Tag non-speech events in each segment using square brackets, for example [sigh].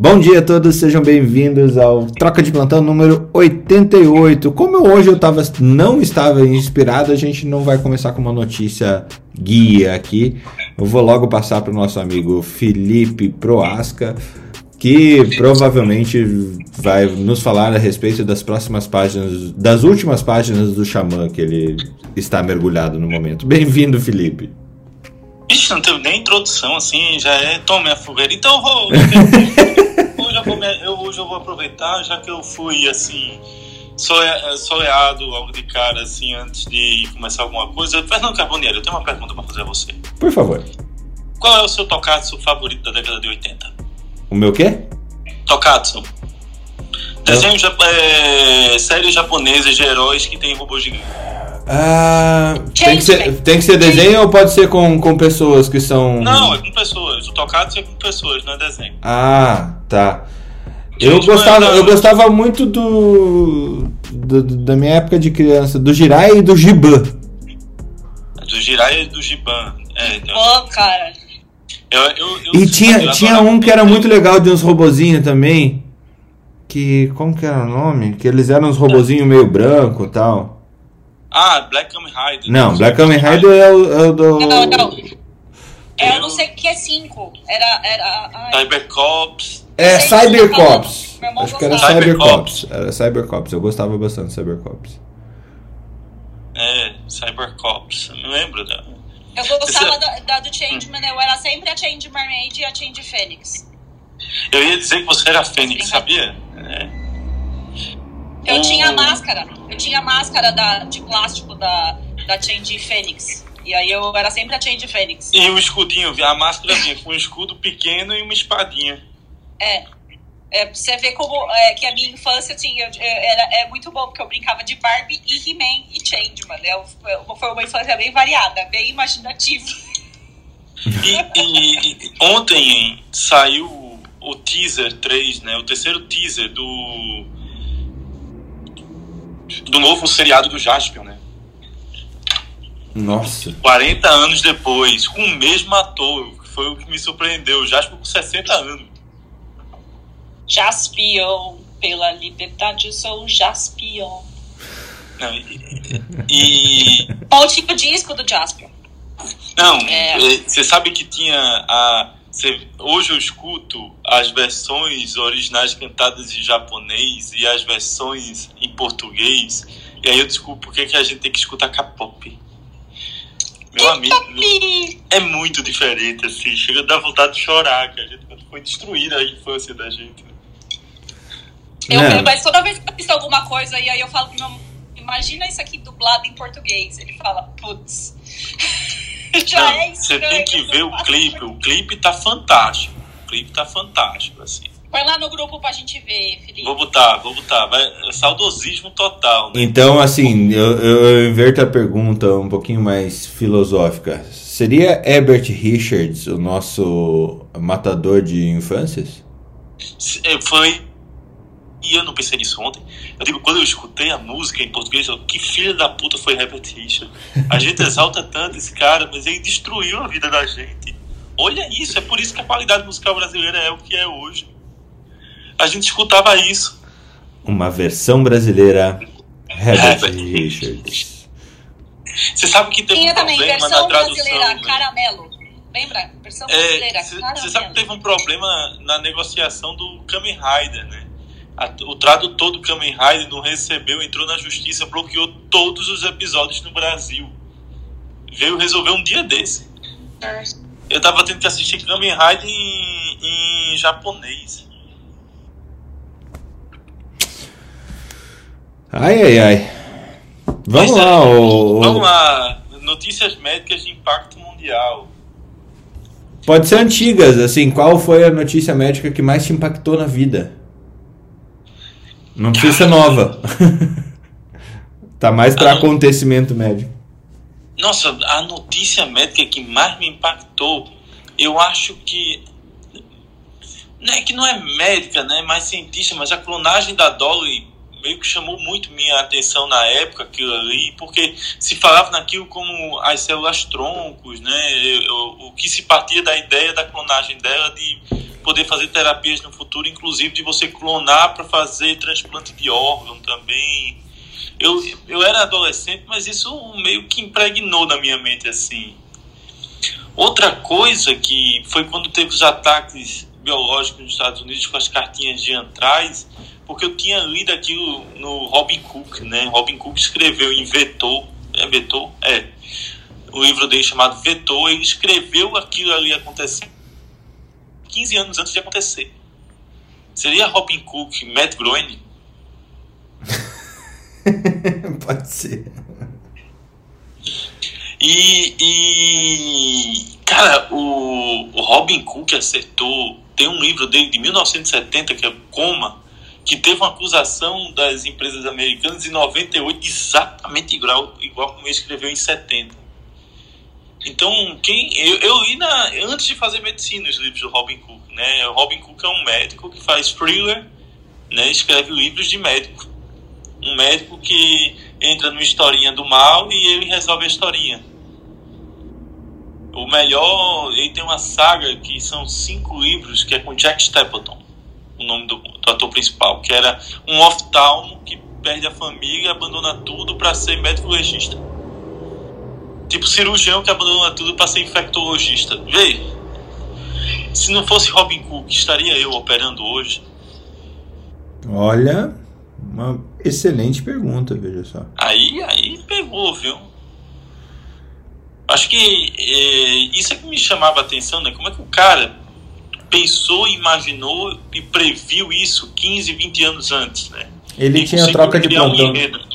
Bom dia a todos, sejam bem-vindos ao Troca de Plantão número 88. Como hoje eu tava, não estava inspirado, a gente não vai começar com uma notícia guia aqui. Eu vou logo passar para o nosso amigo Felipe Proasca, que provavelmente vai nos falar a respeito das próximas páginas, das últimas páginas do Xamã que ele está mergulhado no momento. Bem-vindo, Felipe. Ixi, não teve nem introdução, assim, já é tome a fogueira. Então eu vou. [laughs] hoje, eu vou eu, hoje eu vou aproveitar, já que eu fui, assim, soleado logo de cara, assim, antes de começar alguma coisa. Fernando Carbonieri, eu tenho uma pergunta pra fazer a você. Por favor. Qual é o seu tokatsu favorito da década de 80? O meu quê? Tokatsu. Desenho, é, séries japonesas de heróis que tem robôs gigantes. Ah, tem, que ser, tem que ser desenho ou pode ser com, com pessoas que são. Não, é com pessoas. O tocado é com pessoas, não é desenho. Ah, tá. Eu gostava, eu gostava muito do, do, da minha época de criança, do Jirai e do Giban. Do Jirai e do Giban. É, então... Pô, cara. Eu, eu, eu, e tinha, tinha um que era muito legal de uns robozinhos também. Que. Como que era o nome? Que eles eram uns robozinhos meio branco e tal. Ah, Black Kamen Rider. Não, Black Kamen Rider é o, é o do. Não, não. É, eu não sei o que é 5. Era. era Cybercops. É, Cybercops. Acho que era Cybercops. Era Cybercops. Eu gostava bastante de Cybercops. É, Cybercops. Não lembro da. Eu gostava Esse... da, da, do Changeman, eu era sempre a Change Mermaid e a Change Fênix. Eu ia dizer que você era Fênix, sabia? É. Eu tinha a máscara. Eu tinha a máscara da, de plástico da, da Change Fênix. E aí eu era sempre a Change Fênix. E o escudinho, a máscara vinha com um escudo pequeno e uma espadinha. É. É, você ver como é, que a minha infância assim, era, é muito bom, porque eu brincava de Barbie e He-Man e Changeman. Né? Foi uma infância bem variada, bem imaginativa. E, e, e, ontem saiu o teaser 3, né? O terceiro teaser do do novo seriado do Jaspion, né? Nossa. 40 anos depois, com o mesmo ator, foi o que me surpreendeu. Jaspion com 60 anos. Jaspion, pela liberdade, eu sou o Jaspion. Não, e, e... Qual o tipo de disco do Jaspion? Não, é. é. você é. sabe que tinha a hoje eu escuto as versões originais cantadas em japonês e as versões em português, e aí eu desculpo porque que a gente tem que escutar K-pop. Meu amigo, é muito diferente, assim, chega a dar vontade de chorar, que a gente foi destruir a infância da gente. Eu, eu, mas toda vez que eu assisto alguma coisa e aí eu falo pro meu imagina isso aqui dublado em português. Ele fala, putz. Já Não, é Você tem que ver o clipe. O clipe tá fantástico. O clipe tá fantástico, assim. Põe lá no grupo pra gente ver, Felipe. Vou botar, vou botar. Vai, é saudosismo total. Né? Então, assim, eu, eu inverto a pergunta um pouquinho mais filosófica. Seria Herbert Richards o nosso matador de infâncias? É, foi e eu não pensei nisso ontem. Eu digo, quando eu escutei a música em português, eu, que filho da puta foi Herbert Richard. A gente exalta tanto esse cara, mas ele destruiu a vida da gente. Olha isso, é por isso que a qualidade musical brasileira é o que é hoje. A gente escutava isso. Uma versão brasileira Herbert, Herbert Richards. Você sabe que teve Tinha um também, versão na tradução, brasileira, né? caramelo. Lembra? Versão é, brasileira, Você sabe que teve um problema na negociação do Kamen Rider, né? A, o tradutor do Kamen Rider não recebeu, entrou na justiça, bloqueou todos os episódios no Brasil. Veio resolver um dia desse. É. Eu tava tendo que assistir Kamen Rider em, em japonês. Ai, ai, ai. Vamos Mas, lá, é, o... Vamos lá. Notícias médicas de impacto mundial. Pode ser antigas, assim, qual foi a notícia médica que mais te impactou na vida? Não precisa ser nova. [laughs] tá mais para acontecimento médico. Nossa, a notícia médica que mais me impactou, eu acho que não é que não é médica, né, mais cientista, mas a clonagem da Dolly meio que chamou muito minha atenção na época aquilo ali, porque se falava naquilo como as células troncos, né, o, o que se partia da ideia da clonagem dela de poder fazer terapias no futuro, inclusive de você clonar para fazer transplante de órgão também. Eu, eu era adolescente, mas isso meio que impregnou na minha mente assim. Outra coisa que foi quando teve os ataques biológicos nos Estados Unidos com as cartinhas de antraz, porque eu tinha lido aquilo no Robin Cook, né? Robin Cook escreveu em Vetor, é Vetor? É. O livro dele chamado Vetor, ele escreveu aquilo ali acontecendo 15 anos antes de acontecer. Seria Robin Cook, Matt Groening? [laughs] Pode ser. E, e cara, o, o Robin Cook acertou. Tem um livro dele de 1970 que é Coma, que teve uma acusação das empresas americanas em 98, exatamente igual, igual como ele escreveu em 70. Então, quem eu, eu li na, antes de fazer medicina os livros do Robin Cook, né? O Robin Cook é um médico que faz thriller, né? Escreve livros de médico. Um médico que entra numa historinha do mal e ele resolve a historinha. O melhor, ele tem uma saga que são cinco livros que é com Jack Stapleton o nome do, do ator principal, que era um oftalmo que perde a família, abandona tudo para ser médico legista. Tipo cirurgião que abandona tudo para ser infectologista. Vê, se não fosse Robin Cook, estaria eu operando hoje? Olha, uma excelente pergunta, veja só. Aí, aí pegou, viu? Acho que é, isso é que me chamava a atenção, né? Como é que o cara pensou, imaginou e previu isso 15, 20 anos antes, né? Ele tinha troca de plantão.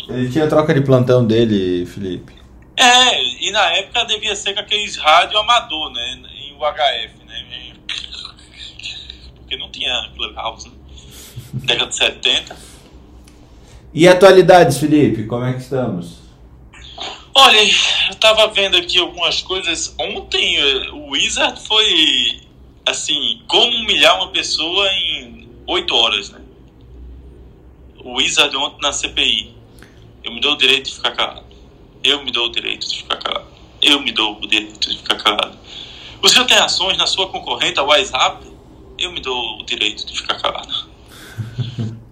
Ele tinha troca de plantão dele, Felipe. É, e na época devia ser com aqueles rádio amador, né? Em UHF, né? Porque não tinha Clubhouse, né? Década de 70. E atualidades, Felipe? Como é que estamos? Olha, eu tava vendo aqui algumas coisas. Ontem o Wizard foi assim, como humilhar uma pessoa em oito horas, né? O Wizard ontem na CPI. Eu me dou o direito de ficar calado. Eu me dou o direito de ficar calado. Eu me dou o direito de ficar calado. O senhor tem ações na sua concorrente, a WhatsApp? Eu me dou o direito de ficar calado. [laughs]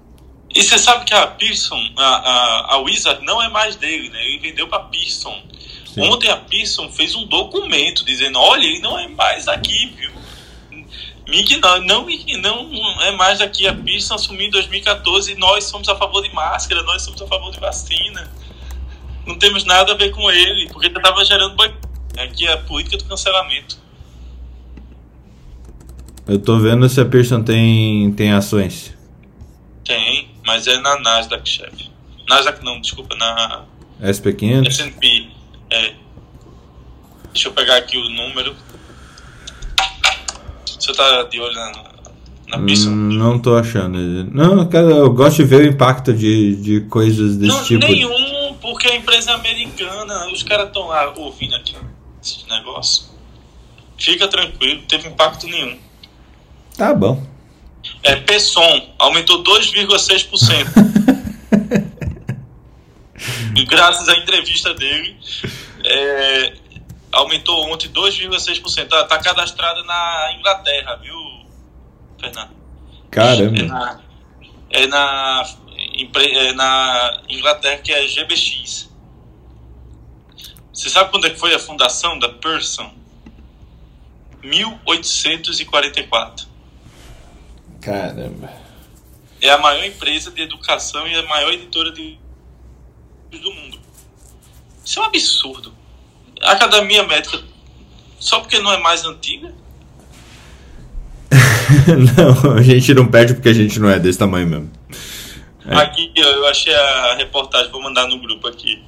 E você sabe que a Pearson, a, a, a Wizard não é mais dele, né? Ele vendeu para Pearson. Sim. Ontem a Pearson fez um documento dizendo: olha, ele não é mais aqui, viu? Mickey não, não, não é mais aqui a pista assumiu em 2014 nós somos a favor de máscara, nós somos a favor de vacina. Não temos nada a ver com ele, porque ele estava gerando aqui a política do cancelamento. Eu tô vendo se a Pearson tem, tem ações. Tem, mas é na Nasdaq, chefe. Nasdaq não, desculpa, na SP500? S&P, é. Deixa eu pegar aqui o número. Você tá de olho na, na pista? Hum, não tô achando. Não, cara, eu gosto de ver o impacto de, de coisas desse não, tipo. Nenhum, porque a empresa é americana, os caras estão lá ouvindo aqui esse negócio. Fica tranquilo, teve impacto nenhum. Tá bom. É, Pesson aumentou 2,6%. [laughs] graças à entrevista dele, é, aumentou ontem 2,6%. Tá, tá cadastrada na Inglaterra, viu, Fernando? Caramba. É na, é na, é na Inglaterra que é GBX. Você sabe quando é que foi a fundação da Person? 1844. Caramba. É a maior empresa de educação e a maior editora de do mundo. Isso é um absurdo a academia médica, só porque não é mais antiga? [laughs] não, a gente não perde porque a gente não é desse tamanho mesmo. É. Aqui, eu achei a reportagem, vou mandar no grupo aqui.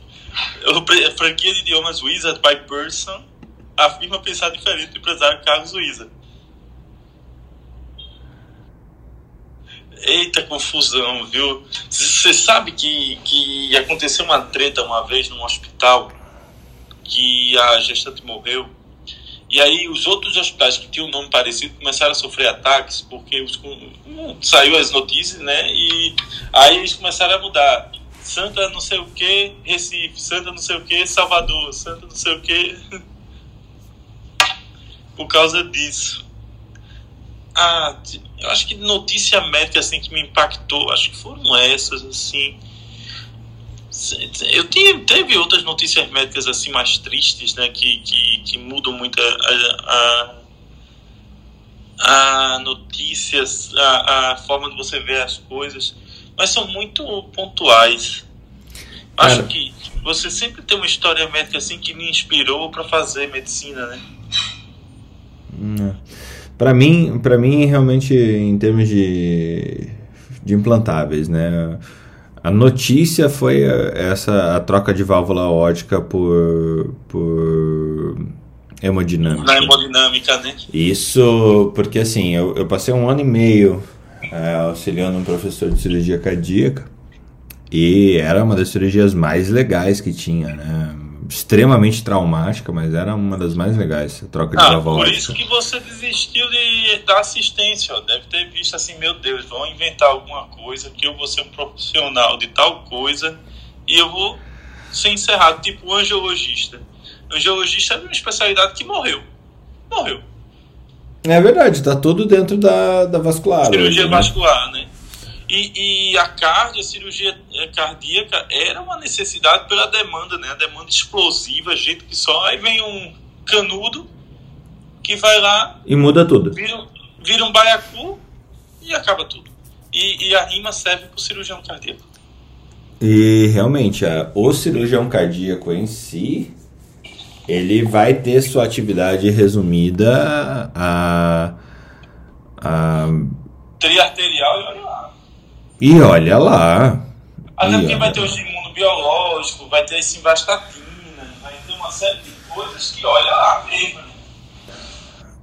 A franquia de idiomas Wizard by Person afirma pensar diferente do empresário Carlos Wizard. Eita confusão, viu? Você sabe que, que aconteceu uma treta uma vez num hospital que a gestante morreu. E aí os outros hospitais que tinham um nome parecido começaram a sofrer ataques, porque os, saiu as notícias, né? E aí eles começaram a mudar. Santa não sei o que, Recife, Santa não sei o que, Salvador, Santa não sei o que. [laughs] Por causa disso. a, eu acho que notícia médica assim que me impactou, acho que foram essas assim. Eu tinha, teve outras notícias médicas assim mais tristes, né, que, que, que mudam muito a, a, a notícias, a, a forma de você ver as coisas, mas são muito pontuais. Acho Cara. que você sempre tem uma história médica assim que me inspirou para fazer medicina, né? Hum, para mim, para mim realmente em termos de, de implantáveis, né? A notícia foi essa a troca de válvula ótica por por hemodinâmica. Na hemodinâmica, né? Isso, porque assim, eu, eu passei um ano e meio é, auxiliando um professor de cirurgia cardíaca e era uma das cirurgias mais legais que tinha, né? Extremamente traumática, mas era uma das mais legais, a troca de ah, Por isso que você desistiu de, da assistência, ó. deve ter visto assim, meu Deus, vão inventar alguma coisa que eu vou ser um profissional de tal coisa e eu vou ser encerrado, tipo o angiologista. Angiologista é uma especialidade que morreu. Morreu. É verdade, tá tudo dentro da, da vascular. Cirurgia né? vascular, né? E, e a cardio, a cirurgia cardíaca, era uma necessidade pela demanda, né? A demanda explosiva, gente que só. Aí vem um canudo que vai lá. E muda tudo. Vira, vira um baiacu e acaba tudo. E, e a rima serve para o cirurgião cardíaco. E realmente, a, o cirurgião cardíaco em si, ele vai ter sua atividade resumida a. a Triarterial e olha lá. E olha lá. Até porque vai ter o imuno biológico, vai ter a simvastatina, vai ter uma série de coisas que olha lá mesmo.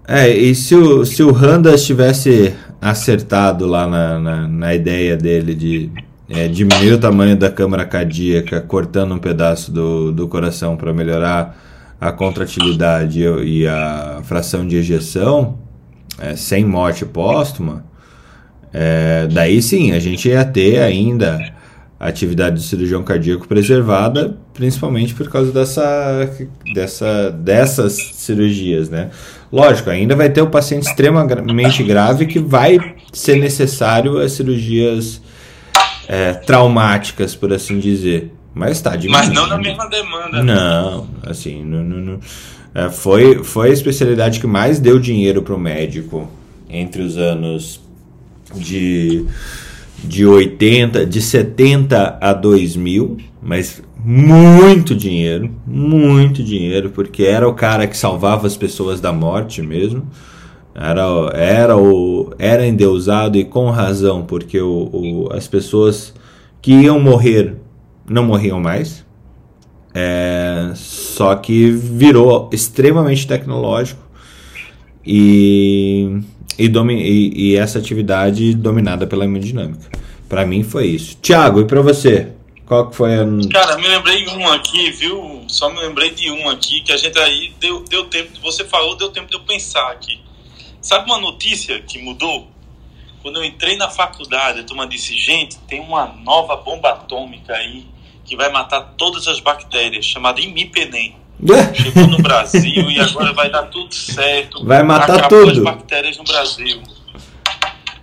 É, e se o, se o Randas tivesse acertado lá na, na, na ideia dele de é, diminuir o tamanho da câmara cardíaca, cortando um pedaço do, do coração para melhorar a contratilidade e a fração de ejeção, é, sem morte póstuma, é, daí sim, a gente ia ter ainda a atividade do cirurgião cardíaco preservada, principalmente por causa dessa, dessa, dessas cirurgias, né? Lógico, ainda vai ter o paciente extremamente grave que vai ser necessário as cirurgias é, traumáticas, por assim dizer. Mas está diminuindo. Mas não na mesma demanda. Não, assim, não, não, não. É, foi, foi a especialidade que mais deu dinheiro para o médico entre os anos de, de 80, de 70 a 2000, mas muito dinheiro, muito dinheiro, porque era o cara que salvava as pessoas da morte mesmo. Era, era, o, era endeusado e com razão, porque o, o, as pessoas que iam morrer não morriam mais. É, só que virou extremamente tecnológico e e, e, e essa atividade dominada pela hemodinâmica. Para mim foi isso. Tiago, e para você? Qual que foi a... Cara, me lembrei de um aqui, viu? Só me lembrei de um aqui que a gente aí deu, deu tempo, você falou, deu tempo de eu pensar aqui. Sabe uma notícia que mudou? Quando eu entrei na faculdade, a turma disse, gente, tem uma nova bomba atômica aí que vai matar todas as bactérias, chamada imipenem. Chegou no Brasil e agora vai dar tudo certo. Vai matar Acabou tudo. as bactérias no Brasil.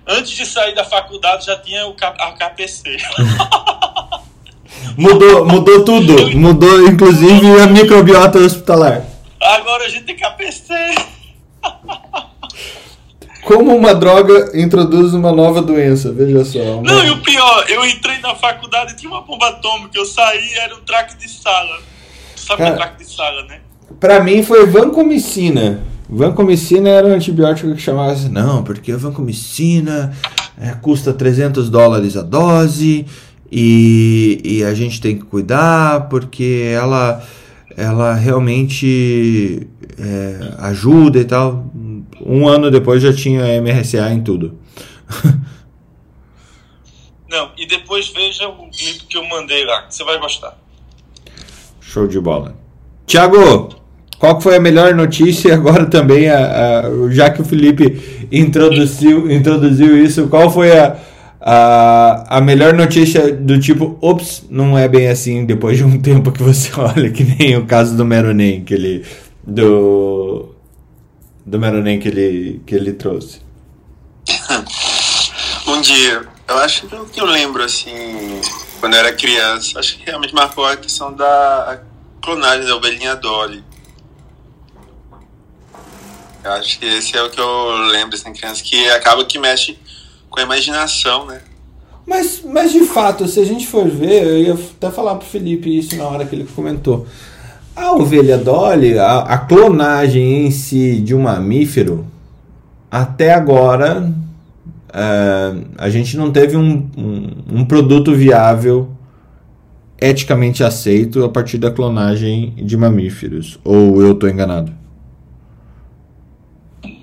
Antes de sair da faculdade já tinha o a KPC. [laughs] mudou, mudou tudo. Mudou inclusive a microbiota hospitalar. Agora a gente tem KPC. Como uma droga introduz uma nova doença, veja só. Uma... Não, e o pior, eu entrei na faculdade e tinha uma bomba atômica, eu saí era um traque de sala sabe Cara, de sala, né? Pra mim foi vancomicina. Vancomicina era um antibiótico que chamava assim, não, porque a vancomicina é, custa 300 dólares a dose e, e a gente tem que cuidar porque ela, ela realmente é, ajuda e tal. Um ano depois já tinha MRSA em tudo. [laughs] Não, e depois veja o clipe que eu mandei lá, que você vai gostar. Show de bola. Tiago, qual foi a melhor notícia [laughs] agora também, a, a, já que o Felipe introduziu, introduziu isso, qual foi a, a, a melhor notícia do tipo, ops, não é bem assim, depois de um [laughs] tempo que você [laughs] olha, que nem o caso do Meronem, que ele, do, do Meronem que ele, que ele trouxe. Bom dia. Eu acho que eu lembro, assim, quando eu era criança, acho que realmente marcou a questão da clonagem da ovelhinha Dolly. Eu acho que esse é o que eu lembro, assim, criança, que acaba que mexe com a imaginação, né? Mas, mas de fato, se a gente for ver, eu ia até falar pro Felipe isso na hora que ele comentou. A ovelha Dolly, a, a clonagem em si de um mamífero, até agora uh, a gente não teve um, um, um, produto viável eticamente aceito a partir da clonagem de mamíferos. Ou eu estou enganado?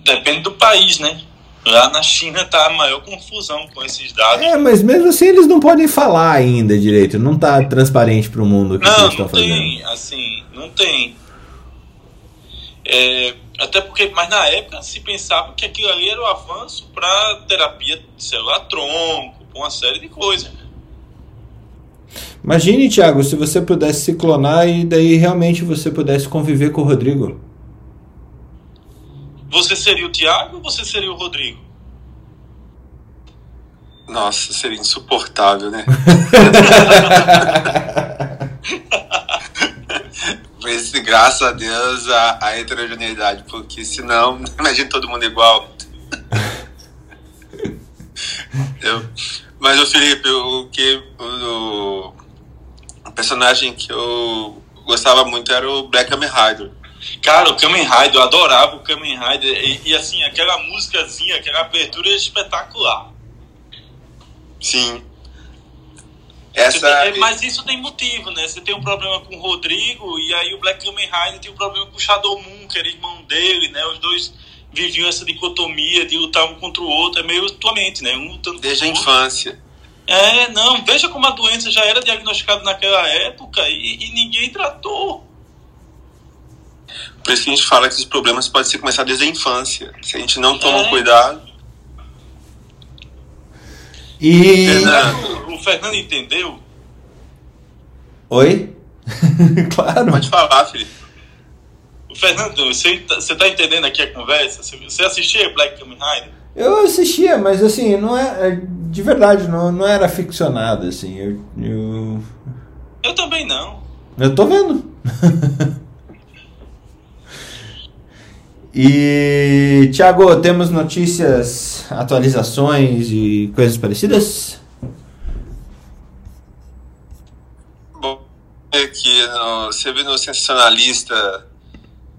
Depende do país, né? Lá na China tá a maior confusão com esses dados. É, mas mesmo assim eles não podem falar ainda direito. Não tá transparente para o mundo o que, não, eles estão fazendo. Não, tem, assim, não tem. É, até porque, mas na época se pensava que aquilo ali era o um avanço para terapia celular tronco, uma série de coisas. Imagine, Thiago, se você pudesse se clonar e daí realmente você pudesse conviver com o Rodrigo. Você seria o Thiago ou você seria o Rodrigo? Nossa, seria insuportável, né? [laughs] Mas graças a Deus a, a heterogeneidade, porque senão, imagina todo mundo igual. [laughs] eu, mas o Felipe, o que o, o, personagem que eu gostava muito era o Black Kamen Rider. Cara, o Kamen Rider, eu adorava o Kamen Rider. E, e, assim, aquela músicazinha, aquela abertura é espetacular. Sim. Essa... Tem, mas isso tem motivo, né? Você tem um problema com o Rodrigo e aí o Black Kamen Rider tem um problema com o Shadow Moon, que era irmão dele, né? Os dois viviam essa dicotomia de lutar um contra o outro. É meio tua mente, né? Um lutando Desde a infância. É, não. Veja como a doença já era diagnosticada naquela época e, e ninguém tratou. Por isso que a gente fala que os problemas podem ser começar desde a infância. Se a gente não toma é. cuidado. E. Fernando, o Fernando entendeu? Oi? [laughs] claro. Pode falar, Felipe. Fernando, você, você tá entendendo aqui a conversa? Você assistia Black Kamen Rider? Eu assistia, mas assim, não é. é de verdade, não, não era ficcionado, assim. Eu, eu. Eu também não. Eu tô vendo. E, Thiago, temos notícias, atualizações e coisas parecidas? Bom, aqui no, você viu no Sensacionalista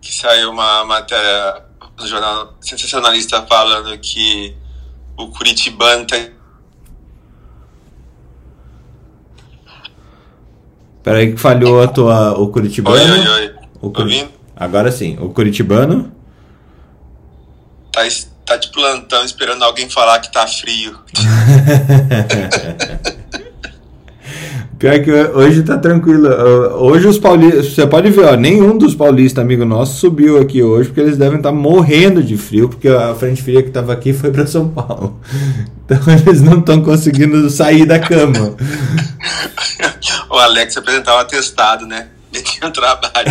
que saiu uma matéria no jornal Sensacionalista falando que o Curitibano tá Peraí que falhou a tua, o Curitibano. Oi, oi, oi. O Curi... Agora sim, o Curitibano tá, tá de plantão esperando alguém falar que tá frio. [laughs] Pior que hoje tá tranquilo. Hoje os paulistas, você pode ver, ó, nenhum dos paulistas, amigo nosso, subiu aqui hoje, porque eles devem estar tá morrendo de frio, porque a frente fria que tava aqui foi para São Paulo. [laughs] Então eles não estão conseguindo sair da cama. o Alex apresentava atestado, né? Ele trabalho. [laughs]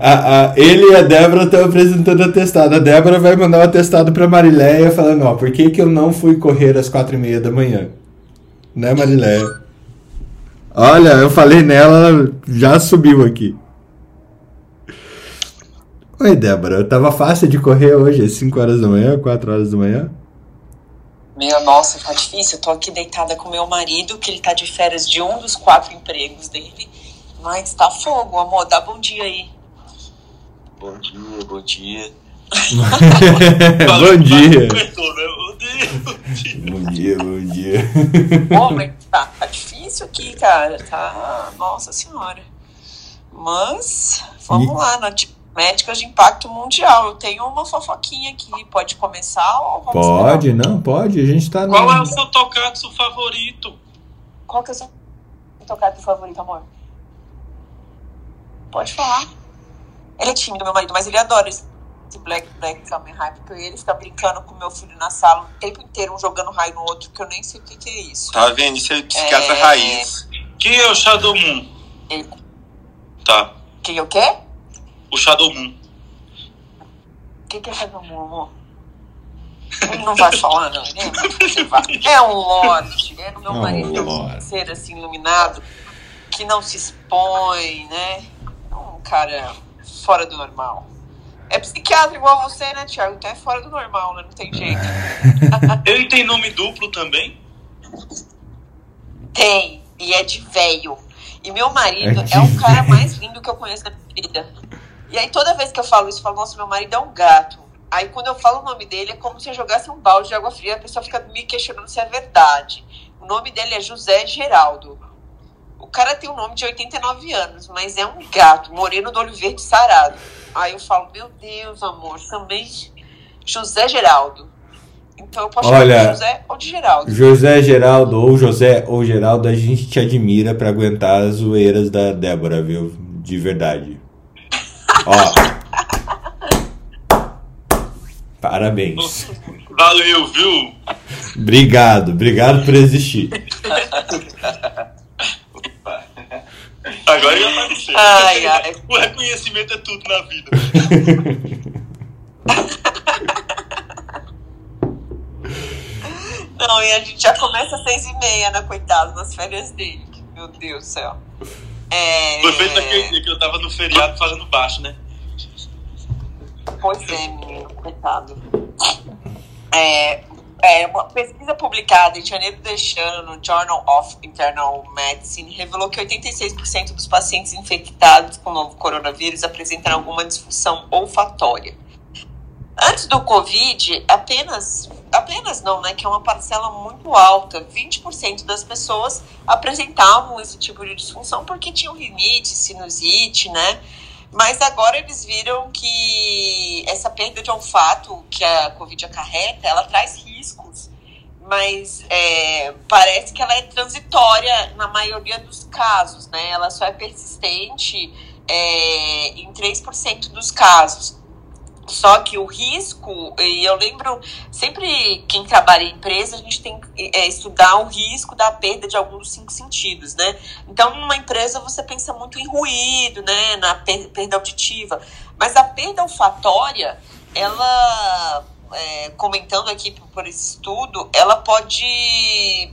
a, a, ele e a Débora estão apresentando atestado. A Débora vai mandar o um atestado para Marileia falando, ó, por que, que eu não fui correr às quatro e meia da manhã? Né, Marileia? Olha, eu falei nela, ela já subiu aqui. Oi, Débora. Tava fácil de correr hoje, às 5 horas da manhã, 4 horas da manhã? Minha nossa, tá difícil. Eu tô aqui deitada com meu marido, que ele tá de férias de um dos quatro empregos dele. Mas tá fogo, amor. Dá bom dia aí. Bom dia, bom dia. [laughs] bom dia. Bom dia, bom dia. [laughs] Pô, mas tá, tá difícil aqui, cara. Tá. Nossa senhora. Mas, vamos e... lá, na médicas de impacto mundial. Eu tenho uma fofoquinha aqui. Pode começar ou vamos Pode, esperar? não, pode. A gente tá. Qual no... é o seu tocato favorito? Qual que é o seu tocato favorito, amor? Pode falar. Ele é tímido, meu marido, mas ele adora esse Black Black Kamen Rider, porque ele fica brincando com meu filho na sala o tempo inteiro, um jogando raio no outro, que eu nem sei o que, que é isso. Tá vendo? Isso é psiquiatra é... raiz. Quem é o Shadow Moon? Ele. Tá. Quem é o quê? o Shadow Moon. O que, que é Shadow Moon, amor? Não vai falar, não. É um lorde. É o meu marido lorde. ser assim, iluminado, que não se expõe, né? Um cara fora do normal. É psiquiatra igual você, né, Thiago? Então é fora do normal, né? Não tem jeito. [laughs] Ele tem nome duplo também? Tem. E é de velho. E meu marido é, é o cara mais lindo que eu conheço na minha vida. E aí toda vez que eu falo isso, eu falo, nossa, meu marido é um gato. Aí quando eu falo o nome dele, é como se eu jogasse um balde de água fria, a pessoa fica me questionando se é verdade. O nome dele é José Geraldo. O cara tem um nome de 89 anos, mas é um gato, moreno do olho verde sarado. Aí eu falo, meu Deus, amor, também José Geraldo. Então eu posso Olha, chamar de José ou de Geraldo. José Geraldo, ou José ou Geraldo, a gente te admira para aguentar as zoeiras da Débora, viu? De verdade. [laughs] Ó. Parabéns. Valeu, viu? Obrigado, obrigado por existir. [laughs] Agora já apareceu. Ai, ai. [laughs] O reconhecimento é tudo na vida. [laughs] Não, e a gente já começa às seis e meia, né, coitado, nas férias dele. Meu Deus do céu. É... Foi feito naquele dia que eu tava no feriado fazendo baixo, né? Pois é, menino, coitado. É, é, uma pesquisa publicada em janeiro deste ano no Journal of Internal Medicine revelou que 86% dos pacientes infectados com o novo coronavírus apresentaram alguma disfunção olfatória. Antes do Covid, apenas, apenas não, né, que é uma parcela muito alta, 20% das pessoas apresentavam esse tipo de disfunção porque tinham rinite, sinusite, né? Mas agora eles viram que essa perda de olfato que a Covid acarreta, ela traz riscos, mas é, parece que ela é transitória na maioria dos casos, né? Ela só é persistente é, em 3% dos casos. Só que o risco, e eu lembro, sempre quem trabalha em empresa, a gente tem que é, estudar o risco da perda de algum dos cinco sentidos, né? Então, numa empresa, você pensa muito em ruído, né? Na perda auditiva. Mas a perda olfatória, ela, é, comentando aqui por esse estudo, ela pode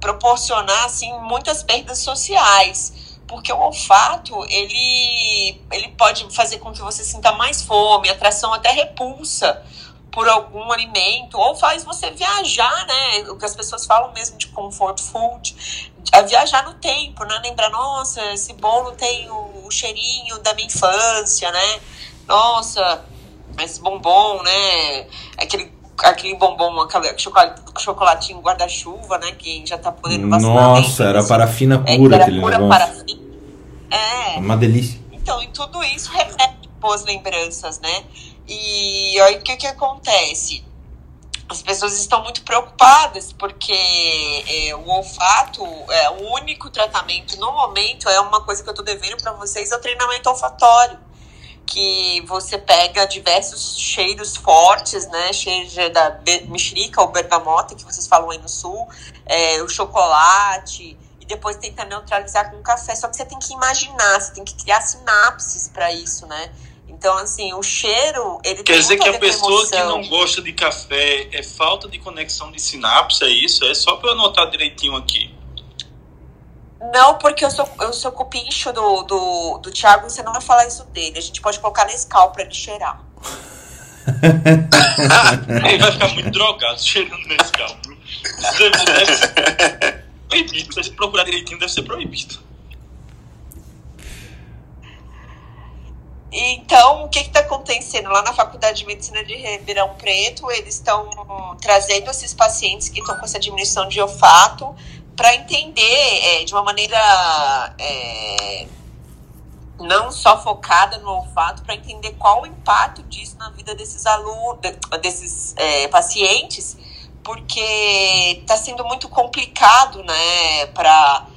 proporcionar, assim, muitas perdas sociais porque o olfato ele, ele pode fazer com que você sinta mais fome, atração até repulsa por algum alimento, ou faz você viajar, né? O que as pessoas falam mesmo de comfort food, a viajar no tempo, né? Lembrar, nossa, esse bolo tem o, o cheirinho da minha infância, né? Nossa, esse bombom, né? Aquele aquele bombom, aquele chocolatinho guarda-chuva, né? Que já tá podendo bastante. Nossa, era parafina pura é, aquele pura negócio. Parafina. É. Uma delícia. Então, e tudo isso remete boas lembranças, né? E aí o que, que acontece? As pessoas estão muito preocupadas porque é, o olfato, é, o único tratamento no momento é uma coisa que eu tô devendo para vocês, é o treinamento olfatório que você pega diversos cheiros fortes, né? Cheiro da mexerica ou bergamota, que vocês falam aí no sul, é, o chocolate, depois tenta neutralizar com café. Só que você tem que imaginar, você tem que criar sinapses para isso, né? Então, assim, o cheiro, ele Quer dizer que a pessoa que não gosta de café é falta de conexão de sinapse, é isso? É só para eu anotar direitinho aqui. Não, porque eu sou, eu sou cupincho do, do, do Thiago e você não vai falar isso dele. A gente pode colocar nesse cal pra ele cheirar. [laughs] ele vai ficar muito drogado cheirando nesse cal. Deve, proibido. Se você procurar direitinho, deve ser proibido. Então, o que está acontecendo? Lá na Faculdade de Medicina de Ribeirão Preto, eles estão trazendo esses pacientes que estão com essa diminuição de olfato para entender é, de uma maneira é, não só focada no olfato, para entender qual o impacto disso na vida desses alunos, desses é, pacientes, porque está sendo muito complicado, né, para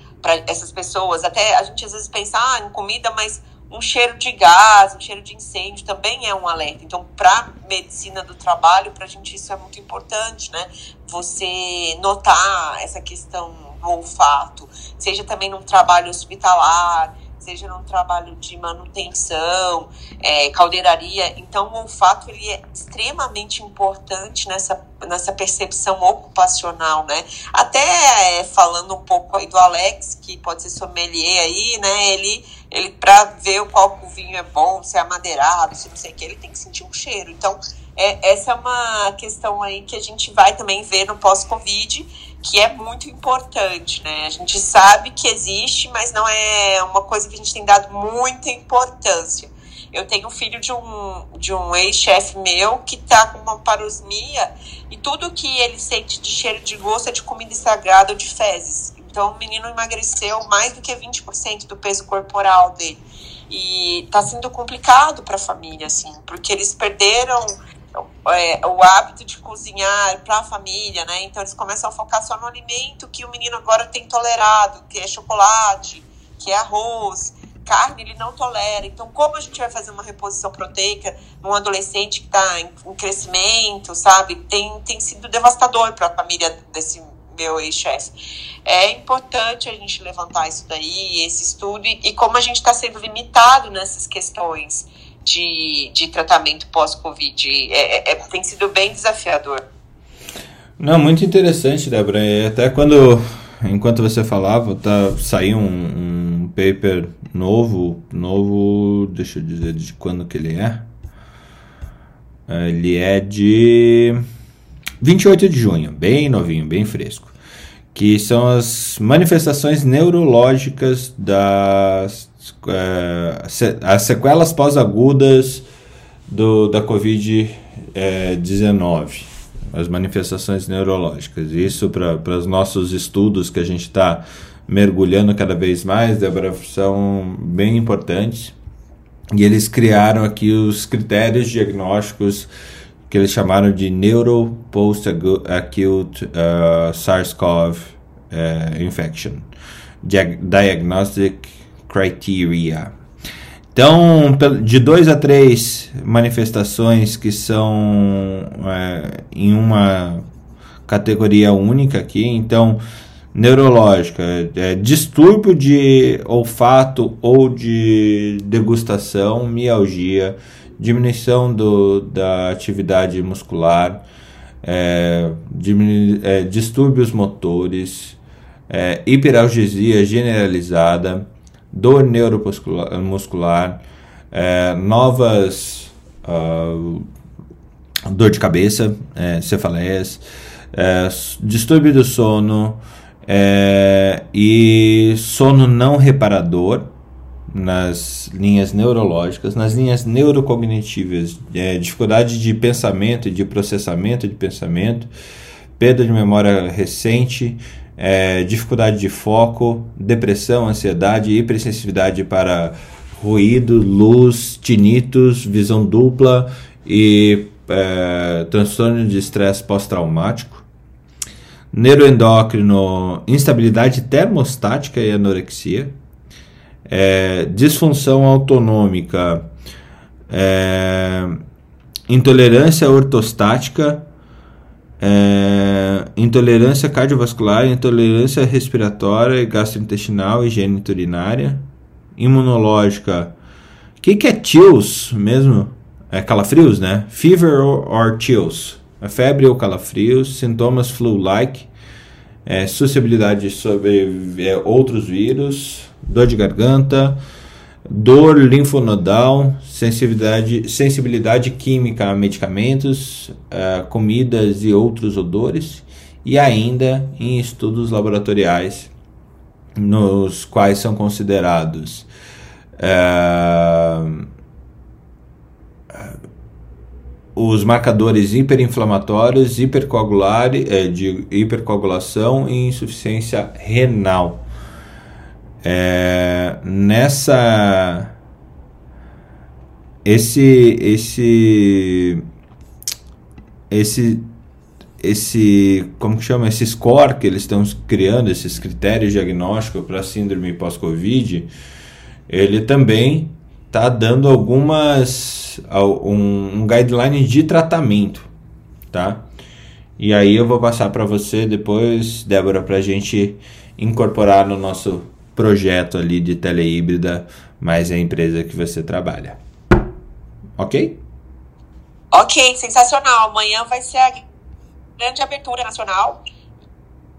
essas pessoas. Até a gente às vezes pensa ah, em comida, mas um cheiro de gás, um cheiro de incêndio também é um alerta. Então, para medicina do trabalho, para a gente isso é muito importante, né? Você notar essa questão olfato, seja também num trabalho hospitalar, seja num trabalho de manutenção, é, caldeiraria. Então, o olfato ele é extremamente importante nessa, nessa percepção ocupacional, né? Até é, falando um pouco aí do Alex, que pode ser sommelier aí, né? Ele, ele para ver qual o vinho é bom, se é amadeirado, se não sei o que, ele tem que sentir um cheiro. Então, é, essa é uma questão aí que a gente vai também ver no pós-Covid que é muito importante, né? A gente sabe que existe, mas não é uma coisa que a gente tem dado muita importância. Eu tenho um filho de um, de um ex-chefe meu que tá com uma parosmia e tudo que ele sente de cheiro de gosto é de comida estragada ou de fezes. Então o menino emagreceu mais do que 20% do peso corporal dele. E tá sendo complicado para a família, assim, porque eles perderam é, o hábito de cozinhar para a família, né? Então eles começam a focar só no alimento que o menino agora tem tolerado, que é chocolate, que é arroz, carne ele não tolera. Então como a gente vai fazer uma reposição proteica num adolescente que está em, em, crescimento, sabe? Tem, tem sido devastador para a família desse meu ex-chefe. É importante a gente levantar isso daí, esse estudo, e, e como a gente está sendo limitado nessas questões de, de tratamento pós-Covid. É, é, é, tem sido bem desafiador. Não, muito interessante, Débora. E até quando, enquanto você falava, tá, saiu um, um paper novo, novo, deixa eu dizer de quando que ele é. Ele é de 28 de junho, bem novinho, bem fresco. Que são as manifestações neurológicas das é, as sequelas pós-agudas da Covid-19, é, as manifestações neurológicas. Isso para os nossos estudos que a gente está mergulhando cada vez mais, Débora, são bem importantes. E eles criaram aqui os critérios diagnósticos que eles chamaram de Neuro Post-Acute uh, SARS-CoV uh, Infection. Diagnostic criteria. Então, de dois a três manifestações que são é, em uma categoria única aqui. Então, neurológica, é, distúrbio de olfato ou de degustação, mialgia, diminuição do, da atividade muscular, é, diminu, é, distúrbios motores, é, hiperalgesia generalizada, dor neuromuscular, é, novas uh, dor de cabeça, é, cefaleias, é, distúrbio do sono é, e sono não reparador nas linhas neurológicas, nas linhas neurocognitivas, é, dificuldade de pensamento e de processamento de pensamento, perda de memória recente, é, dificuldade de foco, depressão, ansiedade, hipersensibilidade para ruído, luz, tinitos, visão dupla e é, transtorno de estresse pós-traumático. Neuroendócrino, instabilidade termostática e anorexia. É, disfunção autonômica, é, intolerância ortostática é, intolerância cardiovascular, intolerância respiratória e gastrointestinal, higiene urinária, imunológica. O que, que é chills mesmo? É calafrios, né? Fever or, or chills. É febre ou calafrios, sintomas flu-like, é, suscetibilidade sobre é, outros vírus, dor de garganta, dor linfonodal, sensibilidade, sensibilidade química a medicamentos, uh, comidas e outros odores, e ainda em estudos laboratoriais nos quais são considerados uh, os marcadores hiperinflamatórios, hipercoagular, eh, de hipercoagulação e insuficiência renal. É, nessa esse esse esse esse como que chama? Esse score que eles estão criando esses critérios diagnósticos para síndrome pós-covid ele também está dando algumas um, um guideline de tratamento tá? E aí eu vou passar para você depois Débora para a gente incorporar no nosso projeto ali de telehíbrida, mas é a empresa que você trabalha. Ok? Ok, sensacional. Amanhã vai ser a grande abertura nacional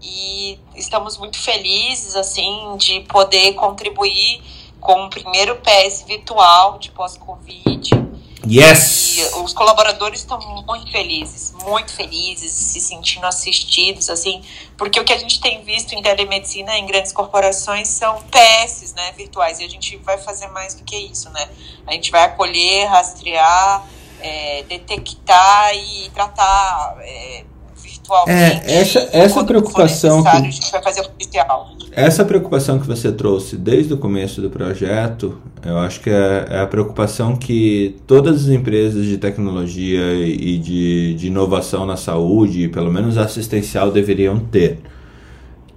e estamos muito felizes assim de poder contribuir com o primeiro PS virtual de pós-Covid. Yes! E os colaboradores estão muito felizes, muito felizes, se sentindo assistidos, assim, porque o que a gente tem visto em telemedicina em grandes corporações são PS, né, virtuais, e a gente vai fazer mais do que isso, né? A gente vai acolher, rastrear, é, detectar e tratar é, virtualmente. É, essa, essa preocupação que, a gente vai fazer oficial. Essa preocupação que você trouxe desde o começo do projeto, eu acho que é, é a preocupação que todas as empresas de tecnologia e de, de inovação na saúde, pelo menos assistencial, deveriam ter,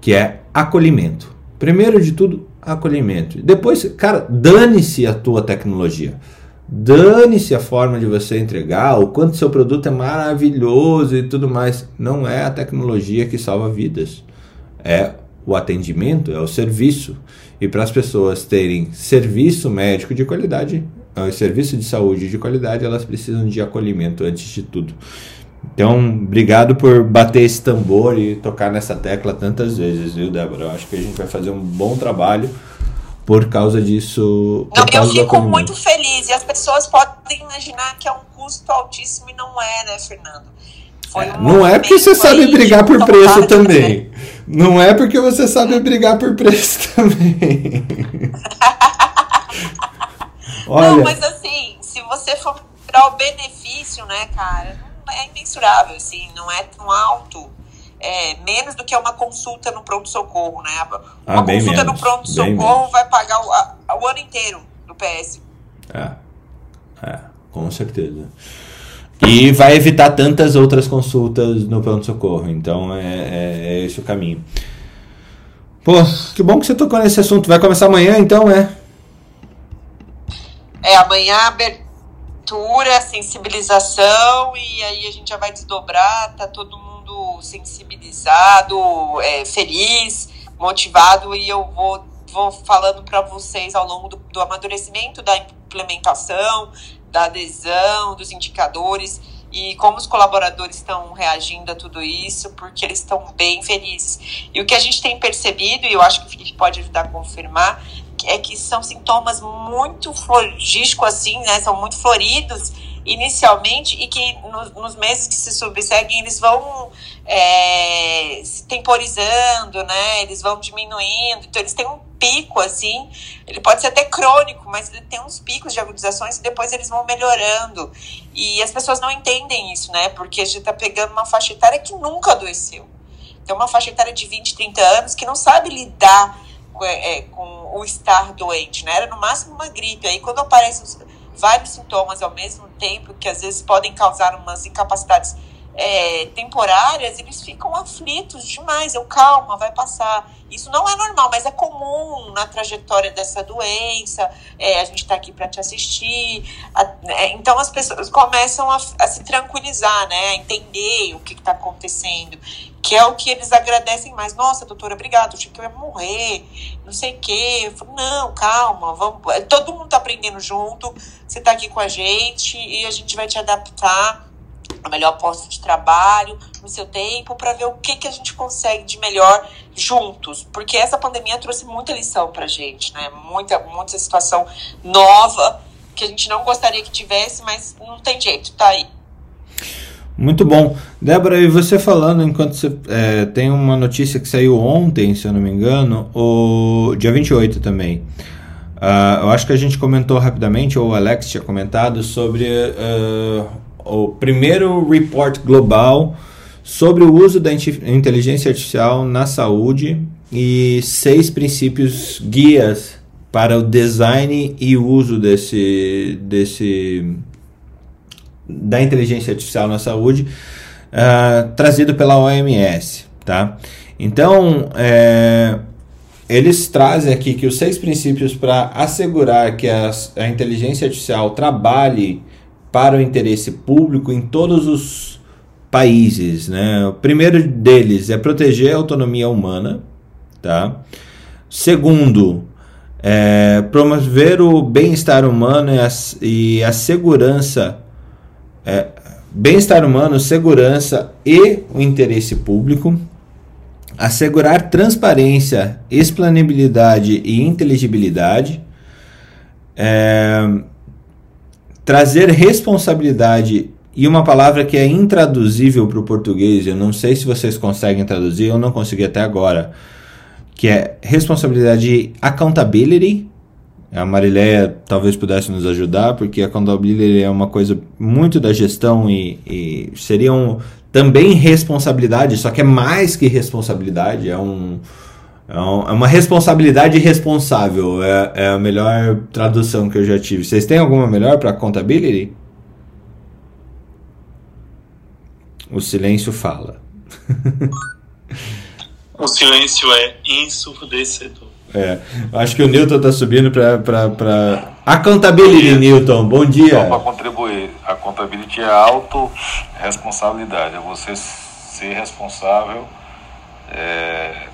que é acolhimento. Primeiro de tudo, acolhimento. Depois, cara, dane-se a tua tecnologia. Dane-se a forma de você entregar, o quanto seu produto é maravilhoso e tudo mais. Não é a tecnologia que salva vidas. É o atendimento, é o serviço. E para as pessoas terem serviço médico de qualidade, é, serviço de saúde de qualidade, elas precisam de acolhimento antes de tudo. Então, obrigado por bater esse tambor e tocar nessa tecla tantas vezes, viu, Débora? Eu acho que a gente vai fazer um bom trabalho por causa disso. Não, eu fico muito feliz. E as pessoas podem imaginar que é um custo altíssimo e não é, né, Fernando? É, um não é porque você sabe brigar por preço também. [laughs] Não é porque você sabe brigar por preço [laughs] também. Olha. Não, mas assim, se você for para o benefício, né, cara, é imensurável, assim, não é tão alto é, menos do que uma consulta no pronto-socorro, né? Uma ah, consulta menos, no pronto-socorro vai pagar o, a, o, ano inteiro do PS. É. É, com certeza. E vai evitar tantas outras consultas no pronto-socorro. Então é, é, é, esse o caminho. Pô, que bom que você tocou nesse assunto. Vai começar amanhã, então, é? É, amanhã abertura, sensibilização e aí a gente já vai desdobrar, tá todo mundo mundo sensibilizado, é, feliz, motivado e eu vou, vou falando para vocês ao longo do, do amadurecimento da implementação, da adesão, dos indicadores e como os colaboradores estão reagindo a tudo isso, porque eles estão bem felizes. E o que a gente tem percebido, e eu acho que o Felipe pode ajudar a confirmar, é que são sintomas muito florigísticos, assim, né? São muito floridos inicialmente e que no, nos meses que se subseguem eles vão é, se temporizando, né? Eles vão diminuindo. Então eles têm um pico assim. Ele pode ser até crônico, mas ele tem uns picos de agudizações e depois eles vão melhorando. E as pessoas não entendem isso, né? Porque a gente está pegando uma faixa etária que nunca adoeceu. Tem uma faixa etária de 20, 30 anos que não sabe lidar com, é, com o estar doente, né? Era no máximo uma gripe. Aí quando aparecem vários sintomas ao mesmo tempo, que às vezes podem causar umas incapacidades é, temporárias, eles ficam aflitos demais. Eu, calma, vai passar. Isso não é normal, mas é comum na trajetória dessa doença. É, a gente está aqui para te assistir. A, é, então as pessoas começam a, a, se tranquilizar, né? A entender o que está acontecendo. Que é o que eles agradecem mais. Nossa, doutora, obrigada. Eu achei que eu ia morrer, não sei o quê. Eu falo, não, calma, vamos. Todo mundo está aprendendo junto. Você está aqui com a gente e a gente vai te adaptar a melhor posto de trabalho, no seu tempo, para ver o que, que a gente consegue de melhor juntos. Porque essa pandemia trouxe muita lição para gente, né? Muita, muita situação nova que a gente não gostaria que tivesse, mas não tem jeito, tá aí. Muito bom. Débora, e você falando, enquanto você é, tem uma notícia que saiu ontem, se eu não me engano, o dia 28 também. Uh, eu acho que a gente comentou rapidamente, ou o Alex tinha comentado, sobre uh, o primeiro report global sobre o uso da inteligência artificial na saúde e seis princípios guias para o design e uso desse, desse da inteligência artificial na saúde uh, trazido pela OMS, tá? Então, é, eles trazem aqui que os seis princípios para assegurar que a, a inteligência artificial trabalhe para o interesse público em todos os países. Né? O primeiro deles é proteger a autonomia humana, tá? Segundo, é, promover o bem-estar humano e a, e a segurança. É, bem-estar humano, segurança e o interesse público. Assegurar transparência, explanibilidade e inteligibilidade. É, trazer responsabilidade e uma palavra que é intraduzível para o português, eu não sei se vocês conseguem traduzir, eu não consegui até agora, que é responsabilidade accountability. A Marileia talvez pudesse nos ajudar, porque accountability é uma coisa muito da gestão e, e seriam também responsabilidade, só que é mais que responsabilidade, é um, é, é uma responsabilidade responsável. É, é, a melhor tradução que eu já tive. Vocês têm alguma melhor para contability? O silêncio fala. [laughs] o silêncio é ensurdecedor. É, acho que o Newton tá subindo para para accountability, Newton. Bom dia. Só para contribuir, a contabilidade é autorresponsabilidade, é você ser responsável é,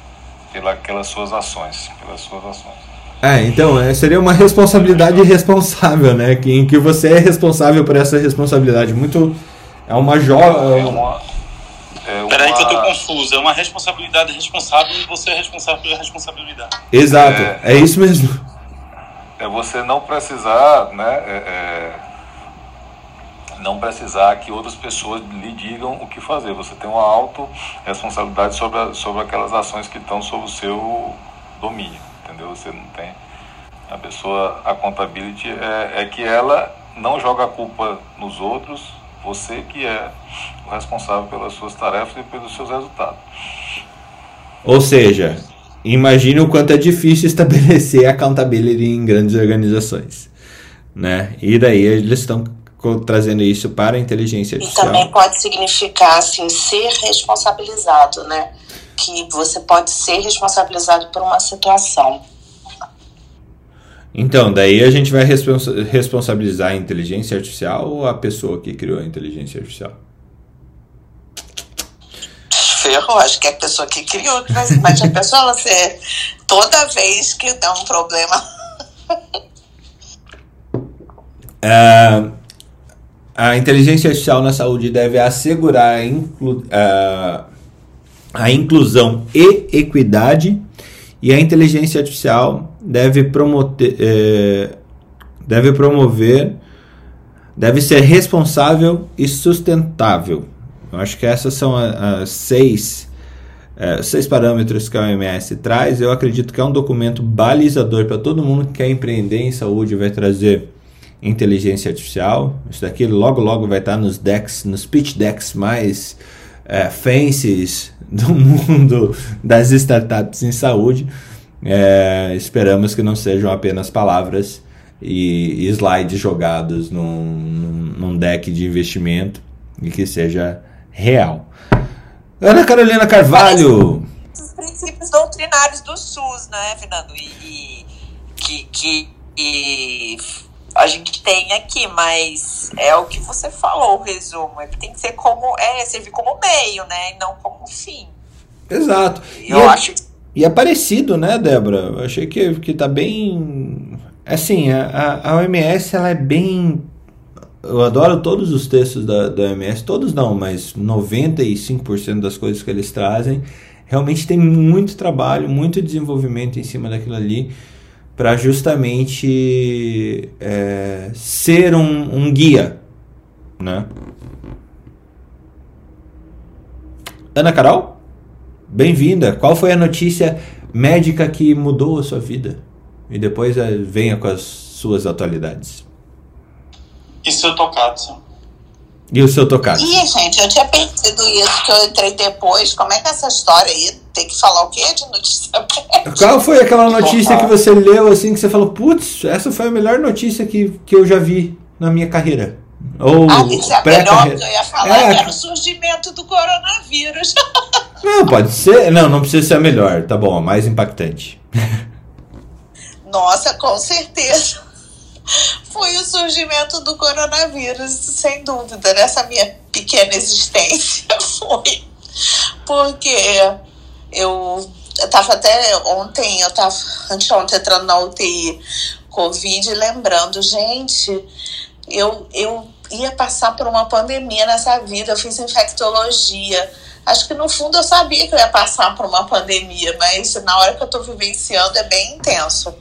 pelas suas ações, pelas suas ações. É, então, é, seria uma responsabilidade responsável, né? Que, em que você é responsável por essa responsabilidade. Muito. É uma joga. É uma, é uma... Peraí que eu tô confuso. É uma responsabilidade responsável e você é responsável pela responsabilidade. Exato, é, é isso mesmo. É você não precisar, né? É, é não precisar que outras pessoas lhe digam o que fazer. Você tem uma auto-responsabilidade sobre, sobre aquelas ações que estão sob o seu domínio, entendeu? Você não tem... A pessoa, a contabilidade é, é que ela não joga a culpa nos outros, você que é o responsável pelas suas tarefas e pelos seus resultados. Ou seja, imagine o quanto é difícil [laughs] estabelecer accountability em grandes organizações. Né? E daí eles estão trazendo isso para a inteligência artificial. E também pode significar assim ser responsabilizado, né? Que você pode ser responsabilizado por uma situação. Então, daí a gente vai responsa responsabilizar a inteligência artificial ou a pessoa que criou a inteligência artificial? Ferrou, acho que é a pessoa que criou, mas, mas a pessoa, você, toda vez que dá um problema. uh, [laughs] a inteligência artificial na saúde deve assegurar a, inclu, a, inclusão e equidade, e a inteligência artificial deve, é, deve promover, deve ser responsável e sustentável. Eu acho que essas são as seis, é, seis parâmetros que a OMS traz. Eu acredito que é um documento balizador para todo mundo que quer empreender em saúde, vai trazer inteligência artificial. Isso daqui logo logo vai estar nos decks, nos pitch decks mais é, [laughs] do mundo das startups em saúde. É, esperamos que não sejam apenas palavras e, e slides jogados num, num, deck de investimento e que seja real. Ana Carolina Carvalho. Os princípios doutrinários do SUS, né, Fernando? E, e que, que e a gente tem aqui, mas é o que você falou, o resumo. Ele tem que ser como. É, servir como meio, né? E não como fim. Exato. Eu e é acho. É, e é parecido, né, Débora? Eu achei que, que tá bem. Assim, a, a OMS ela é bem. Eu adoro todos os textos da, da OMS, todos não, mas 95% das coisas que eles trazem. Realmente tem muito trabalho, muito desenvolvimento em cima daquilo ali para justamente é, ser um, um guia, né? Ana Carol, bem-vinda. Qual foi a notícia médica que mudou a sua vida? E depois é, venha com as suas atualidades. E seu tocado? E o seu tocado? Ih, gente, eu tinha perdido isso, que eu entrei depois. Como é que é essa história aí? Tem que falar o quê de notícia [laughs] médica? Qual foi aquela notícia que você leu assim, que você falou, putz, essa foi a melhor notícia que, que eu já vi na minha carreira? Ou ah, isso é a melhor que eu ia falar, é, era o surgimento do coronavírus. [laughs] Não, pode ser. Não, não precisa ser a melhor, tá bom, a mais impactante. Nossa, com certeza foi o surgimento do coronavírus, sem dúvida, nessa minha pequena existência [laughs] foi. Porque eu eu tava até ontem, eu tava anteontem entrando na UTI Covid, lembrando, gente, eu, eu ia passar por uma pandemia nessa vida, eu fiz infectologia. Acho que no fundo eu sabia que eu ia passar por uma pandemia, mas na hora que eu tô vivenciando é bem intenso.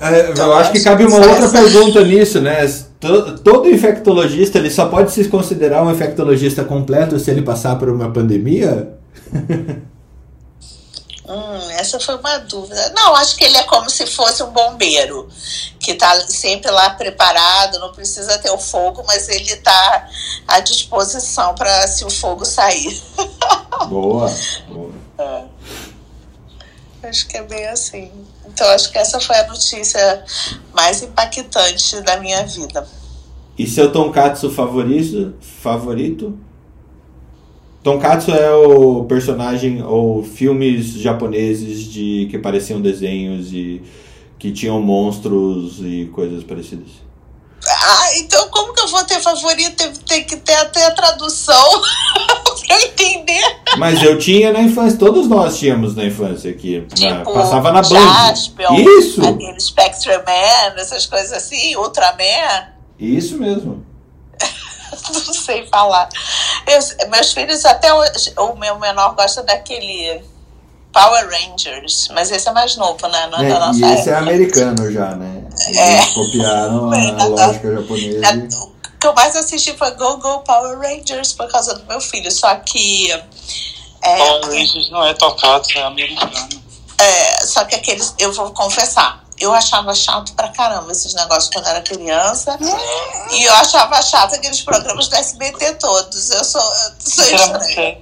É, então, eu acho que cabe uma outra pergunta nisso, né? Todo, todo infectologista ele só pode se considerar um infectologista completo se ele passar por uma pandemia? [laughs] Hum, essa foi uma dúvida. Não, acho que ele é como se fosse um bombeiro, que está sempre lá preparado, não precisa ter o fogo, mas ele está à disposição para se o fogo sair. Boa, [laughs] boa. É. Acho que é bem assim. Então, acho que essa foi a notícia mais impactante da minha vida. E seu tonkatsu favorito? Favorito? Tonkatsu é o personagem ou filmes japoneses de que pareciam desenhos e que tinham monstros e coisas parecidas. Ah, então como que eu vou ter favorito? Tem, tem que ter até a tradução [laughs] pra entender. Mas eu tinha na infância, todos nós tínhamos na infância aqui. Tipo, na, passava na Jaspion, Isso! Aquele Spectrum Man, essas coisas assim, Ultraman. Isso mesmo. [laughs] não sei falar. Eu, meus filhos, até hoje, o meu menor gosta daquele Power Rangers, mas esse é mais novo, né? Não é, da nossa e esse é época. é americano já, né? Eles é. copiaram a lógica japonesa. O que eu mais assisti foi Go Go Power Rangers por causa do meu filho, só que. É, Power Rangers não é tocado, é americano. É, só que aqueles, eu vou confessar, eu achava chato pra caramba esses negócios quando era criança. E eu achava chato aqueles programas do SBT todos. Eu sou, eu sou estranha.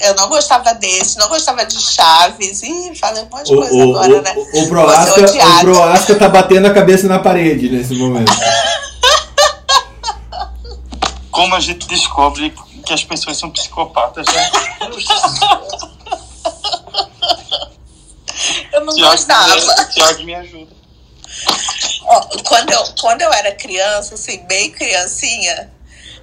Eu não gostava desse, não gostava de Chaves. Ih, falei um monte de coisa o, agora, o, né? O, o Proasca, o Proasca tá batendo a cabeça na parede nesse momento. [laughs] Como a gente descobre que as pessoas são psicopatas, né? [laughs] Eu não Thiago gostava. Tiago me ajuda. Quando eu, quando eu era criança, assim, bem criancinha,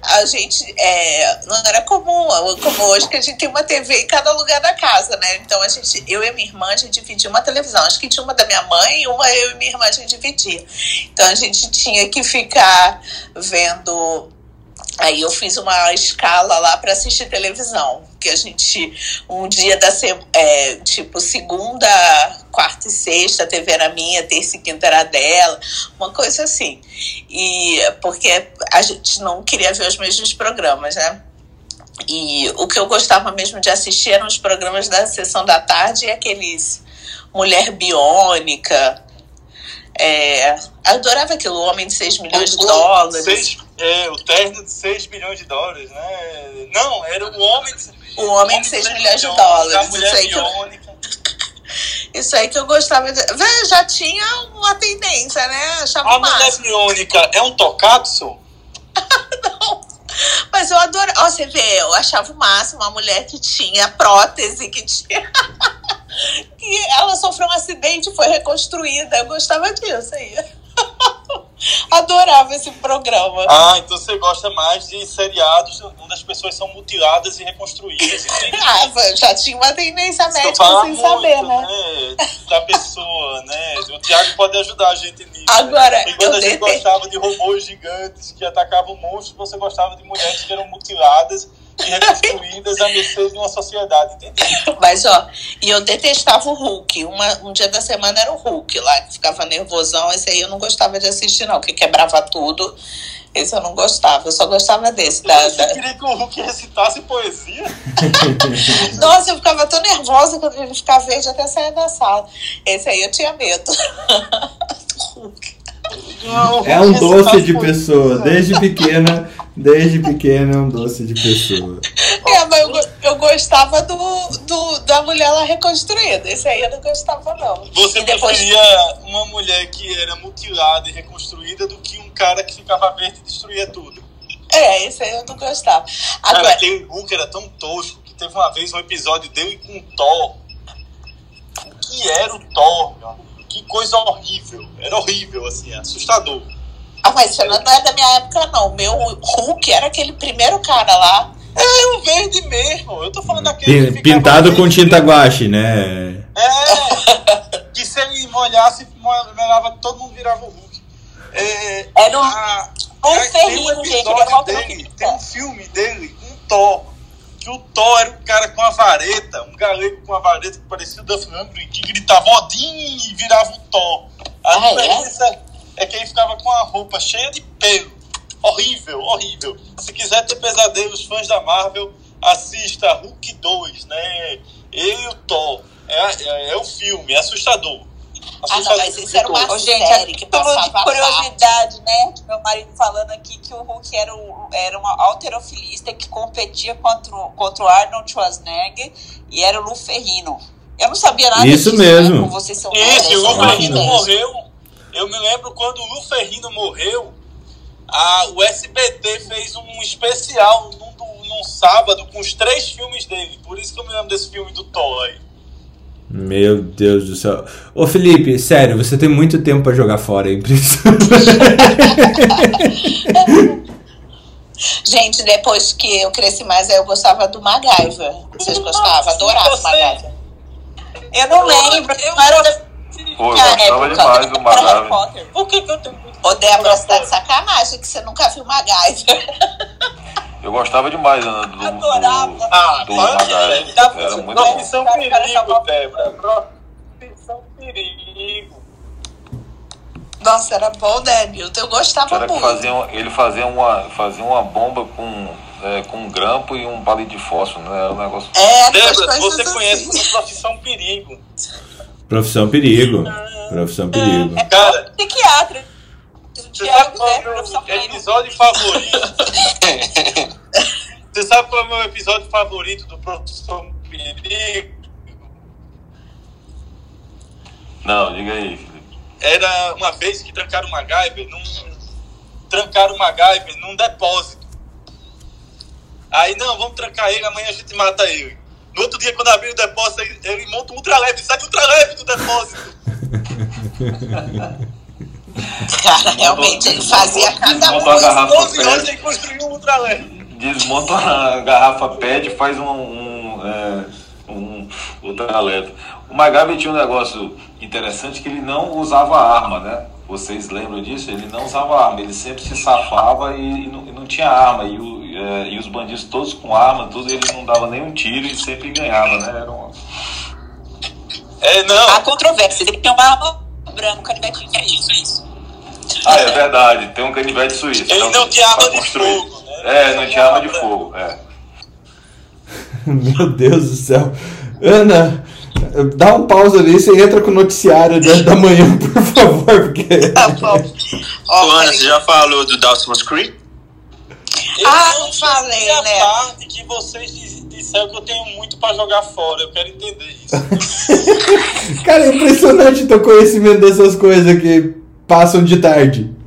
a gente é, não era comum, como hoje, que a gente tem uma TV em cada lugar da casa, né? Então a gente, eu e minha irmã, a gente dividia uma televisão. Acho que tinha uma da minha mãe e uma eu e minha irmã a gente dividia. Então a gente tinha que ficar vendo Aí eu fiz uma escala lá para assistir televisão, que a gente um dia da é, tipo segunda, quarta e sexta a TV era minha, terça e quinta era dela, uma coisa assim. E porque a gente não queria ver os mesmos programas, né? E o que eu gostava mesmo de assistir eram os programas da sessão da tarde e aqueles Mulher Biônica, é, adorava aquilo, o Homem de 6 milhões de dólares. Seis, é, o terno de 6 milhões de dólares, né? Não, era o Homem de, o homem de 6 milhões de dólares. Isso aí, que eu, isso aí que eu gostava de. Já tinha uma tendência, né? Achava A mulher biônica é um tocatsu? [laughs] Não. Mas eu adoro. Ó, você vê, eu achava o máximo uma mulher que tinha prótese, que tinha. [laughs] que [laughs] ela sofreu um acidente e foi reconstruída. Eu gostava disso aí. [laughs] Adorava esse programa. Ah, então você gosta mais de seriados onde as pessoas são mutiladas e reconstruídas. [laughs] ah, já tinha uma tendência médica sem muito, saber, né? né? Da pessoa, né? O Thiago pode ajudar a gente nisso. Agora, né? Enquanto a gente gostava de robôs gigantes que atacavam monstros, você gostava de mulheres que eram mutiladas e reconstruídas a mercê de uma sociedade, entendeu? Mas, ó, e eu detestava o Hulk. Uma, um dia da semana era o Hulk lá, que ficava nervosão. Esse aí eu não gostava de assistir, não, que quebrava tudo. Esse eu não gostava, eu só gostava desse. Da, Você da... queria que o Hulk recitasse poesia? [laughs] [laughs] Nossa, eu ficava tão nervosa quando ele ficava verde até sair da sala. Esse aí eu tinha medo. do [laughs] Hulk. Não, é um doce de pessoa, desde pequena Desde pequena é um doce de pessoa. É, mas eu, eu gostava do, do, da mulher lá reconstruída. Esse aí eu não gostava, não. Você depois... preferia uma mulher que era mutilada e reconstruída do que um cara que ficava verde e destruía tudo? É, esse aí eu não gostava. Agora... Cara, aquele Hulk era tão tosco que teve uma vez um episódio dele com Thor. O que era o Thor, meu? Que coisa horrível. Era horrível, assim, assustador. Ah, mas isso não é da minha época, não. O meu Hulk era aquele primeiro cara lá. É, Era verde mesmo. Eu tô falando daquele. Pin, pintado com tinta guache, né? É. que se ele molhasse, molhava, todo mundo virava o Hulk. É, era um, a, um tem um episódio dele, tem um filme dele, um Thor. Que o Thor era um cara com uma vareta, um galego com uma vareta que parecia o Duff Lundgren, que gritava Odin e virava o Thor. A ah, diferença é? é que ele ficava com a roupa cheia de pelo horrível, horrível. Se quiser ter pesadelos, fãs da Marvel, assista Hulk 2, né? Ele e o Thor. É, é, é o filme, é assustador. Ah, não, mas isso era uma gente, série que passava de curiosidade, né? Meu marido falando aqui que o Hulk era, um, era uma alterofilista que competia contra, contra o Arnold Schwarzenegger e era o Lu Ferrino. Eu não sabia nada Isso disso, mesmo. Né? Vocês são Isso, o Lu Ferrino morreu. Eu me lembro quando o Lu Ferrino morreu, a, o SBT fez um especial num, num sábado com os três filmes dele. Por isso que eu me lembro desse filme do Thor aí. Meu Deus do céu. Ô Felipe, sério, você tem muito tempo para jogar fora, é impressionante. [laughs] Gente, depois que eu cresci mais, eu gostava do MacGyver. Vocês gostavam? Adorava o MacGyver. Eu não lembro, eu não era da Pô, eu gostava demais do MacGyver. Por que, que eu tenho Ô, Débora, você tá de sacanagem que você nunca viu MacGyver. [laughs] Eu gostava demais né, do, Adorava. do, ah, do. Era muito bom. Profissão perigo, Débora. Profissão perigo. Nossa, era bom, né, Milton? Eu gostava era muito. Fazia, ele fazia uma, fazia uma bomba com, é, com um grampo e um palito de fósforo, né? Era um negócio... É, Débora, você assim. conhece Profissão Perigo. Profissão Perigo. Profissão Perigo. É, cara, psiquiatra. Você sabe qual é o meu episódio favorito? [laughs] [laughs] Você sabe qual é o meu episódio favorito do Profissão Perigo? Não, diga aí, Felipe. Era uma vez que trancaram o MacGyver num. Trancaram o MacGyver num depósito. Aí, não, vamos trancar ele, amanhã a gente mata ele. No outro dia, quando abrir o depósito, ele, ele monta um ultraleve, sai do ultraleve do depósito. [laughs] Cara, realmente ele fazia cada coisa. A garrafa 12 horas ele construiu um ultraleve. Desmonta a garrafa PET e faz um, um, é, um ultraleve. O Magabe tinha um negócio interessante que ele não usava arma, né? Vocês lembram disso? Ele não usava arma, ele sempre se safava e, e, não, e não, tinha arma. E, o, é, e, os bandidos todos com arma, tudo, ele não dava nenhum tiro e sempre ganhava, né? Era uma... É, não. Há controvérsia, ele tem uma arma branca, canivete suíço. Ah, é verdade, tem um canivete suíço. Ele então, não tinha arma de fogo, né? É, não tinha arma de fogo, é. [laughs] Meu Deus do céu. Ana, dá um pausa ali, você entra com o noticiário da, da manhã, [laughs] por favor, porque... Tá bom. [laughs] Ô, Ana, você já falou do Dawson's Creek? ah, não falei, né? a parte que vocês disseram que eu tenho muito pra jogar fora. Eu quero entender isso. Cara, é impressionante o teu conhecimento dessas coisas que passam de tarde.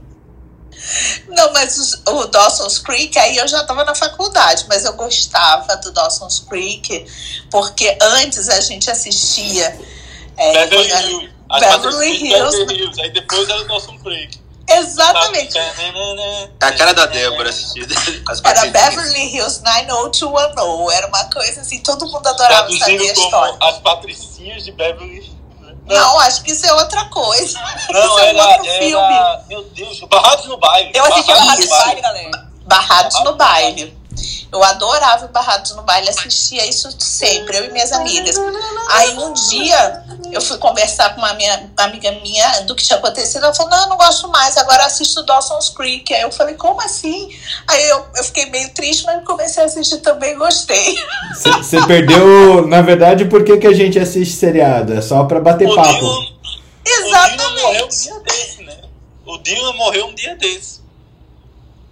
Não, mas o, o Dawson's Creek, aí eu já estava na faculdade, mas eu gostava do Dawson's Creek, porque antes a gente assistia. É, Beverly Hills. Beverly Hills. Beverly Hills. Aí depois era o Dawson's Creek. Exatamente. Tá a cara da Débora assistindo. Era Beverly Hills 90210. Era uma coisa assim, todo mundo adorava Traduzindo saber a história. As patricinhas de Beverly Hills. Não, acho que isso é outra coisa. Não, isso era, é outro filme. Era, meu Deus, Barrados no Baile. Eu assisti Barrados no Baile, galera. Barrados no Baile. Eu adorava Barrados no Baile, assistia isso sempre, eu e minhas amigas. Aí um dia eu fui conversar com uma, minha, uma amiga minha do que tinha acontecido. Ela falou: Não, eu não gosto mais, agora assisto Dawson's Creek. Aí eu falei: Como assim? Aí eu, eu fiquei meio triste, mas comecei a assistir também gostei. Você perdeu, na verdade, por que, que a gente assiste seriado? É só pra bater o papo. Dylan, Exatamente. O Dylan morreu um dia desse, né? O Dylan morreu um dia desse.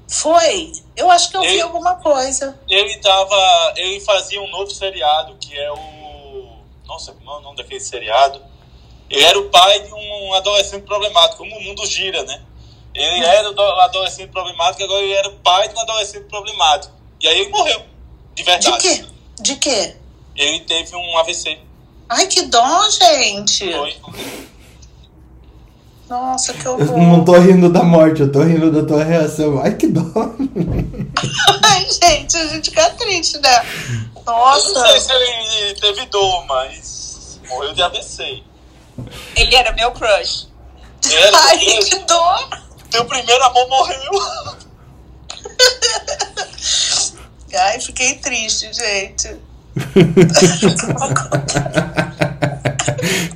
Foi? Eu acho que eu ele, vi alguma coisa. Ele tava. Ele fazia um novo seriado que é o. Nossa, como é o nome daquele seriado? Ele era o pai de um adolescente problemático, como o mundo gira, né? Ele hum. era o adolescente problemático, agora ele era o pai de um adolescente problemático. E aí ele morreu. De verdade. De quê? De quê? Ele teve um AVC. Ai, que dó, gente. Foi. Nossa, que horror. Eu não tô rindo da morte, eu tô rindo da tua reação. Ai, que dó. [laughs] Ai, gente, a gente fica triste, né? Nossa. Eu não sei se ele teve dor, mas morreu de AVC. Ele era meu crush. Era, Ai, que dor. Teu primeiro amor morreu. Ai, fiquei triste, gente. [laughs]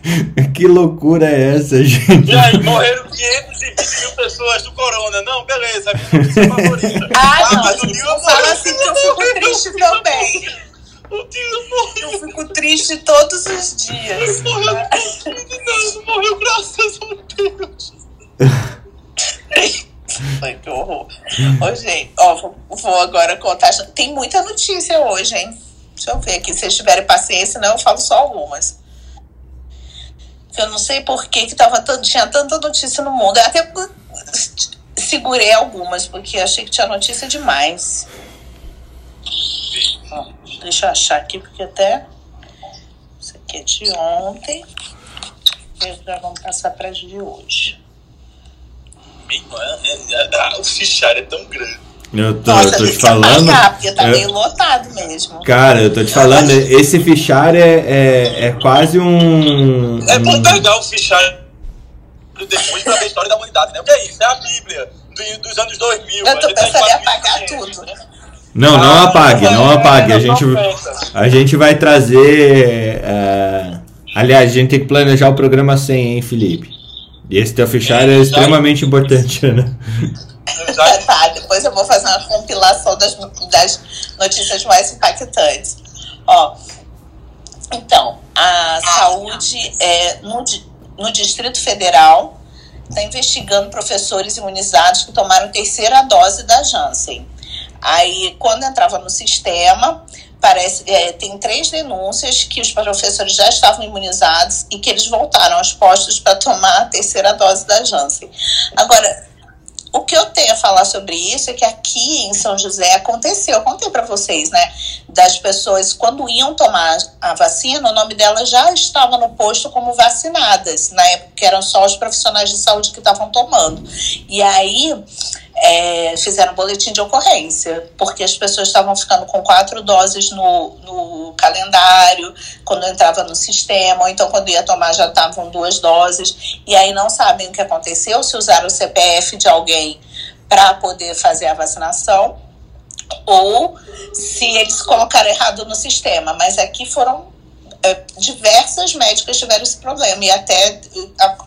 [laughs] que loucura é essa, gente? E aí, morreram 520 mil pessoas do corona. Não, beleza, a minha notícia favorita. [laughs] Ah, não, mas o fala morreu. assim que eu fico triste também. O Dylan morreu. Eu fico triste todos os dias. Morreu não, não morreu graças a Deus. [laughs] Ai, que horror. Ô, gente, ó, vou, vou agora contar. Tem muita notícia hoje, hein? Deixa eu ver aqui. Se vocês tiverem paciência, não, eu falo só algumas. Eu não sei por que, que tava tinha tanta notícia no mundo. Eu até segurei algumas, porque achei que tinha notícia demais. Deixa eu achar aqui, porque até. Isso aqui é de ontem. E já vamos passar para de hoje. Irmã, é- é- o fichário é tão grande. Eu tô, Nossa, eu tô te falando. porque tá eu- meio lotado mesmo. Cara, eu tô te falando, esse fichário é, é, é quase um. É bom um- pegar o fichário depois pra ver a história da humanidade, né? O que é isso? É a Bíblia do- dos anos 2000. Eu tô A gente em pensando em 4500, apagar tudo. né? Não, não Ah, apague, não é, apague. A é, gente, a gente vai trazer. é, aliás, a gente tem que planejar o programa 100, hein, Felipe? E esse teu fichário é É, extremamente importante, né? [laughs] Tá, depois eu vou fazer uma compilação das, das notícias mais impactantes. Ó, então, a saúde é, no, no Distrito Federal está investigando professores imunizados que tomaram terceira dose da Janssen. Aí, quando entrava no sistema, parece é, tem três denúncias que os professores já estavam imunizados e que eles voltaram aos postos para tomar a terceira dose da Janssen. Agora, o que eu tenho a falar sobre isso é que aqui em São José aconteceu, eu contei para vocês, né? Das pessoas, quando iam tomar a vacina, o nome delas já estava no posto como vacinadas, na época que eram só os profissionais de saúde que estavam tomando. E aí é, fizeram boletim de ocorrência, porque as pessoas estavam ficando com quatro doses no, no calendário, quando entrava no sistema, ou então quando ia tomar já estavam duas doses, e aí não sabem o que aconteceu, se usaram o CPF de alguém para poder fazer a vacinação, ou se eles colocaram errado no sistema. Mas aqui foram diversas médicas tiveram esse problema e até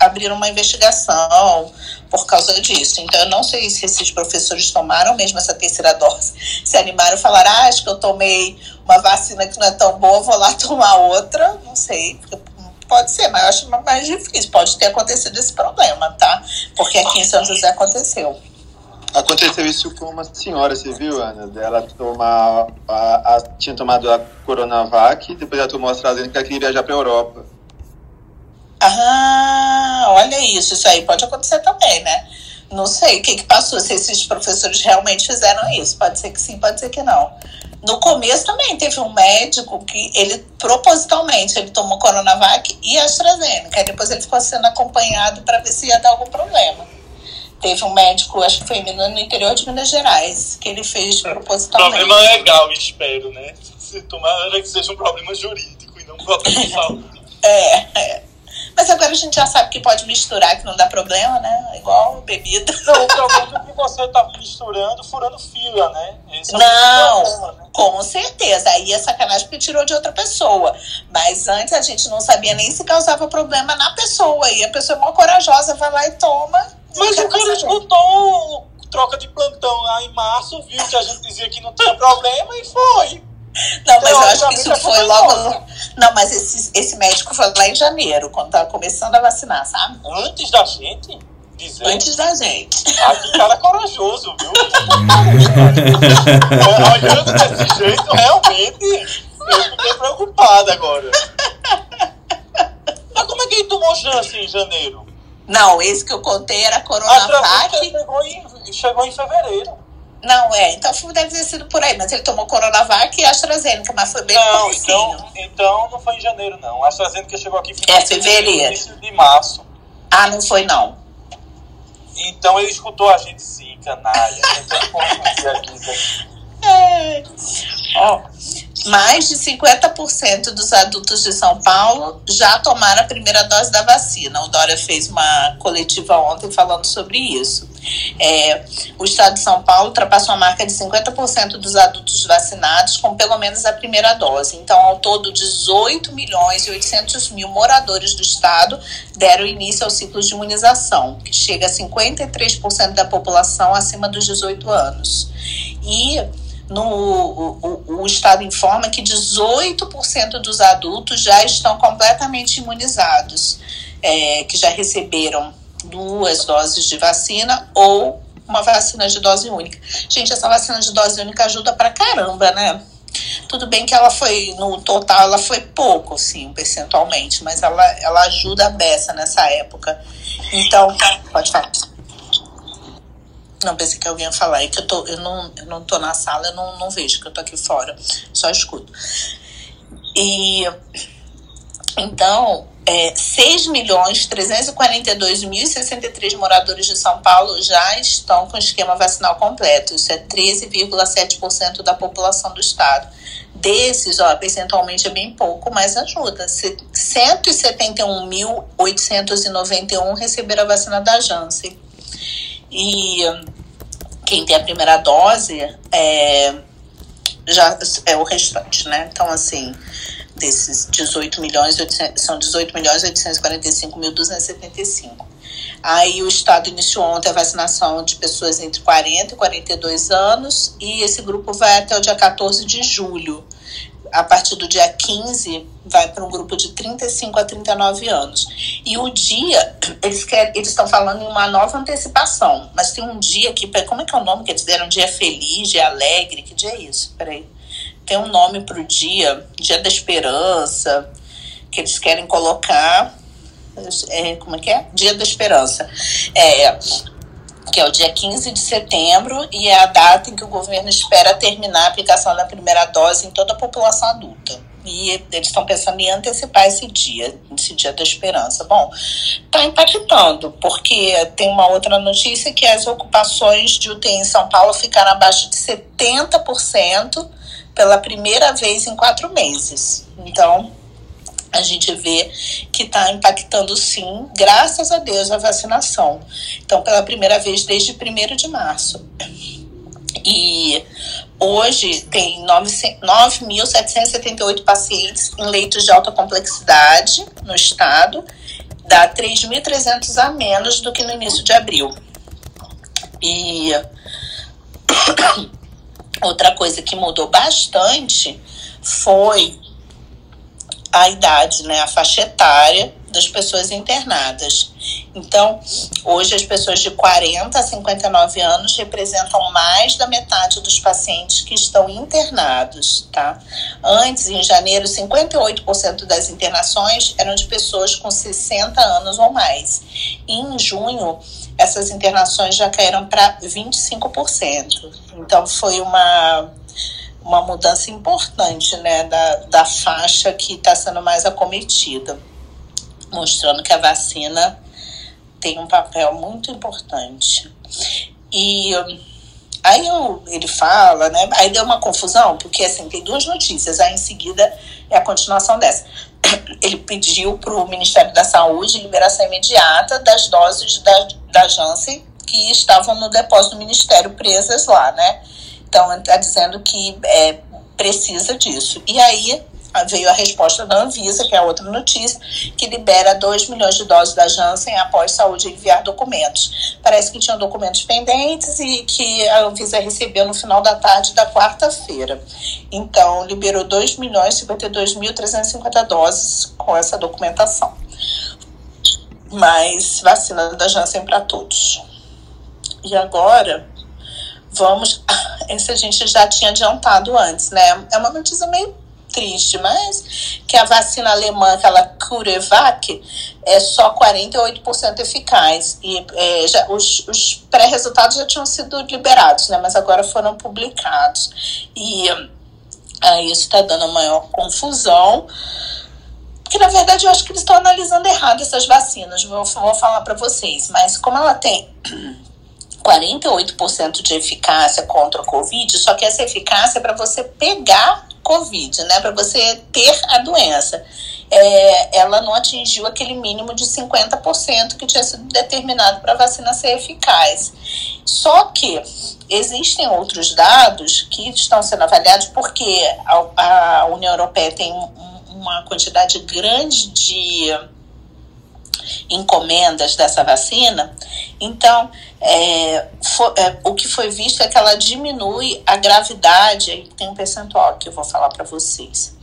abriram uma investigação por causa disso. Então, eu não sei se esses professores tomaram mesmo essa terceira dose, se animaram e falaram: ah, acho que eu tomei uma vacina que não é tão boa, vou lá [laughs] tomar outra. Não sei. Pode ser, mas eu acho mais difícil. Pode ter acontecido esse problema, tá? Porque aqui em São José aconteceu. Aconteceu isso com uma senhora, você viu, Ana? Dela tomar. A, a- tinha tomado a Coronavac, depois ela tomou a AstraZeneca, ela queria viajar pra Europa. Ah, olha isso, isso aí pode acontecer também, né? Não sei o que, que passou, se esses professores realmente fizeram isso. Pode ser que sim, pode ser que não. No começo também teve um médico que ele propositalmente ele tomou Coronavac e AstraZeneca. Depois ele ficou sendo acompanhado para ver se ia dar algum problema. Teve um médico, acho que foi em Minas- no interior de Minas Gerais, que ele fez propositalmente. Problema legal, espero, né? Se tomara que seja um problema jurídico e não um problema de saúde. [laughs] É, é. Mas agora a gente já sabe que pode misturar, que não dá problema, né? Igual bebida. Não, o problema é que você tá misturando, furando fila, né? Esse é Não, problema, né? com certeza. Aí é sacanagem porque tirou de outra pessoa. Mas antes a gente não sabia nem se causava problema na pessoa. E a pessoa é mó corajosa, vai lá e toma. Mas o cara escutou troca de plantão lá em março, viu que a gente dizia que não tinha problema e foi. Não, mas eu acho que isso foi logo. Não, mas esse, esse médico foi lá em janeiro, quando tava começando a vacinar, sabe? Antes da gente dizer. Antes da gente. Ah, que cara corajoso, viu? [laughs] É, Olhando desse jeito, realmente, eu fiquei preocupado agora. Mas como é que ele tomou chance em janeiro? Não, esse que eu contei era Coronavac. AstraZeneca chegou em, chegou em fevereiro. Não, é, então foi- deve ter sido por aí, mas ele tomou Coronavac e AstraZeneca, mas foi bem Não, então, então não foi em janeiro, não. A AstraZeneca chegou aqui em É fevereiro. início de março. Ah, não foi não. Então ele escutou a gente sim, canalha. Tentando confundir a gente. É. Ó, mais de 50% dos adultos de São Paulo já tomaram a primeira dose da vacina. O Dória fez uma coletiva ontem falando sobre isso. É, o estado de São Paulo ultrapassou a marca de 50% dos adultos vacinados com pelo menos a primeira dose. Então, ao todo, 18 milhões e 800 mil moradores do estado deram início ao ciclo de imunização, que chega a 53% da população acima dos 18 anos. E no, o, o, o, Estado informa que 18% dos adultos já estão completamente imunizados, é, que já receberam duas doses de vacina ou uma vacina de dose única. Gente, essa vacina de dose única ajuda pra caramba, né? Tudo bem que ela foi, no total, ela foi pouco, sim, percentualmente, mas ela, ela ajuda a beça nessa época. Então, pode falar. Não, pensei que alguém ia falar. É que eu, tô, eu, não, eu não tô na sala, eu não, não vejo, que eu tô aqui fora. Só escuto. E então, é, 6 milhões 342 mil 63 moradores de São Paulo já estão com esquema vacinal completo. Isso é 13,7% da população do estado. Desses, ó, percentualmente é bem pouco, mas ajuda. 171.891 receberam a vacina da Janssen. E quem tem a primeira dose é, já é o restante, né? Então, assim, desses 18 milhões, 800, são 18 milhões 845 mil 275. Aí o Estado iniciou ontem a vacinação de pessoas entre 40 e 42 anos e esse grupo vai até o dia 14 de julho a partir do dia 15, vai para um grupo de 35 a 39 anos. E o dia, eles querem, eles estão falando em uma nova antecipação, mas tem um dia que, como é que é o nome que eles deram? Dia feliz, dia alegre, que dia é isso? Peraí. Tem um nome para o dia, dia da esperança, que eles querem colocar. É, como é que é? Dia da esperança. É, que é o dia 15 de setembro, e é a data em que o governo espera terminar a aplicação da primeira dose em toda a população adulta. E eles estão pensando em antecipar esse dia, esse dia da esperança. Bom, está impactando, porque tem uma outra notícia que as ocupações de UTI em São Paulo ficaram abaixo de 70% pela primeira vez em quatro meses. Então, a gente vê que está impactando sim, graças a Deus, a vacinação. Então, pela primeira vez desde 1 de março. E hoje tem 9.778 pacientes em leitos de alta complexidade no estado, dá 3.300 a menos do que no início de abril. E [coughs] outra coisa que mudou bastante foi a idade, né, a faixa etária das pessoas internadas. Então, hoje as pessoas de 40 a 59 anos representam mais da metade dos pacientes que estão internados, tá? Antes, em janeiro, 58% das internações eram de pessoas com 60 anos ou mais. E em junho, essas internações já caíram para 25%. Então, foi uma uma mudança importante né, da, da faixa que está sendo mais acometida, mostrando que a vacina tem um papel muito importante. E aí eu, ele fala, né? Aí deu uma confusão, porque assim, tem duas notícias, aí em seguida é a continuação dessa. [coughs] Ele pediu para o Ministério da Saúde liberação imediata das doses da, da Janssen que estavam no depósito do Ministério presas lá, né? Então, está dizendo que é, precisa disso. E aí veio a resposta da Anvisa, que é outra notícia, que libera 2 milhões de doses da Janssen após saúde enviar documentos. Parece que tinham documentos pendentes e que a Anvisa recebeu no final da tarde da quarta-feira. Então, liberou 2 milhões e 52 mil 350 doses com essa documentação. Mas vacina da Janssen para todos. E agora, vamos. [coughs] Esse a gente já tinha adiantado antes, né? É uma notícia meio triste, mas que a vacina alemã, aquela CureVac, é só 48% eficaz. E é, já, os, os pré-resultados já tinham sido liberados, né? Mas agora foram publicados. E aí isso está dando maior confusão. Porque, na verdade, eu acho que eles estão analisando errado essas vacinas, vou, vou falar para vocês. Mas como ela tem 48% de eficácia contra o Covid, só que essa eficácia é para você pegar Covid, né? Para você ter a doença. É, ela não atingiu aquele mínimo de 50% que tinha sido determinado para a vacina ser eficaz. Só que existem outros dados que estão sendo avaliados porque a, a União Europeia tem uma quantidade grande de encomendas dessa vacina. Então, é, for, é, o que foi visto é que ela diminui a gravidade, aí tem um percentual que eu vou falar para vocês.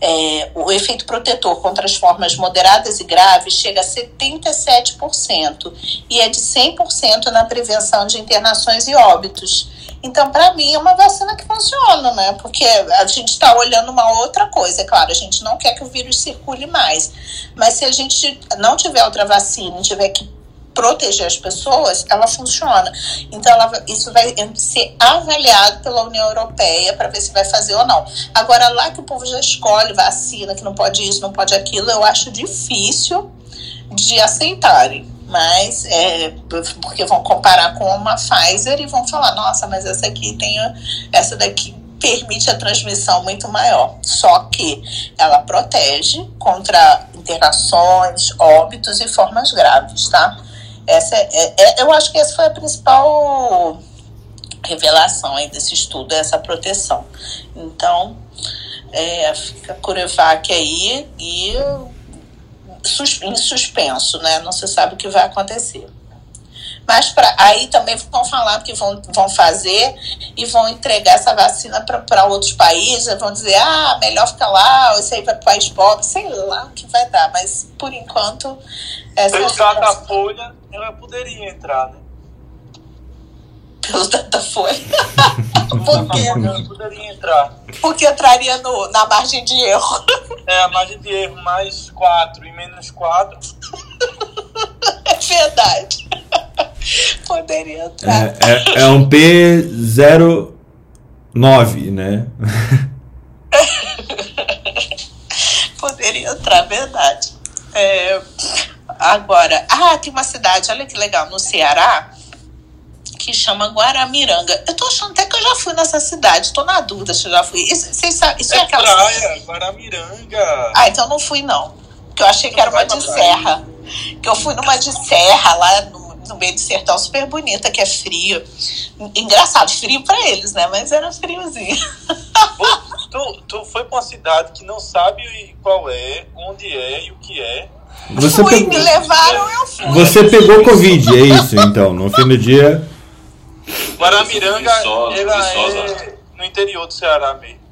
É, o efeito protetor contra as formas moderadas e graves chega a 77% e é de 100% na prevenção de internações e óbitos. Então, para mim, é uma vacina que funciona, né? Porque a gente está olhando uma outra coisa. É claro, a gente não quer que o vírus circule mais. Mas se a gente não tiver outra vacina e tiver que proteger as pessoas, ela funciona. Então, ela, isso vai ser avaliado pela União Europeia para ver se vai fazer ou não. Agora, lá que o povo já escolhe vacina, que não pode isso, não pode aquilo, eu acho difícil de aceitarem mas é, porque vão comparar com uma Pfizer e vão falar, nossa, mas essa aqui tem essa daqui permite a transmissão muito maior. Só que ela protege contra internações, óbitos e formas graves, tá? Essa é, é, eu acho que essa foi a principal revelação aí desse estudo, essa proteção. Então, é, fica Curevac aí e em suspenso, né? Não se sabe o que vai acontecer. Mas pra, aí também vão falar que vão, vão fazer e vão entregar essa vacina para outros países, vão dizer, ah, melhor ficar lá, ou isso aí vai para o país pobre, sei lá o que vai dar, mas por enquanto. Pelo Datafolha, ela poderia entrar, né? Pelo Datafolha? [laughs] por quê? Poderia entrar. Porque entraria no, na margem de erro. [laughs] É, a margem de erro mais 4 e menos 4. [laughs] é verdade. Poderia entrar. É, é, é um P09, né? Poderia entrar, verdade. É, agora, ah, tem uma cidade, olha que legal, no Ceará, que chama Guaramiranga. Eu tô achando até que eu já fui nessa cidade, tô na dúvida se eu já fui. Isso, isso é, é aquela praia, cidade? Guaramiranga. Ah, então não fui não. Porque eu achei que era uma de serra. Que eu fui numa de serra lá no, no meio do sertão, super bonita, que é frio. Engraçado, frio para eles, né? Mas era friozinho. [laughs] tu, tu foi pra uma cidade que não sabe qual é, onde é e o que é. Você fui, pegou... me levaram, eu fui. Você pegou Covid, é isso, então. No fim do dia. [laughs] Guaramiranga Viçosa, ela Viçosa. é no interior do Ceará mesmo.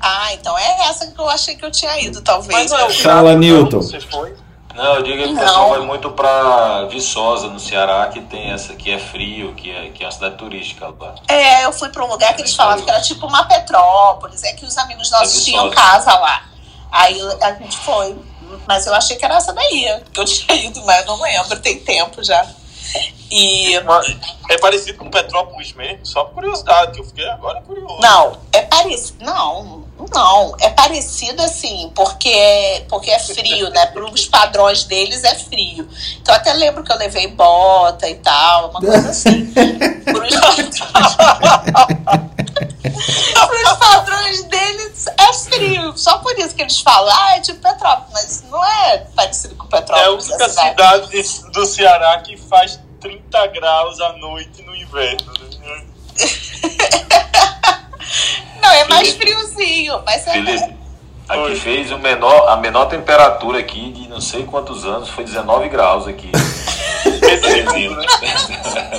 Ah, então é essa que eu achei que eu tinha ido, talvez. Mas não é o Fala, Newton. Você foi? Não, eu digo que o pessoal vai muito pra Viçosa, no Ceará, que tem essa, que é frio, que é, que é uma cidade turística lá. É, eu fui pra um lugar que eles falavam que era tipo uma Petrópolis, é que os amigos nossos é tinham casa lá. Aí a gente foi, mas eu achei que era essa daí, que eu tinha ido, mas eu não lembro, tem tempo já. E... É parecido com Petrópolis mesmo, só por curiosidade, que eu fiquei agora curioso. Não, é parecido. Não, não. É parecido assim, porque, porque é frio, né? Para os padrões deles é frio. Então até lembro que eu levei bota e tal, uma coisa assim. Para os padrões deles é frio. Só por isso que eles falam, ah, é tipo Petrópolis, mas não é parecido com Petrópolis. É a única cidade do Ceará que faz 30 graus à noite no inverno. Né? [laughs] Não, é mais friozinho, mas é. Felipe, aqui fez o menor, a menor temperatura aqui de não sei quantos anos, foi 19 graus aqui. [laughs]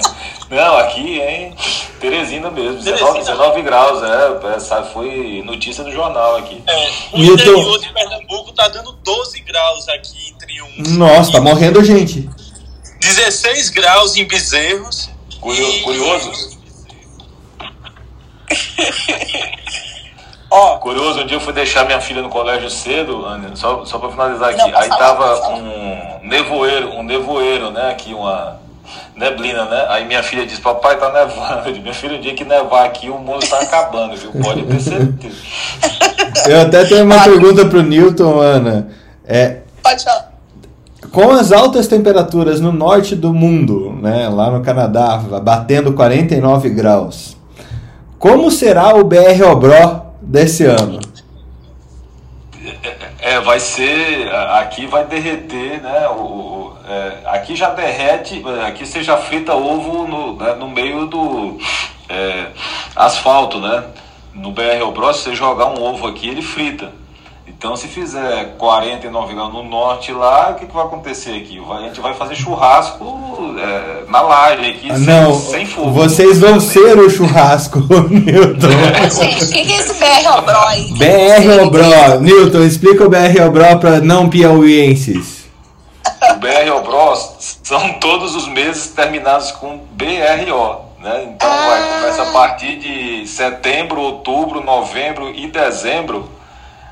[laughs] Não, aqui em Teresina mesmo, 19, 19 graus, é, sabe, foi notícia do jornal aqui. É, o interior de Pernambuco tá dando 12 graus aqui entre um. Nossa, tá morrendo gente. 16 graus em Bezerros. Curioso. E... curioso. [laughs] Ó, curioso, um dia eu fui deixar minha filha no colégio cedo, Ana, só, só pra finalizar aqui. Não, Aí tava um nevoeiro, um nevoeiro, né? Aqui, uma neblina, né? Aí minha filha disse, papai tá nevando. Minha filha, um dia que nevar aqui, o mundo tá acabando, viu? Pode ter certeza. Eu até tenho uma pergunta pro Newton, Ana. É, Pode falar. com as altas temperaturas no norte do mundo, né, lá no Canadá, batendo 49 graus, como será o BR Obró desse ano? É, vai ser. Aqui vai derreter, né? O, o- é, aqui já derrete, aqui você já frita ovo no, né, no meio do é, asfalto, né? No BR Obró, se você jogar um ovo aqui, ele frita. Então, se fizer 49 graus no norte lá, o que, que vai acontecer aqui? Vai- a gente vai fazer churrasco é, na laje aqui, sem, Não, sem fogo. vocês vão ser o churrasco, [laughs] Newton. [laughs] Gente, o que, que é esse BR Obró aí? BR Obró, Newton, explica o BR Obró para não piauienses. O BR Obros são todos os meses terminados com BRO. Né? Então vai, começa a partir de setembro, outubro, novembro e dezembro.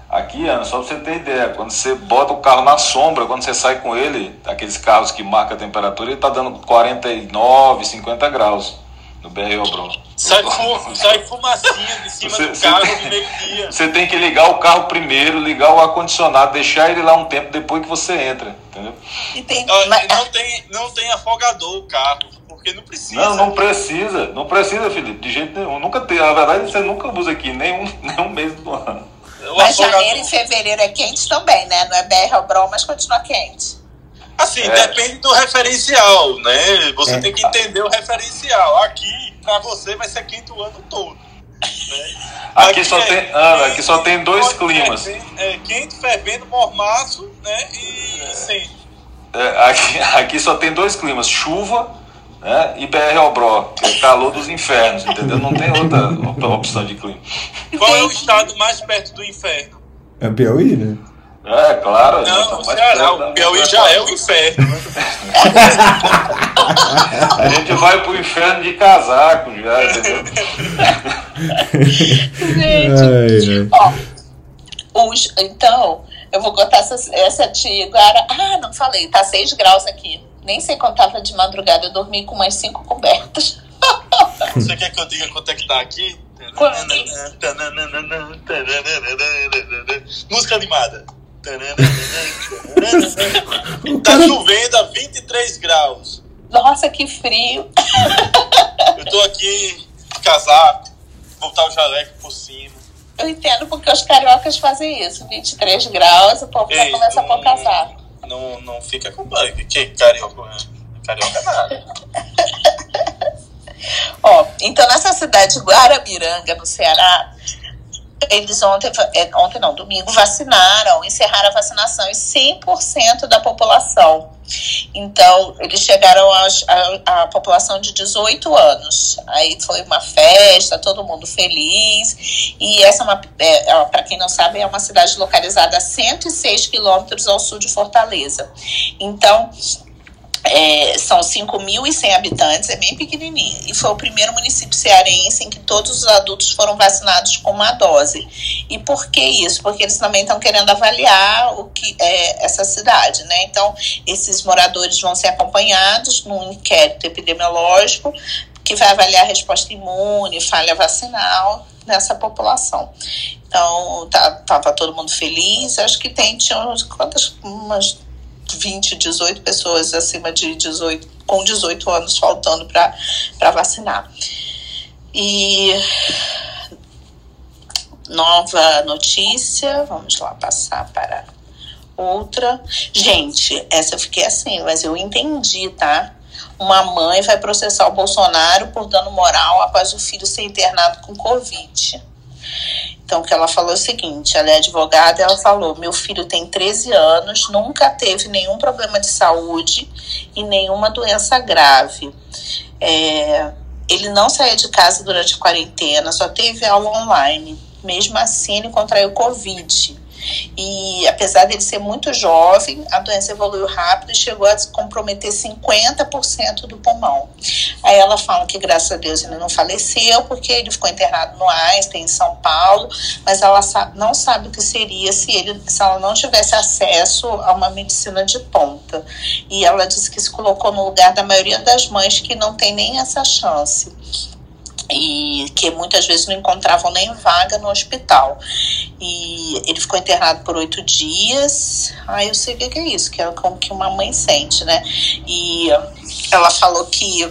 Aqui, Ana, só pra você ter ideia, quando você bota o carro na sombra, quando você sai com ele, aqueles carros que marcam a temperatura, ele tá dando 49, 50 graus no BR Obros. Sai, fu sai fumacinha de cima Você- do carro tem- no meio-dia. Você tem que ligar o carro primeiro, ligar o ar-condicionado, deixar ele lá um tempo depois que você entra, entendeu? E tem, Não tem, não tem afogador o carro, porque não precisa. Não, não precisa, não precisa, Felipe, de jeito nenhum. Nunca tem, na verdade você nunca usa aqui nenhum, [laughs] nenhum mês do ano. O mas afogador- janeiro e fevereiro é quente também, né? Não é BR Obró, mas continua quente. Assim, É. depende do referencial, né? Você É. tem que entender o referencial. Aqui, pra você, vai ser quente o ano todo. né? Aqui só é tem- Ana, aqui só tem dois climas. É, quente, fervendo, mormaço, né? E incêndio. É, aqui, [laughs] aqui só tem dois climas, chuva né, e BR Obró, que é calor dos infernos, entendeu? Não tem outra op- opção de clima. Qual é o estado mais perto do inferno? É Piauí, né? É, claro. Não, nós o estamos mais Ceará. O Piauí já é o inferno. né? A gente vai pro inferno de casaco já, entendeu? Gente, Ai, ai. ó, os, então, eu vou contar essa, essa de agora. Ah, não falei, tá 6 graus aqui. Nem sei quando tava de madrugada, eu dormi com umas 5 cobertas. Você quer que eu diga quanto é que tá aqui? Quanto? Música animada. Tá chovendo a 23 graus. Nossa, que frio. Eu tô aqui de casaco, botar o jaleco por cima. Eu entendo porque os cariocas fazem isso. 23 graus, o povo já começa a pôr não- casaco. Não, não fica com Que carioca, né? carioca nada. [laughs] Ó, então nessa cidade de Guarabiranga, no Ceará, eles ontem, é, ontem não, domingo, vacinaram, encerraram a vacinação em 100% da população. Então, eles chegaram à, população de 18 anos. Aí foi uma festa, todo mundo feliz. E essa, é é, para quem não sabe, é uma cidade localizada a 106 quilômetros ao sul de Fortaleza. Então, é, são 5.100 habitantes, é bem pequenininho. E foi o primeiro município cearense em que todos os adultos foram vacinados com uma dose. E por que isso? Porque eles também estão querendo avaliar o que é essa cidade, né? Então, esses moradores vão ser acompanhados num inquérito epidemiológico que vai avaliar a resposta imune, falha vacinal nessa população. Então, tá, tava todo mundo feliz. Acho que tem, tinha umas, quantas, umas 20, 18 pessoas acima de 18, com 18 anos faltando para vacinar. E nova notícia, vamos lá passar para outra. Gente, essa eu fiquei assim, mas eu entendi, tá? Uma mãe vai processar o Bolsonaro por dano moral após o filho ser internado com Covid. Então, que ela falou é o seguinte: ela é advogada, ela falou: meu filho tem 13 anos, nunca teve nenhum problema de saúde e nenhuma doença grave. É, ele não saía de casa durante a quarentena, só teve aula online. Mesmo assim, ele contraiu Covid. E apesar dele ser muito jovem, a doença evoluiu rápido e chegou a comprometer 50% do pulmão. Aí ela fala que, graças a Deus, ele não faleceu, porque ele ficou internado no Einstein, em São Paulo, mas ela não sabe o que seria se, ele, se ela não tivesse acesso a uma medicina de ponta. E ela disse que se colocou no lugar da maioria das mães que não tem nem essa chance e que muitas vezes não encontravam nem vaga no hospital. E ele ficou internado por oito dias. Ai, eu sei o que é isso, que é como que uma mãe sente, né? E ela falou que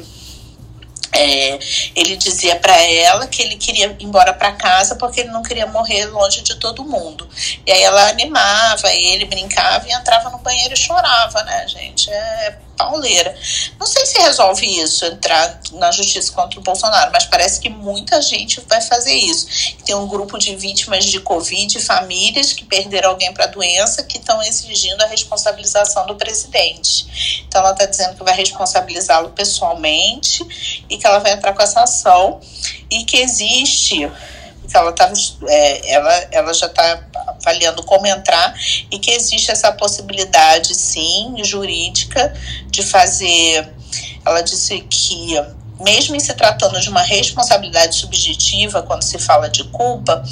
é, ele dizia para ela que ele queria ir embora para casa porque ele não queria morrer longe de todo mundo. E aí ela animava ele, brincava e entrava no banheiro e chorava, né, gente? É pauleira. Não sei se resolve isso, entrar na justiça contra o Bolsonaro, mas parece que muita gente vai fazer isso. Tem um grupo de vítimas de Covid, famílias que perderam alguém para a doença, que estão exigindo a responsabilização do presidente. Então ela está dizendo que vai responsabilizá-lo pessoalmente e que ela vai entrar com essa ação e que existe ela, tava, é, ela, ela já está avaliando como entrar e que existe essa possibilidade, sim, jurídica, de fazer. Ela disse que mesmo em se tratando de uma responsabilidade subjetiva, quando se fala de culpa,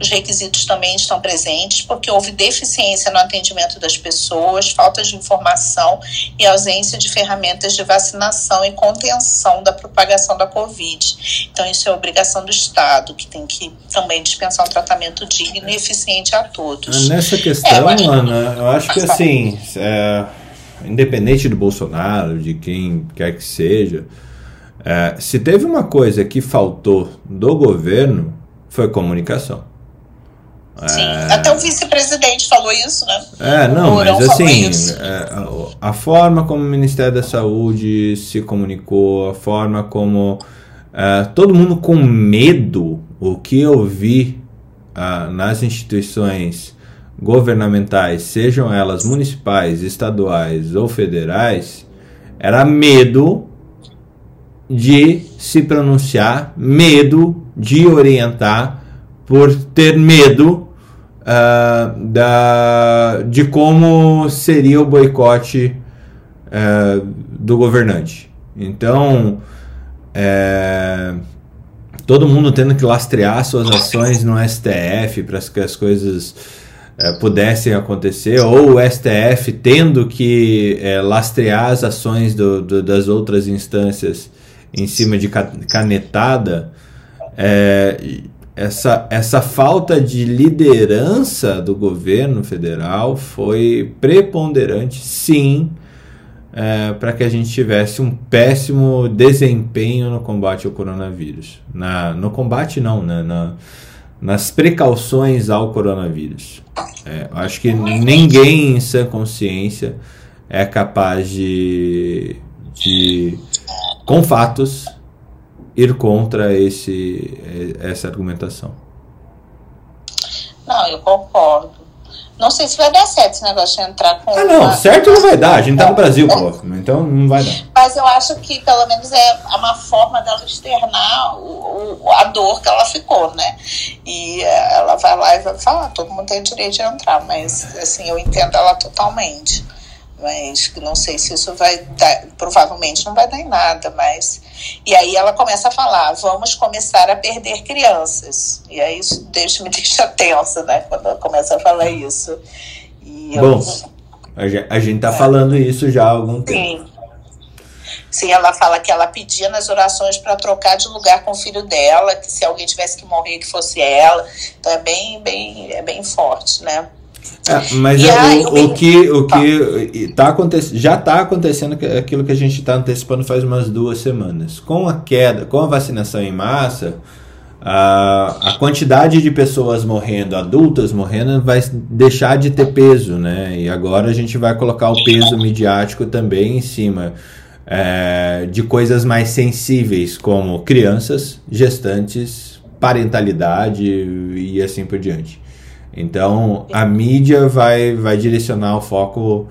os requisitos também estão presentes, porque houve deficiência no atendimento das pessoas, falta de informação e ausência de ferramentas de vacinação e contenção da propagação da Covid. Então, isso é obrigação do Estado, que tem que também dispensar um tratamento digno e eficiente a todos. Nessa questão, é, acho... Ana, eu acho que assim, é, independente do Bolsonaro, de quem quer que seja é, se teve uma coisa que faltou do governo, foi comunicação. Sim, é... até o vice-presidente falou isso, né? É, não, mas assim, é, a, a, forma como o Ministério da Saúde se comunicou, a forma como é, todo mundo com medo, o que eu vi uh, nas instituições governamentais, sejam elas municipais, estaduais ou federais, era medo de se pronunciar, medo de orientar, por ter medo uh, da, de como seria o boicote uh, do governante. Então, é, todo mundo tendo que lastrear suas ações no STF para que as coisas é, pudessem acontecer, ou o STF tendo que é, lastrear as ações do, do, das outras instâncias em cima de canetada, é, essa, essa falta de liderança do governo federal foi preponderante, sim, é, para que a gente tivesse um péssimo desempenho no combate ao coronavírus. Na, no combate, não, né? Na, nas precauções ao coronavírus. É, acho que ninguém em sã consciência é capaz de, de com fatos, ir contra esse, essa argumentação. Não, eu concordo. Não sei se vai dar certo esse negócio de entrar com. Ah, não, uma... certo não vai dar. A gente tá no Brasil, pô. Então não vai dar. Mas eu acho que pelo menos é uma forma dela externar o, o, a dor que ela ficou, né? E eh, ela vai lá e vai falar: todo mundo tem direito de entrar, mas assim, eu entendo ela totalmente mas não sei se isso vai dar, provavelmente não vai dar em nada, mas e aí ela começa a falar, vamos começar a perder crianças, e aí isso deixa, me [laughs] deixa tensa, né, quando ela começa a falar isso. E Bom, eu, a gente tá é. falando isso já há algum tempo. Sim. Sim, ela fala que ela pedia nas orações para trocar de lugar com o filho dela, que se alguém tivesse que morrer, que fosse ela. Então é bem, bem, é bem forte, né? É, mas é, aí, o, o, que, o que tá aconte já está acontecendo aquilo que a gente está antecipando faz umas duas semanas. Com a queda, com a vacinação em massa, a, a quantidade de pessoas morrendo, adultas morrendo, vai deixar de ter peso, né? E agora a gente vai colocar o peso midiático também em cima é, de coisas mais sensíveis, como crianças, gestantes, parentalidade e assim por diante. Então a mídia vai, vai direcionar o foco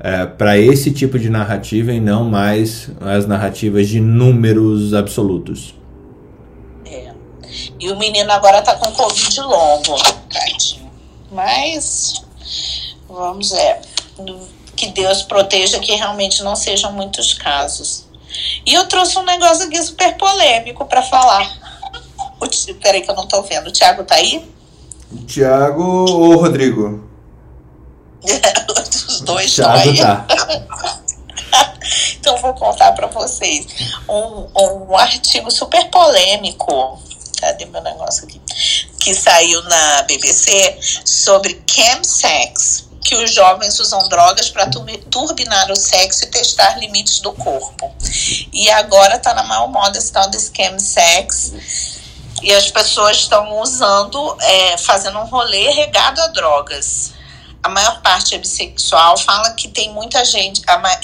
é, para esse tipo de narrativa e não mais as narrativas de números absolutos. É. E o menino agora tá com Covid longo, tadinho. Mas vamos ver. Que Deus proteja que realmente não sejam muitos casos. E eu trouxe um negócio aqui super polêmico para falar. [laughs] Peraí que eu não tô vendo. O Thiago tá aí? Tiago ou Rodrigo? [laughs] Os dois Thiago aí. tá. [laughs] então vou contar para vocês um, um artigo super polêmico. Cadê meu negócio aqui? que saiu na BBC sobre chemsex, que os jovens usam drogas para turbinar o sexo e testar limites do corpo. E agora está na maior moda esse tal de chemsex. E as pessoas estão usando, é, fazendo um rolê regado a drogas. A maior parte é bissexual fala que tem muita gente,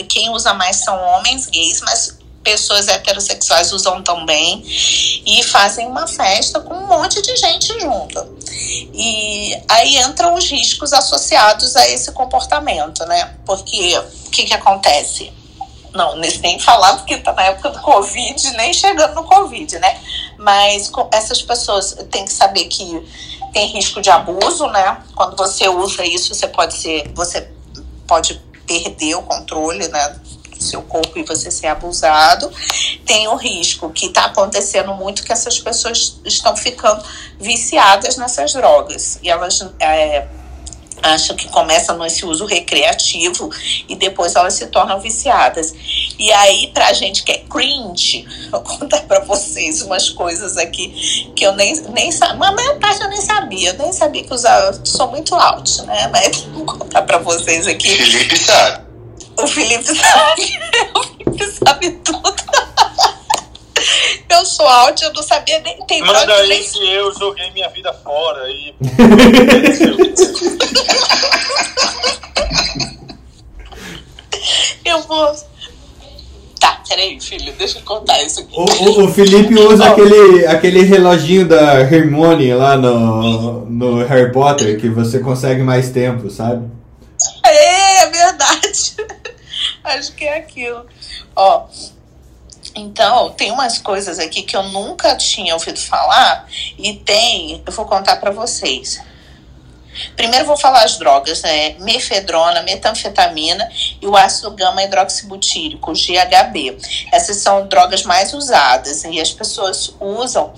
quem usa mais são homens gays, mas pessoas heterossexuais usam também e fazem uma festa com um monte de gente junto. E aí entram os riscos associados a esse comportamento, né? Porque o que, que acontece? Não, nem falar porque tá na época do Covid, nem chegando no Covid, né? Mas essas pessoas têm que saber que tem risco de abuso, né? Quando você usa isso, você pode ser, você pode perder o controle, né? seu corpo e você ser abusado, tem o risco que está acontecendo muito que essas pessoas estão ficando viciadas nessas drogas e elas é, acham que começa nesse uso recreativo e depois elas se tornam viciadas. E aí, pra gente que é cringe, [laughs] vou contar pra vocês umas coisas aqui que eu nem, nem sabia. A maior parte eu nem sabia. Eu nem sabia que usava. Sou muito alto, né? Mas [laughs] vou contar pra vocês aqui. Felipe sabe. O Felipe sabe. [laughs] o Felipe sabe tudo. Eu sou áudio, eu não sabia nem. Tem Manda aí nem... que eu joguei minha vida fora e. [laughs] eu vou. Tá, peraí, filho, deixa eu contar isso aqui. O, o, o Felipe usa oh. aquele, aquele reloginho da Hermione lá no, no Harry Potter que você consegue mais tempo, sabe? É, é verdade. [laughs] Acho que é aquilo. Ó, então, tem umas coisas aqui que eu nunca tinha ouvido falar e tem, eu vou contar para vocês. Primeiro vou falar as drogas, né? Mefedrona, metanfetamina e o ácido gama hidroxibutírico, GHB. Essas são drogas mais usadas e as pessoas usam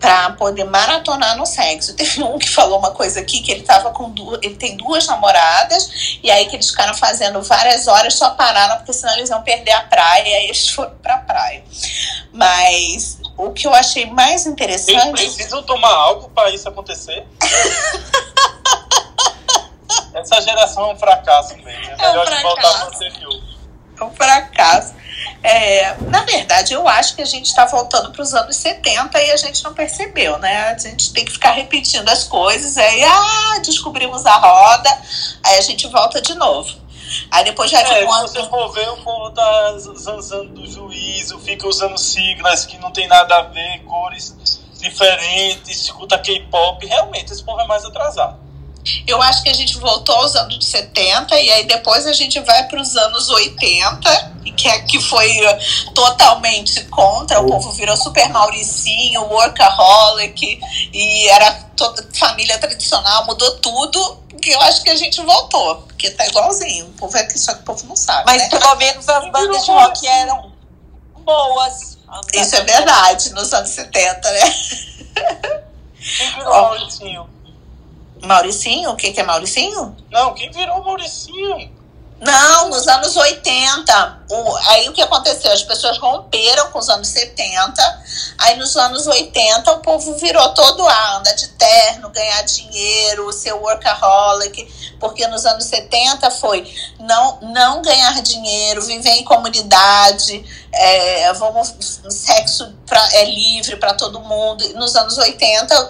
para poder maratonar no sexo. [laughs] Teve um que falou uma coisa aqui que ele tava com duas, ele tem duas namoradas e aí que eles ficaram fazendo várias horas só pararam porque senão eles iam perder a praia e aí eles foram para praia. Mas o que eu achei mais interessante. Eles precisam tomar algo para isso acontecer? [laughs] Essa geração é um fracasso mesmo. É, é melhor um de voltar para ser É um fracasso. É, na verdade, eu acho que a gente está voltando para os anos 70 e a gente não percebeu, né? A gente tem que ficar repetindo as coisas, aí ah, descobrimos a roda, aí a gente volta de novo. Aí depois já é, se você for ver, o povo tá zanzando do juízo, fica usando siglas que não tem nada a ver, cores diferentes, escuta K-pop. Realmente, esse povo é mais atrasado. Eu acho que a gente voltou aos anos 70 e aí depois a gente vai para os anos 80, que, é, que foi totalmente contra. O povo virou super Mauricinho, workaholic, e era toda família tradicional, mudou tudo. Que eu acho que a gente voltou, porque tá igualzinho. O povo é que só que o povo não sabe. Mas né? pelo menos as bandas de rock eram boas. Isso é verdade, nos anos 70, né? Virou Mauricinho? O que, que é Mauricinho? Não, quem virou Mauricinho? Não, nos anos 80. O, aí o que aconteceu? As pessoas romperam com os anos 70. Aí nos anos 80 o povo virou todo a anda de terno, ganhar dinheiro, ser workaholic. Porque nos anos 70 foi não, não ganhar dinheiro, viver em comunidade, é, vamos, sexo pra, é livre para todo mundo. Nos anos 80,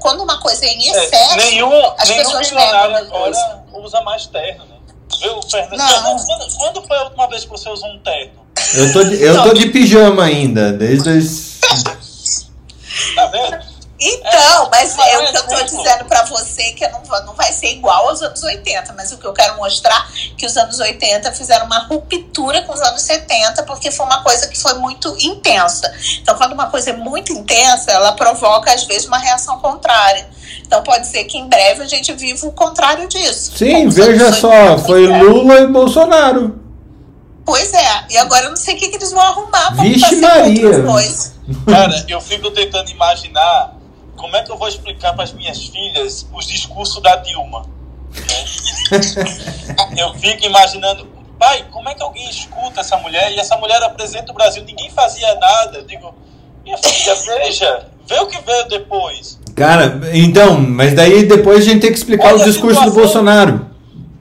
quando uma coisa é em é, excesso, é, nenhum, as nenhum pessoas negam agora usa mais terno, né? Viu, Fernando? Não. Quando, quando, foi a última vez que você usou um terno? Eu tô de, eu tô de pijama ainda, desde os. Tá vendo? Então, é, mas é, o que eu tô dizendo para você que não, não vai ser igual aos anos 80, mas o que eu quero mostrar é que os anos 80 fizeram uma ruptura com os anos 70, porque foi uma coisa que foi muito intensa. Então, quando uma coisa é muito intensa, ela provoca, às vezes, uma reação contrária. Então pode ser que em breve a gente viva o contrário disso. Sim, veja só, foi Lula e Bolsonaro. Pois é, e agora eu não sei o que, que eles vão arrumar para Maria. Cara, eu fico tentando imaginar como é que eu vou explicar para as minhas filhas os discursos da Dilma. Né? [laughs] eu fico imaginando, pai, como é que alguém escuta essa mulher e essa mulher apresenta o Brasil, ninguém fazia nada. Eu digo, minha filha, veja, vê o que veio depois. Cara, então, mas daí depois a gente tem que explicar Olha o discurso do. Bolsonaro.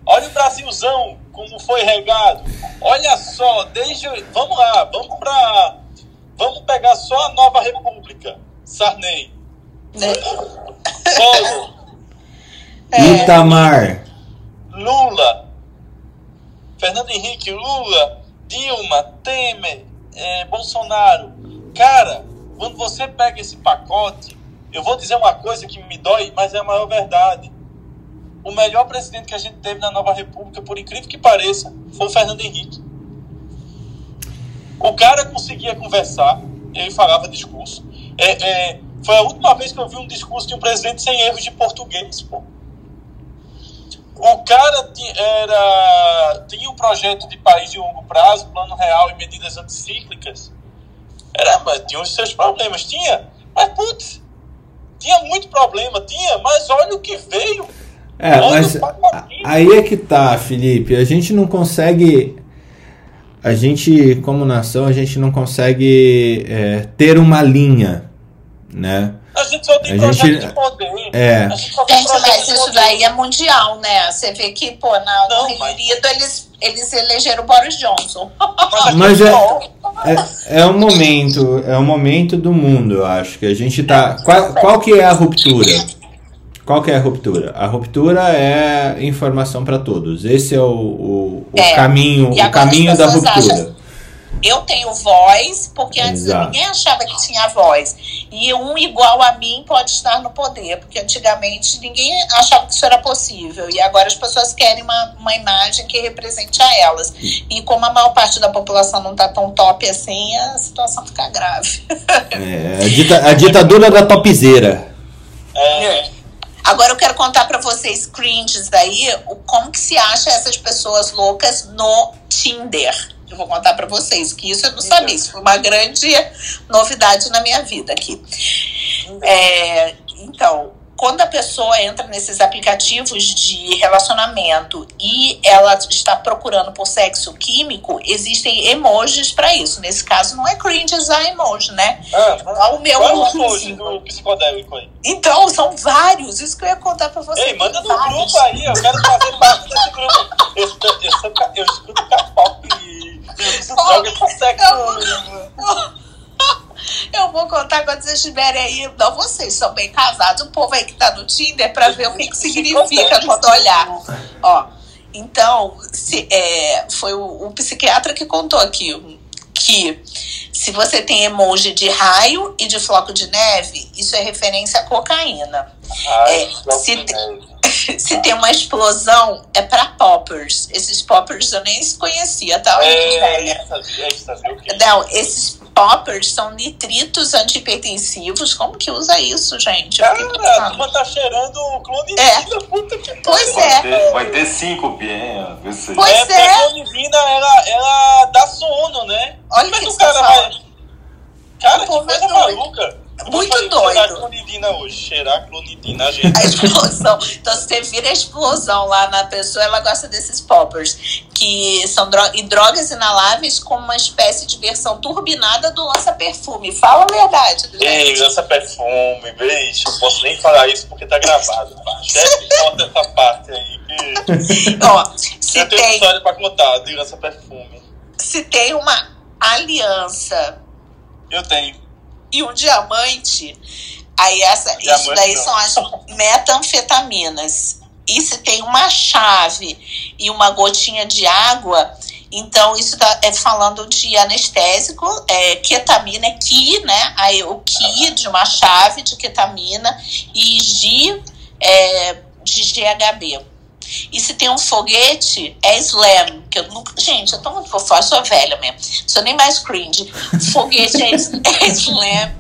Olha o Brasilzão, como foi regado. Olha só, desde. Vamos lá, vamos pra. Vamos pegar só a nova república. Sarney. Collor, É. Itamar. Lula. Fernando Henrique, Lula, Dilma, Temer, eh, Bolsonaro. Cara, quando você pega esse pacote, eu vou dizer uma coisa que me dói, mas é a maior verdade. O melhor presidente que a gente teve na nova república, por incrível que pareça, foi o Fernando Henrique. O cara conseguia conversar, ele falava discurso. É, é, foi a última vez que eu vi um discurso de um presidente sem erros de português, pô. O cara era, tinha um projeto de país de longo prazo, plano real e medidas anticíclicas. Era, tinha os seus problemas, tinha. Mas, putz, tinha muito problema, tinha, mas olha o que veio. É, Olha mas aí é que tá, Felipe. A gente não consegue. A gente, como nação, a gente não consegue é, ter uma linha, né? A gente só tem A projeto gente- de poder. é. A gente só tem Gente, mas de isso daí é mundial, né? Você vê que, pô, na, Não, no Reino mas- Unido eles, eles elegeram o Boris Johnson. Mas, Mas é- É, é o momento, é o momento do mundo, eu acho que a gente tá. Qual, qual que é a ruptura? Qual que é a ruptura? A ruptura é informação para todos. Esse é o, o, o É. caminho, o caminho da ruptura. acham- Eu tenho voz, porque antes Exato. ninguém achava que tinha voz. E um igual a mim pode estar no poder, porque antigamente ninguém achava que isso era possível. E agora as pessoas querem uma, uma imagem que represente a elas. E como a maior parte da população não está tão top assim, a situação fica grave. É, a, dita- a ditadura da topzeira. é, Agora eu quero contar pra vocês, cringes aí, o, como que se acha essas pessoas loucas no Tinder. Eu vou contar pra vocês, que isso eu não sabia. Isso foi uma grande novidade na minha vida aqui. É, então, quando a pessoa entra nesses aplicativos de relacionamento e ela está procurando por sexo químico, existem emojis pra isso. Nesse caso, não é cringe usar emoji, né? Ah, O meu Qual é o emoji. emoji do psicodélico aí? Então, são vários. Isso que eu ia contar pra vocês. Ei, manda no Vários. grupo aí, eu quero fazer parte desse grupo. Eu, eu, eu, eu escuto K-pop e eu uso droga com sexo. Eu vou contar quando vocês estiverem aí. Não, vocês são bem casados. O povo aí que tá no Tinder pra ver o que, que significa quando olhar. Ó, então, se, é, foi o, o psiquiatra que contou aqui que se você tem emoji de raio e de floco de neve, isso é referência à cocaína. Ai, É, se merda. [laughs] Se tem uma explosão, é pra poppers. Esses poppers eu nem conhecia, tá? É, essa, viu que Não, esses poppers são nitritos antihipertensivos. Como que usa isso, gente? Cara, a turma tá cheirando clonidina, É. puta que Pois Vai é. ter, vai ter cinco bien, vê se. Pois é, porque é. a clonidina, ela, ela dá sono, né? Olha Como é que o cara vai... Cara, O que é coisa doido. maluca. Eu Muito de doido. Cheirar clonidina hoje, cheirar clonidina, [laughs] gente. A explosão. Então, se você vira a explosão lá na pessoa, ela gosta desses poppers, que são dro e drogas inaláveis como uma espécie de versão turbinada do lança-perfume. Fala a verdade. Ei, gente. lança perfume, beijo. Não posso nem falar isso porque tá gravado. Chefe, conta essa parte aí. Que... Ó, se Eu tenho tem, história pra contar de lança perfume. se tem uma aliança Eu tenho. E um diamante, aí essa, isso Diamante daí não. são as metanfetaminas. E se tem uma chave e uma gotinha de água, então isso tá, é falando de anestésico, é, ketamina é ki, né? Aí o ki de uma chave de ketamina e G é, de GHB. E se tem um foguete, é slam. Que eu nunca, gente, eu tô muito por fora, sou velha mesmo. Sou nem mais cringe. Foguete é, [laughs] é slam.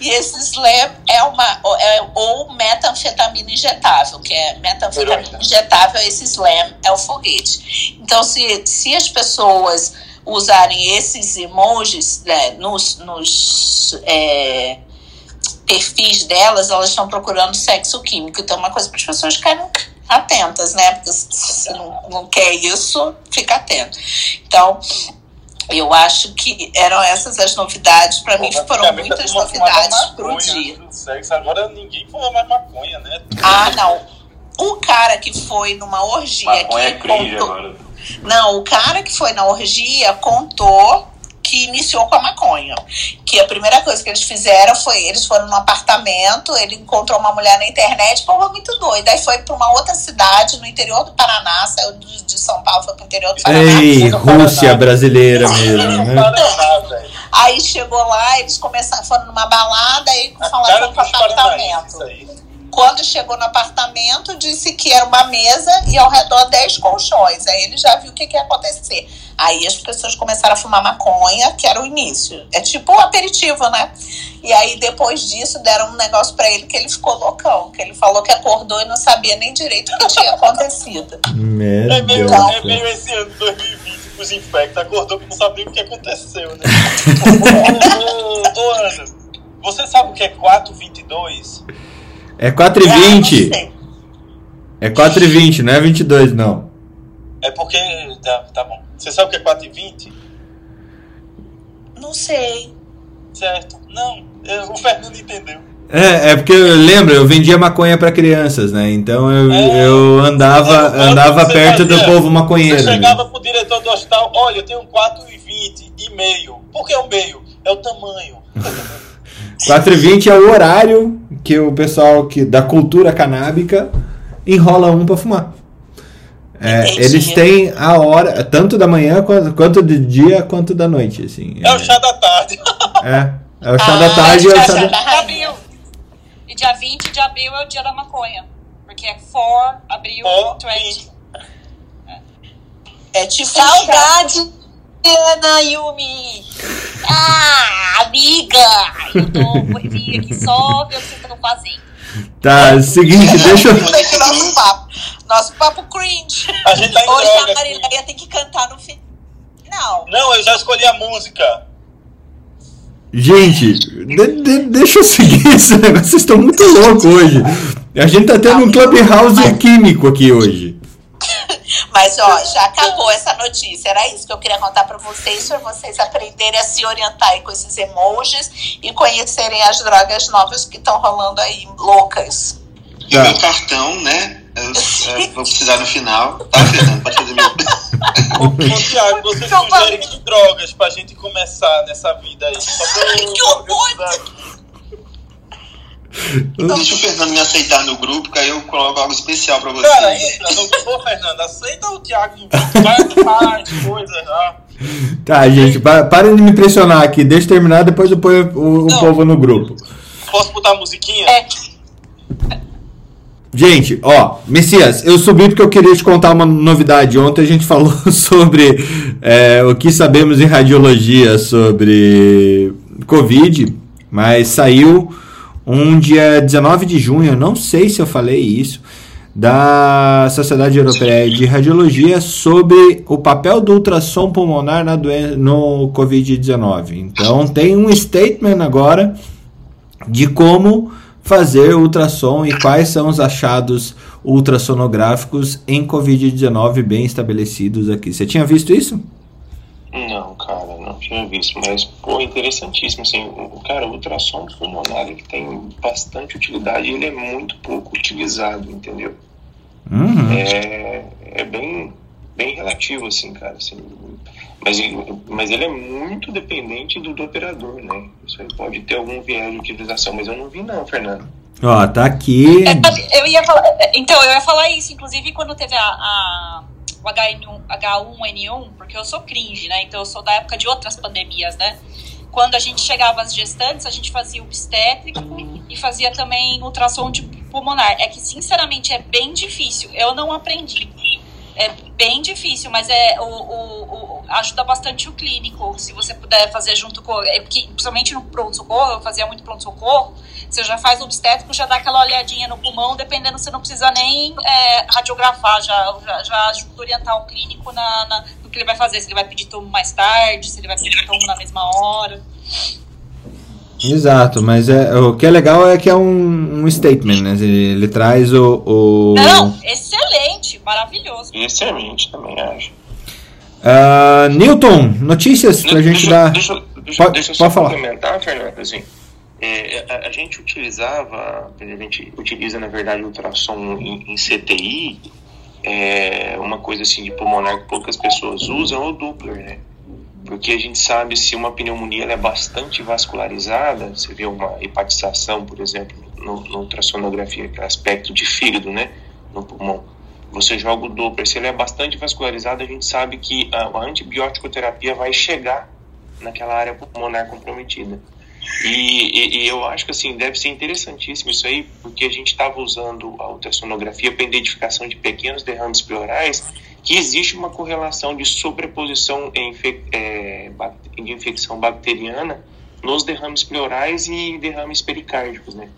E esse slam é uma é, ou metanfetamina injetável, que é metanfetamina injetável, esse slam é o foguete. Então, se, se as pessoas usarem esses emojis né, nos, nos é, perfis delas, elas estão procurando sexo químico. Então, é uma coisa para as pessoas ficarem atentas, né? Porque se não, não quer isso, fica atento. Então, Eu acho que eram essas as novidades. Para mim foram muitas novidades pro dia. Sexo. Agora ninguém fuma mais maconha, né? Ah, não. O cara que foi numa orgia. Maconha que é contou... agora. Não, o cara que foi na orgia contou que iniciou com a maconha. Que a primeira coisa que eles fizeram foi, eles foram num apartamento, ele encontrou uma mulher na internet, pô, muito doido. Aí foi para uma outra cidade no interior do Paraná, saiu de, de São Paulo, foi pro interior do Paraná. Ei, Rússia Paraná. brasileira mesmo, né? Aí chegou lá, eles começaram, foram numa balada e falaram dos paranaenses, apartamento. Quando chegou no apartamento, disse que era uma mesa e ao redor 10 colchões. Aí ele já viu o que, que ia acontecer. Aí as pessoas começaram a fumar maconha, que era o início. É tipo um aperitivo, né? E aí depois disso deram um negócio pra ele que ele ficou loucão. Que ele falou que acordou e não sabia nem direito o que tinha acontecido. [laughs] Meu É meio, Deus é meio esse ano 2020 pros infectos. Acordou que não sabia o que aconteceu, né? ô, [laughs] ô, ô, ô, Ana, você sabe o que é 422? É Ah, 4h20. não sei. É 4h20, não é 22, não. É porque. Tá, tá bom. Você sabe o que é 420? Não sei. Certo? Não. é, O Fernando entendeu. É, é porque eu lembro, eu vendia maconha pra crianças, né? Então eu, É. eu andava, É, andava perto do fazia- povo maconheiro. Você né? chegava pro diretor do hospital, olha, eu tenho 4,20 e meio. Por que o meio? É o tamanho. [laughs] 4h20 é o horário que o pessoal que, da cultura canábica enrola um pra fumar. É, eles têm a hora, tanto da manhã quanto, quanto de dia quanto da noite, assim. É o chá da tarde. [laughs] É, é o chá Ah, da tarde e é o chá chá da da... tarde. abril. E dia 20 de abril é o dia da maconha. Porque é 4 abril Ó, 20. É tipo. Saudade, Ana Yumi! Ah, amiga! Eu tô aqui só ver o que vocês estão fazendo. Tá, seguinte, deixa eu... Nosso papo. Nosso papo cringe. A gente tá em Hoje droga a Marileia tem que cantar no final. Não, eu já escolhi a música. Gente, de- de- deixa eu seguir [laughs] esse negócio, vocês estão muito loucos hoje. A gente tá tendo um clubhouse químico aqui hoje. [laughs] Mas, ó, já acabou essa notícia. Era isso que eu queria contar pra vocês, pra vocês aprenderem a se orientar aí com esses emojis e conhecerem as drogas novas que estão rolando aí, loucas. E meu cartão, né? Eu, eu vou precisar no final. Tá, Fernando? Pode fazer meu. [laughs] Ô, você sugere que drogas pra gente começar nessa vida aí? Só pra [laughs] eu Que horror! Deixa o Fernando me aceitar no grupo, que aí eu coloco algo especial pra você. Cara, entra no grupo, Fernando. Aceita o Tiago no grupo. Vai parte, coisa já. Tá, gente, pa- parem de me impressionar aqui. Deixa eu terminar, depois eu ponho o, o Não. povo no grupo. Posso botar a musiquinha? É. Gente, ó, Messias, eu subi porque eu queria te contar uma novidade. Ontem a gente [laughs] falou sobre é, o que sabemos em radiologia sobre Covid, mas saiu um dia 19 de junho, não sei se eu falei isso, da Sociedade Europeia de Radiologia sobre o papel do ultrassom pulmonar na doen- no Covid-19. Então tem um statement agora de como fazer ultrassom e quais são os achados ultrassonográficos em Covid-19 bem estabelecidos aqui. Você tinha visto isso? Não, não tinha visto, mas, pô, interessantíssimo, assim, o cara, o ultrassom pulmonar, ele tem bastante utilidade ele é muito pouco utilizado, entendeu? Uhum. É, é bem, bem relativo, assim, cara, assim, mas, ele- mas ele é muito dependente do, do operador, né? Isso aí pode ter algum viés de utilização, mas eu não vi não, Fernando. Ó, tá aqui. É, Eu ia falar, então, eu ia falar isso, inclusive quando teve a, a- o H1, H1N1, porque eu sou cringe, né? Então eu sou da época de outras pandemias, né? Quando a gente chegava às gestantes, a gente fazia obstétrico e fazia também ultrassom de pulmonar. É que, sinceramente, é bem difícil. Eu não aprendi. É bem difícil, mas é o, o- o- ajuda bastante o clínico. Se você puder fazer junto com. É porque, principalmente no pronto-socorro, eu fazia muito pronto-socorro. Você já faz obstétrico, já dá aquela olhadinha no pulmão, dependendo, você não precisa nem é, radiografar, já, já, já ajuda a orientar o clínico na, na- no que ele vai fazer. Se ele vai pedir tomo mais tarde, se ele vai pedir tomo na mesma hora. Exato, mas é, o que é legal é que é um, um statement, né? Ele, ele traz o. o Não, excelente, maravilhoso. Excelente também, acho. Uh, Newton, notícias pra deixa, gente dar. Deixa, deixa, pode, deixa eu só falar. complementar, Fernando, assim, é, a, a, gente utilizava, a gente utiliza, na verdade, ultrassom em, em CTI, é, uma coisa assim de pulmonar que poucas pessoas usam, é o Doppler, né? Porque a gente sabe se uma pneumonia é bastante vascularizada, você vê uma hepatização, por exemplo, no ultrassonografia, que é aspecto de fígado, né, no pulmão. Você joga o Doppler, se ele é bastante vascularizado, a gente sabe que a, a antibiótico terapia vai chegar naquela área pulmonar comprometida. E, e, e, eu acho que assim deve ser interessantíssimo isso aí, porque a gente estava usando a ultrassonografia para identificação de pequenos derrames pleurais, que existe uma correlação de sobreposição é, de infecção bacteriana nos derrames pleurais e derrames pericárdicos, né?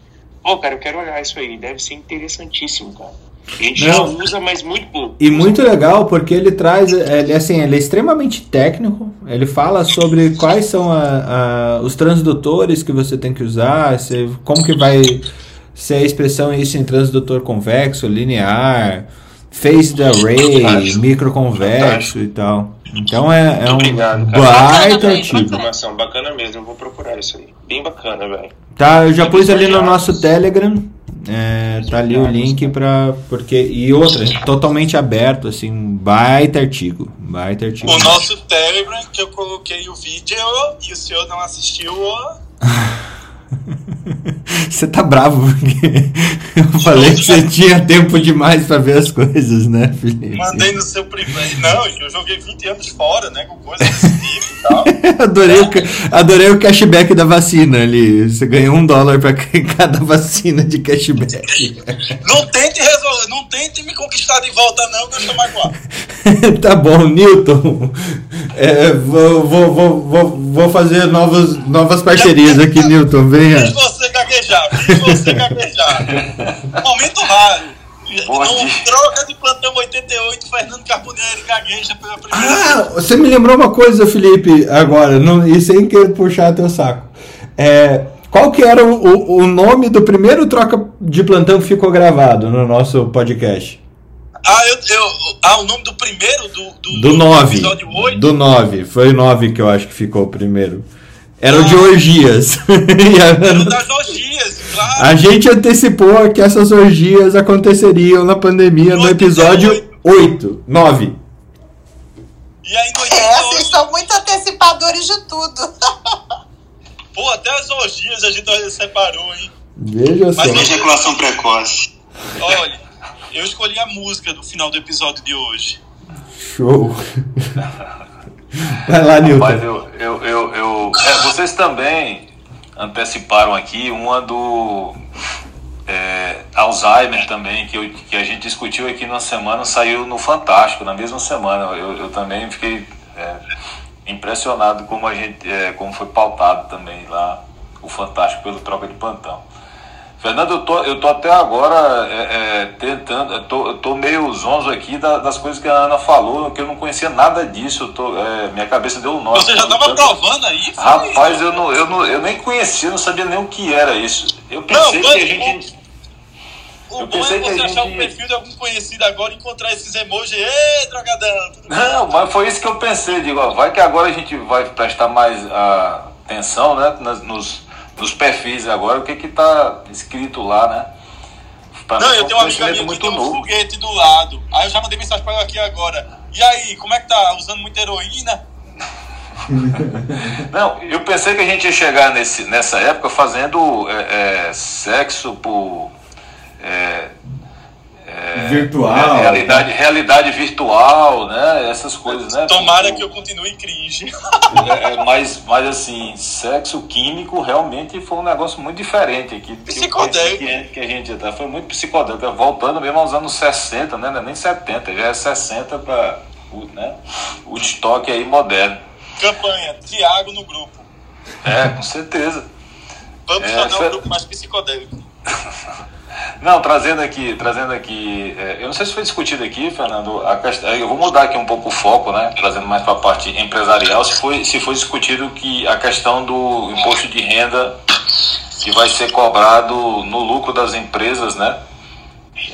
Pô, cara, eu quero olhar isso aí, deve ser interessantíssimo, cara. A gente Não. já usa, mas muito pouco. E muito legal porque ele traz, ele, assim, ele é extremamente técnico. Ele fala sobre quais são a, a, os transdutores que você tem que usar, se, como que vai ser a expressão isso em transdutor convexo, linear, phased array, Fantástico. microconvexo Fantástico. e tal. Então é, é um Obrigado, baita artigo. informação bacana mesmo, eu vou procurar isso aí. Bem bacana, velho. Tá, eu já pus ali no nosso Telegram. É, tá ali o link para porque e outra totalmente aberto assim baita artigo baita artigo o nosso Telegram que eu coloquei o vídeo e o senhor não assistiu [laughs] Você tá bravo porque eu falei que você tinha tempo demais para ver as coisas, né, Felipe? Mandei no seu primeiro. Não, eu joguei 20 anos fora, né? Com coisas desse tipo e tal. [laughs] adorei, o, adorei o cashback da vacina ali. Você ganhou um dólar para cada vacina de cashback. [laughs] Não tente resolver, não tente me conquistar de volta, não, que eu sou mais [laughs] tá bom, Newton. É, vou, vou, vou, vou, fazer novos, novas parcerias aqui, Newton. Venha. Fiz você gaguejar, você gaguejar. Momento raro. Não troca de plantão 88, Fernando Carbonelli gagueja pela primeira ah, vez. Você me lembrou uma coisa, Felipe, agora, não, e sem querer puxar teu saco. É, qual que era o, o nome do primeiro troca de plantão que ficou gravado no nosso podcast? Ah, eu, eu, ah, o nome do primeiro? Do, do, do 9. Do, do 9. Foi o 9 que eu acho que ficou o primeiro. Era ah. o de orgias. [laughs] Era das orgias, claro. A gente antecipou que essas orgias aconteceriam na pandemia no, no episódio 8, 9. E aí no É, vocês são muito antecipadores de tudo. [laughs] Pô, até as orgias a gente separou, hein? Veja só. Mas ejaculação precoce. Olha, eu escolhi a música do final do episódio de hoje. Show. [laughs] [laughs] Vai lá, Nilton. Mas eu, eu, eu, eu é, vocês também anteciparam aqui uma do é, Alzheimer também, que, eu, que a gente discutiu aqui na semana, saiu no Fantástico, na mesma semana. Eu, eu também fiquei é, impressionado como a gente, é, como foi pautado também lá o Fantástico pelo troca de plantão. Fernando, eu tô, eu tô até agora é, é, tentando, eu tô, eu tô meio zonzo aqui da, das coisas que a Ana falou, que eu não conhecia nada disso. Tô, é, minha cabeça deu um nó. Você já estava provando aí? Rapaz, eu, não, eu, não, eu nem conhecia, não sabia nem o que era isso. Eu pensei não, que a gente. O, eu bom é você achar gente... um perfil de algum conhecido agora e encontrar esses emojis. Ei, drogadão! Não, mas foi isso que eu pensei. Digo, ó, vai que agora a gente vai prestar mais uh, atenção né, nos nos perfis agora, o que que tá escrito lá, né? Pra não, eu tenho uma amiga minha que tem um novo. foguete do lado. Aí eu já mandei mensagem pra ela aqui agora. E aí, como é que tá? Usando muita heroína? [laughs] não, eu pensei que a gente ia chegar nesse, nessa época fazendo é, é, sexo por é, é, virtual. Realidade, realidade virtual, né? Essas coisas, né? Tomara que eu continue cringe. É, [laughs] é, mas, mas assim, sexo químico realmente foi um negócio muito diferente aqui. Psicodélico. Que, que, a gente tá, foi muito psicodélico. Voltando mesmo aos anos 60, né? Nem 70, já é 60 para né? o estoque aí moderno. Campanha, Tiago no grupo. É, com certeza. Vamos é, tornar um grupo mais psicodélico. [laughs] Não, trazendo aqui, trazendo aqui, é, eu não sei se foi discutido aqui, Fernando, questão, eu vou mudar aqui um pouco o foco, né, trazendo mais para a parte empresarial, se foi, se foi discutido que a questão do imposto de renda que vai ser cobrado no lucro das empresas, né,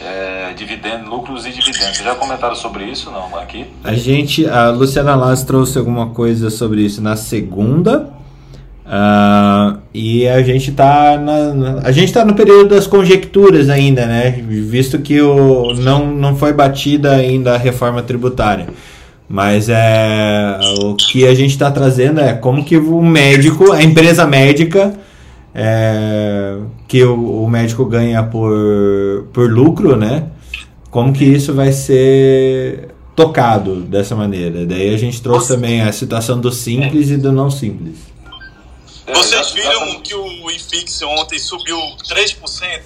é, é, dividendos, lucros e dividendos. Vocês já comentaram sobre isso, não, aqui? A gente, a Luciana Laz trouxe alguma coisa sobre isso na segunda. Uh, e a gente está a gente tá no período das conjecturas ainda, né? Visto que o, não, não foi batida ainda a reforma tributária. Mas é o que a gente está trazendo é como que o médico, a empresa médica, é, que o, o, médico ganha por, por lucro, né? Como que isso vai ser tocado dessa maneira? Daí a gente trouxe também a situação do simples e do não simples. Vocês viram que o IFIX ontem subiu 3%?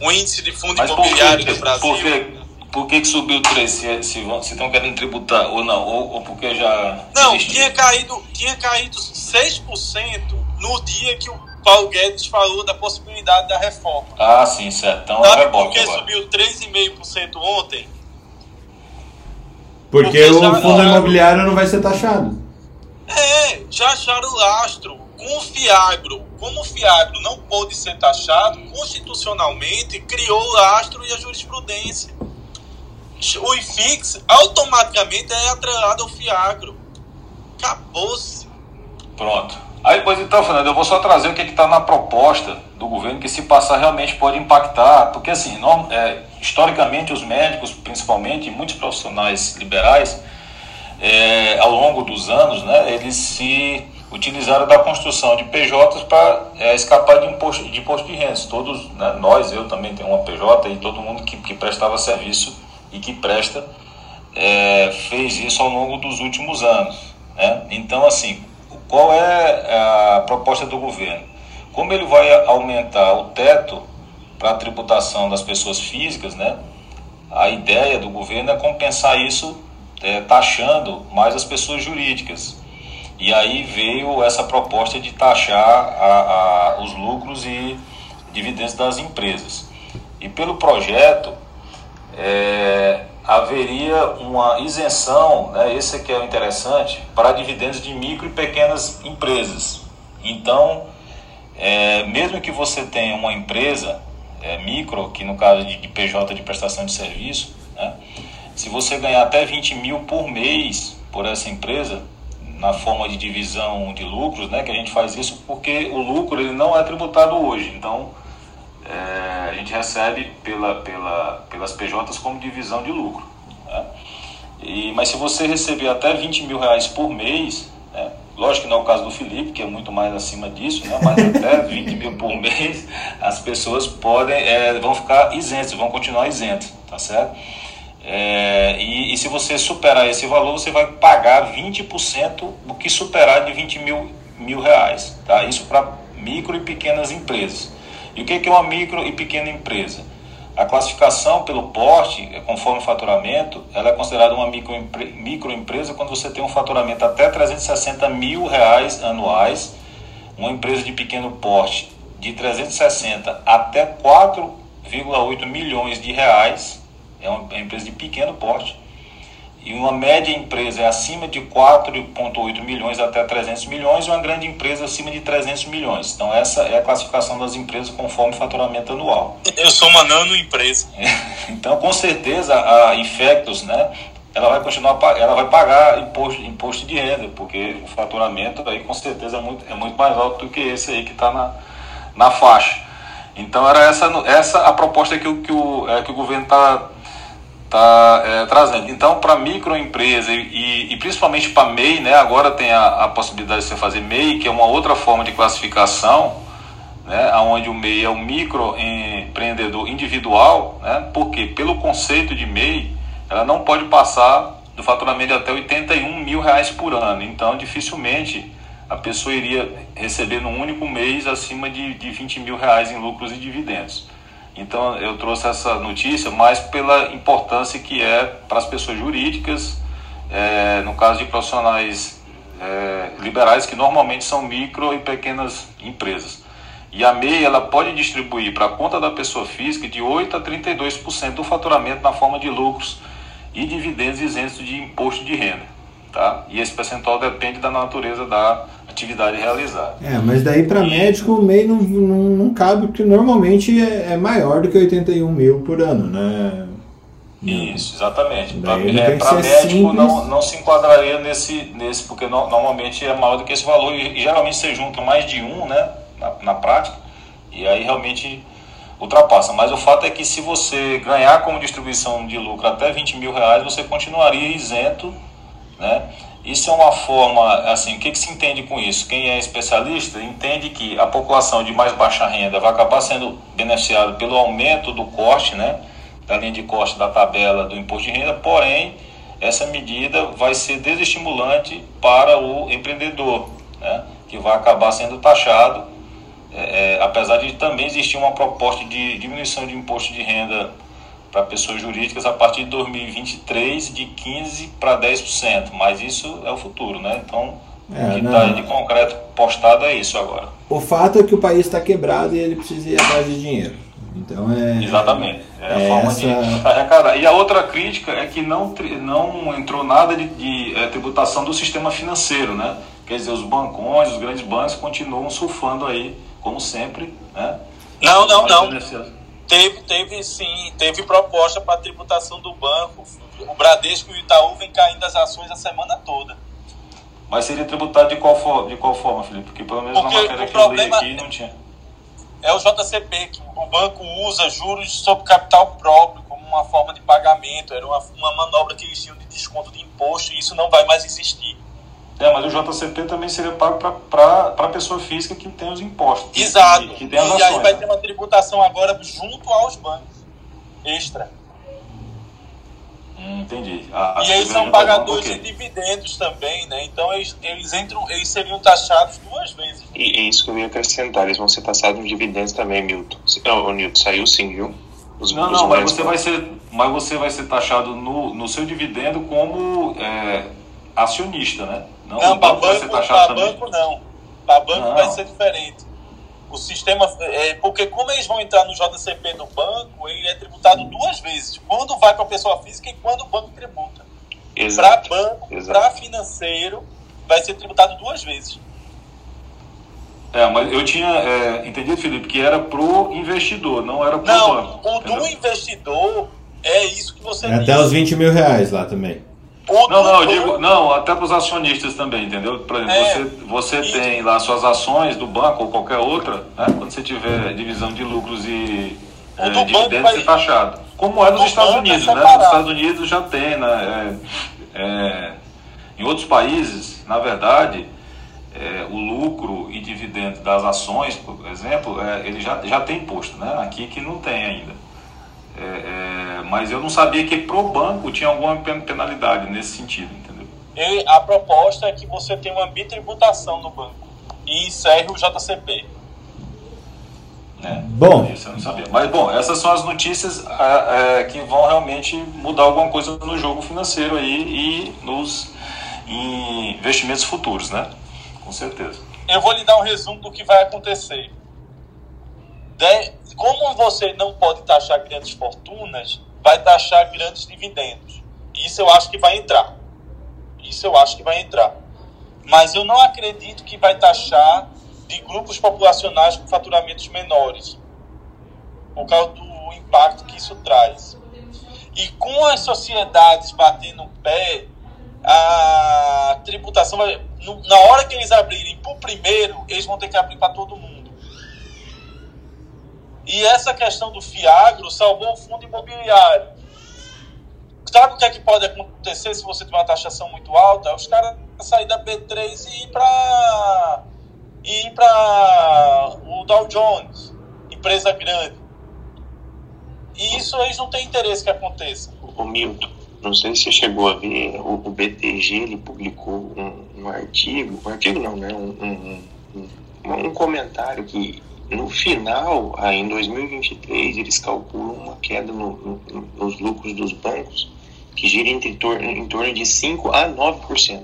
O índice de fundo Mas imobiliário do Brasil. Por por que, que subiu 3? Se, se, se estão querendo tributar ou não? Ou, ou porque já. Não, tinha caído, tinha caído 6% no dia que o Paulo Guedes falou da possibilidade da reforma. Ah, sim, certo. Então Sabe é por que subiu 3,5% ontem? Porque, porque o fundo imobiliário não vai ser taxado. É, já acharam lastro com o Fiagro. Como o Fiagro não pôde ser taxado, constitucionalmente criou o lastro e a jurisprudência o IFIX automaticamente é atrelado ao FIAGRO. Acabou-se. Pronto. Aí depois então, Fernando, eu vou só trazer o que está na proposta do governo, que se passar realmente pode impactar, porque assim, não, é, historicamente os médicos, principalmente, muitos profissionais liberais, é, ao longo dos anos, né, eles se utilizaram da construção de PJs para é, escapar de imposto, de imposto de renda. Todos, né, nós, eu também tenho uma PJ e todo mundo que, que prestava serviço e que presta é, fez isso ao longo dos últimos anos. Né? Então, assim, qual é a proposta do governo? Como ele vai aumentar o teto para a tributação das pessoas físicas, né? a ideia do governo é compensar isso é, taxando mais as pessoas jurídicas. E aí veio essa proposta de taxar a, a, os lucros e dividendos das empresas. E pelo projeto, é, haveria uma isenção, né, esse aqui é o interessante, para dividendos de micro e pequenas empresas. Então, é, mesmo que você tenha uma empresa é, micro, que no caso de, de, PJ de prestação de serviço, né, se você ganhar até 20 mil por mês por essa empresa, na forma de divisão de lucros, né, que a gente faz isso porque o lucro ele não é tributado hoje. Então, é, a gente recebe pela, pela, pelas PJs como divisão de lucro. Né? E, mas se você receber até 20 mil reais por mês, né? lógico que não é o caso do Felipe, que é muito mais acima disso, né? mas até [laughs] 20 mil por mês, as pessoas podem, é, vão ficar isentas, vão continuar isentas, tá certo? É, e, e, se você superar esse valor, você vai pagar 20% do que superar de 20 mil, mil reais. Tá? Isso para micro e pequenas empresas. E o que é uma micro e pequena empresa? A classificação pelo porte, conforme o faturamento, ela é considerada uma microempresa micro quando você tem um faturamento até 360 mil reais anuais, uma empresa de pequeno porte de 360 até 4,8 milhões de reais, é uma empresa de pequeno porte, e uma média empresa é acima de 4,8 milhões até 300 milhões e uma grande empresa acima de 300 milhões. Então essa é a classificação das empresas conforme faturamento anual. Eu sou uma nano empresa. [laughs] então com certeza a Infectus, né, ela vai continuar ela vai pagar imposto, imposto de renda, porque o faturamento aí com certeza é muito, é muito mais alto do que esse aí que está na, na faixa. Então era essa, essa a proposta que, o, que, o, é, que o governo está tá é, trazendo. Então, para microempresa e, e, principalmente para MEI, né, agora tem a, a, possibilidade de você fazer MEI, que é uma outra forma de classificação, né, onde o MEI é o microempreendedor individual, né, porque pelo conceito de MEI, ela não pode passar do faturamento de até 81 mil reais por ano. Então, dificilmente a pessoa iria receber num único mês acima de, de 20 mil reais em lucros e dividendos. Então eu trouxe essa notícia mais pela importância que é para as pessoas jurídicas, é, no caso de profissionais é, liberais, que normalmente são micro e pequenas empresas. E a MEI ela pode distribuir para a conta da pessoa física de 8% a 32% do faturamento na forma de lucros e dividendos isentos de imposto de renda. Tá? E esse percentual depende da natureza da atividade realizada. É, mas daí para médico o MEI não, não, não cabe, porque normalmente é, é, maior do que 81 mil por ano, né? Isso, exatamente. Para é, médico não, não se enquadraria nesse, nesse porque no, normalmente é maior do que esse valor e, e geralmente você junta mais de um, né, na, na prática, e aí realmente ultrapassa. Mas o fato é que se você ganhar como distribuição de lucro até 20 mil reais, você continuaria isento, né? Isso é uma forma, assim, o que, que se entende com isso? Quem é especialista entende que a população de mais baixa renda vai acabar sendo beneficiada pelo aumento do corte, né? Da linha de corte da tabela do imposto de renda, porém, essa medida vai ser desestimulante para o empreendedor, né? Que vai acabar sendo taxado, é, é apesar de também existir uma proposta de diminuição de imposto de renda para pessoas jurídicas a partir de 2023 de 15% para 10%, mas isso é o futuro, né? Então, é, o que está de concreto postado é isso agora. O fato é que o país está quebrado e ele precisa ir atrás de dinheiro. Então é. Exatamente. É, é a forma essa... de arrecadar. E a outra crítica é que não, não entrou nada de, de é, tributação do sistema financeiro, né? Quer dizer, os bancões, os grandes bancos continuam surfando aí, como sempre, né? Não, não, não. Teve, teve sim, teve proposta para tributação do banco. O Bradesco e o Itaú vem caindo as ações a semana toda. Mas seria tributado de qual, for, de qual forma, Felipe? Porque pelo menos Porque na matéria que eu li aqui não tinha. É o JCP, que o banco usa juros sobre capital próprio como uma forma de pagamento. Era uma, uma manobra que eles tinham de desconto de imposto e isso não vai mais existir. É, mas o JCP também seria pago para a pessoa física que tem os impostos. Exato. Que, que tem as e ações, aí vai né? ter uma tributação agora junto aos bancos. Extra. Hum, entendi. A, e eles são pagadores de dividendos também, né? Então eles, eles entram, eles seriam taxados duas vezes. E é isso que eu ia acrescentar, eles vão ser taxados nos dividendos também, Milton. Não, o Nilton saiu sim, viu? Os, não, os não, mas você, vai ser, mas você vai ser taxado no, no seu dividendo como é, acionista, né? Não, não para banco, banco não. Para banco não. vai ser diferente. O sistema. É, porque como eles vão entrar no JCP do banco, ele é tributado duas vezes. Quando vai para a pessoa física e quando o banco tributa. Para banco, para financeiro, vai ser tributado duas vezes. É, mas eu tinha é, entendido, Felipe, que era pro investidor, não era pro não, banco. O do investidor é isso que você é Até os 20 mil reais lá também. Não, não, eu digo, não, até para os acionistas também, entendeu? Por exemplo, é, você, você tem lá suas ações do banco ou qualquer outra, né? quando você tiver divisão de lucros e é, dividendos, você está achado. Como é nos Estados Unidos, né? Nos Estados Unidos já tem, né? É, é, em outros países, na verdade, é, o lucro e dividendo das ações, por exemplo, é, ele já, já tem imposto, né? Aqui que não tem ainda. É, é, mas eu não sabia que pro banco tinha alguma penalidade nesse sentido, entendeu? E a proposta é que você tenha uma bitributação no banco e encerre o JCP. É, bom, isso eu não sabia. Mas bom, essas são as notícias é, é, que vão realmente mudar alguma coisa no jogo financeiro aí e nos investimentos futuros, né? Com certeza. Eu vou lhe dar um resumo do que vai acontecer. De, como você não pode taxar grandes fortunas, vai taxar grandes dividendos. Isso eu acho que vai entrar. Isso eu acho que vai entrar. Mas eu não acredito que vai taxar de grupos populacionais com faturamentos menores, por causa do impacto que isso traz. E com as sociedades batendo o pé, a tributação vai. Na hora que eles abrirem para o primeiro, eles vão ter que abrir para todo mundo. E essa questão do Fiagro salvou o fundo imobiliário. Sabe o que é que pode acontecer se você tiver uma taxação muito alta? Os caras sair da B3 e ir para ir para o Dow Jones, empresa grande. E isso eles não têm interesse que aconteça. O Milton, não sei se você chegou a ver, o, BTG ele publicou um, um, artigo, um artigo não, né? Um, um, um comentário que no final, em 2023, eles calculam uma queda no, no, nos lucros dos bancos que gira entre torno, em torno de 5 a 9%.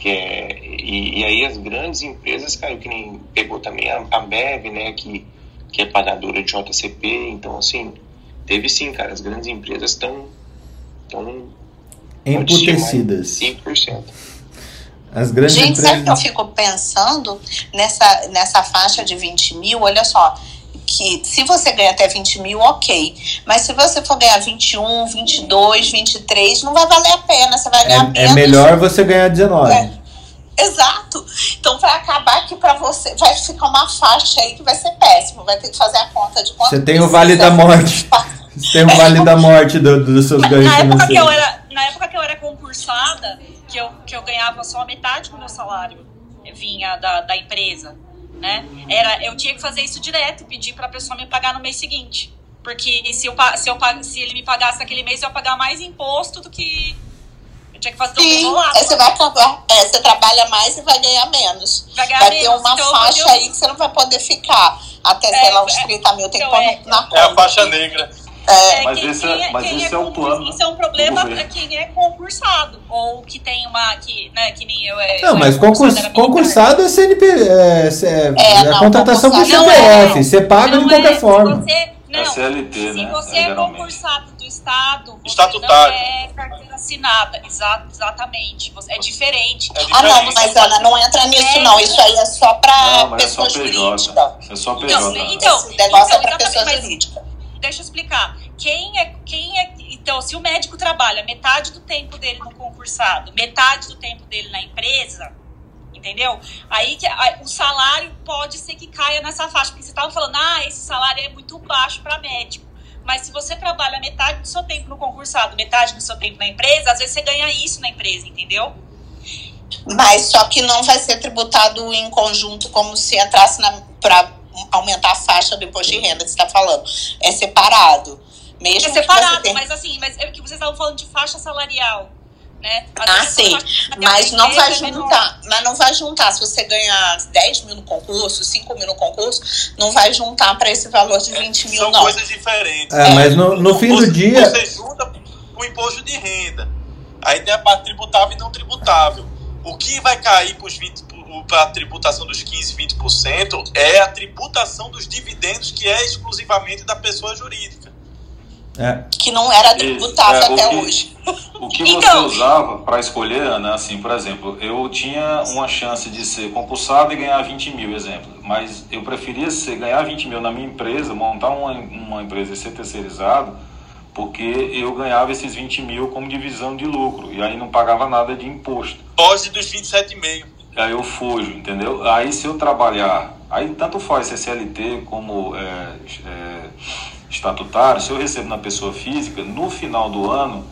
Que é, e, e, aí as grandes empresas, cara, que nem pegou também a, a Bev, né, que, que é pagadora de JCP, então assim, teve sim, cara, as grandes empresas estão tão emputecidas. 100%. As grandes Gente, sabe o que eu empresas. fico pensando nessa, nessa faixa de 20 mil? Olha só, que se você ganha até 20 mil, ok. Mas se você for ganhar 21, 22, 23, não vai valer a pena. Você vai ganhar É, é menos. melhor você ganhar 19. É. Exato. Então vai acabar que pra você vai ficar uma faixa aí que vai ser péssimo. Vai ter que fazer a conta de quanto Você tem o. Vale da Morte. Você [laughs] tem o Vale da Morte do- dos seus ganhos Na época, que eu era, na época que eu era concursada, que eu, que eu ganhava só a metade do meu salário vinha da, da empresa, né? Era, eu tinha que fazer isso direto pedir pra pessoa me pagar no mês seguinte. Porque se, eu, se, eu, se ele me pagasse naquele mês, eu ia pagar mais imposto do que. Eu tinha que fazer Sim, isolado. aí você vai acabar. É, você trabalha mais e vai ganhar menos. Vai ganhar Vai menos. ter uma Então, faixa aí que você não vai poder ficar até, É, sei lá, uns é, 30 mil. Tem que então, pôr é- na conta. É a faixa negra. É, Mas quem- esse é- quem mas esse é o concurso- plano Isso é um problema pra quem é concursado. Ou que tem uma. Que, né, que nem eu. é- Não, mas concurs, concursado é CNP. É, é, é não, contratação por é. CPF. Você paga de qualquer é, se forma. Você, não, É CLT, se né? você é concursado do Estado, você Estatutário. não é carteira assinada. Exa exatamente. Você- É diferente. É Ah, não, diferente. mas Ana, não entra nisso, não. Isso aí é só pra Não, mas é só PJ. É. Então, então, Esse negócio então, é pra pessoa exatamente, mas- jurídica. Deixa eu explicar. Quem é, quem é. Então, se o médico trabalha metade do tempo dele no concursado, metade do tempo dele na empresa, entendeu? Aí que aí o salário pode ser que caia nessa faixa. Porque você estava falando, ah, esse salário é muito baixo para médico. Mas se você trabalha metade do seu tempo no concursado, metade do seu tempo na empresa, às vezes você ganha isso na empresa, entendeu? Mas só que não vai ser tributado em conjunto como se entrasse na, pra aumentar a faixa do imposto de renda que você está falando. É separado. Mesmo É separado, tenha- mas assim, mas é que vocês estavam falando de faixa salarial, né? Ah, sim. faixa Mas não vai é menor. juntar. Mas não vai juntar. Se você ganhar 10 mil no concurso, 5 mil no concurso, não vai juntar para esse valor de 20 mil, São não. coisas diferentes. É, mas no, no fim do dia. Você junta o imposto de renda. Aí tem a parte tributável e não tributável. O que vai cair para a tributação dos 15, 20% é a tributação dos dividendos, que é exclusivamente da pessoa jurídica. É, Que não era tributável É, até que- hoje. O que [laughs] Então- você usava para escolher, Ana, assim, por exemplo, eu tinha uma chance de ser concursado e ganhar 20 mil, exemplo, mas eu preferia ser, ganhar 20 mil na minha empresa, montar uma, uma empresa e ser terceirizado, porque eu ganhava esses 20 mil como divisão de lucro, e aí não pagava nada de imposto. Foge dos 27,5%. Aí eu fujo, entendeu? Aí se eu trabalhar, aí tanto faz é CLT como é, é, estatutário, se eu recebo na pessoa física, no final do ano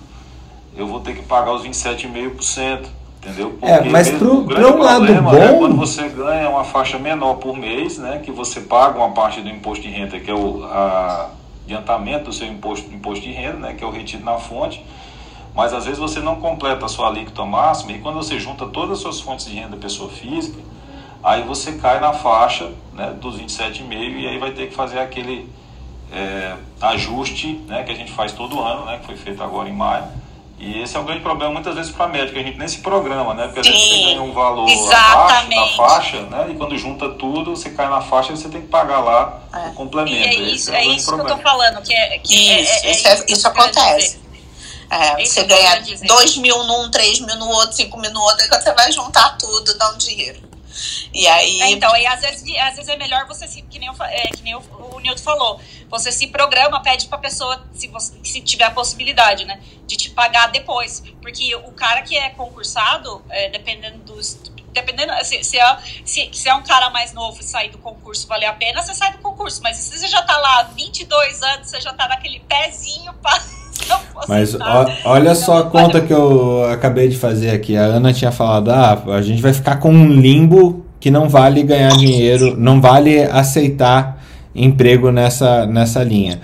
eu vou ter que pagar os 27,5%, entendeu? É, mas pro- o grande pro um lado problema é bom- quando você ganha uma faixa menor por mês, né, que você paga uma parte do imposto de renda, que é o a, adiantamento do seu imposto, imposto de renda, né, que é o retido na fonte, mas às vezes você não completa a sua alíquota máxima e quando você junta todas as suas fontes de renda pessoa física, aí você cai na faixa né, dos 27,5 e aí vai ter que fazer aquele é, ajuste né, que a gente faz todo ano, né, que foi feito agora em maio. E esse é um grande problema muitas vezes para médico, a gente nem se programa, né? Porque às vezes você Sim, ganha um valor abaixo da exatamente. faixa, né? E quando junta tudo, você cai na faixa e você tem que pagar lá É. o complemento. E é isso, é grande isso que eu tô problema. falando, que é, que é- Isso, é- é isso, é- isso acontece. É, Isso você ganha quero dizer. 2 mil num, 3 mil no outro, 5 mil no outro, aí quando você vai juntar tudo, dá um dinheiro. E aí. É, então, aí às vezes, às vezes é melhor você se, que nem, eu é, que nem o, o Nilton falou, você se programa, pede pra pessoa, se, você, se tiver a possibilidade, né, de te pagar depois. Porque o cara que é concursado, é, dependendo dos. Dependendo, se, se, é, se, se é um cara mais novo e sair do concurso valer a pena, você sai do concurso. Mas se você já tá lá há 22 anos, você já tá naquele pezinho pra. Mas ó- olha só a conta que eu acabei de fazer aqui. A Ana tinha falado: ah, a gente vai ficar com um limbo que não vale ganhar dinheiro, não vale aceitar emprego nessa, nessa linha.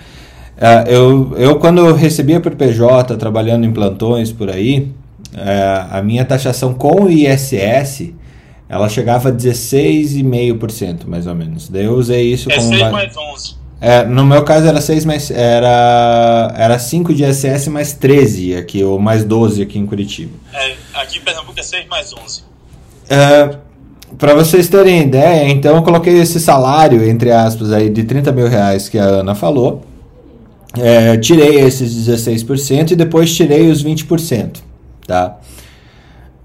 Ah, eu, eu, quando eu recebia por PJ, trabalhando em plantões por aí, eh, a minha taxação com o ISS ela chegava a 16,5% mais ou menos. Daí eu usei isso É como. 6 ba- mais 11. É, no meu caso era 6 mais. Era, era 5 de SS mais 13 aqui, ou mais 12 aqui em Curitiba. É, aqui em Pernambuco é 6 mais 11. É, para vocês terem ideia, então eu coloquei esse salário, entre aspas, aí, de 30 mil reais que a Ana falou. É, tirei esses 16% e depois tirei os 20%. tá?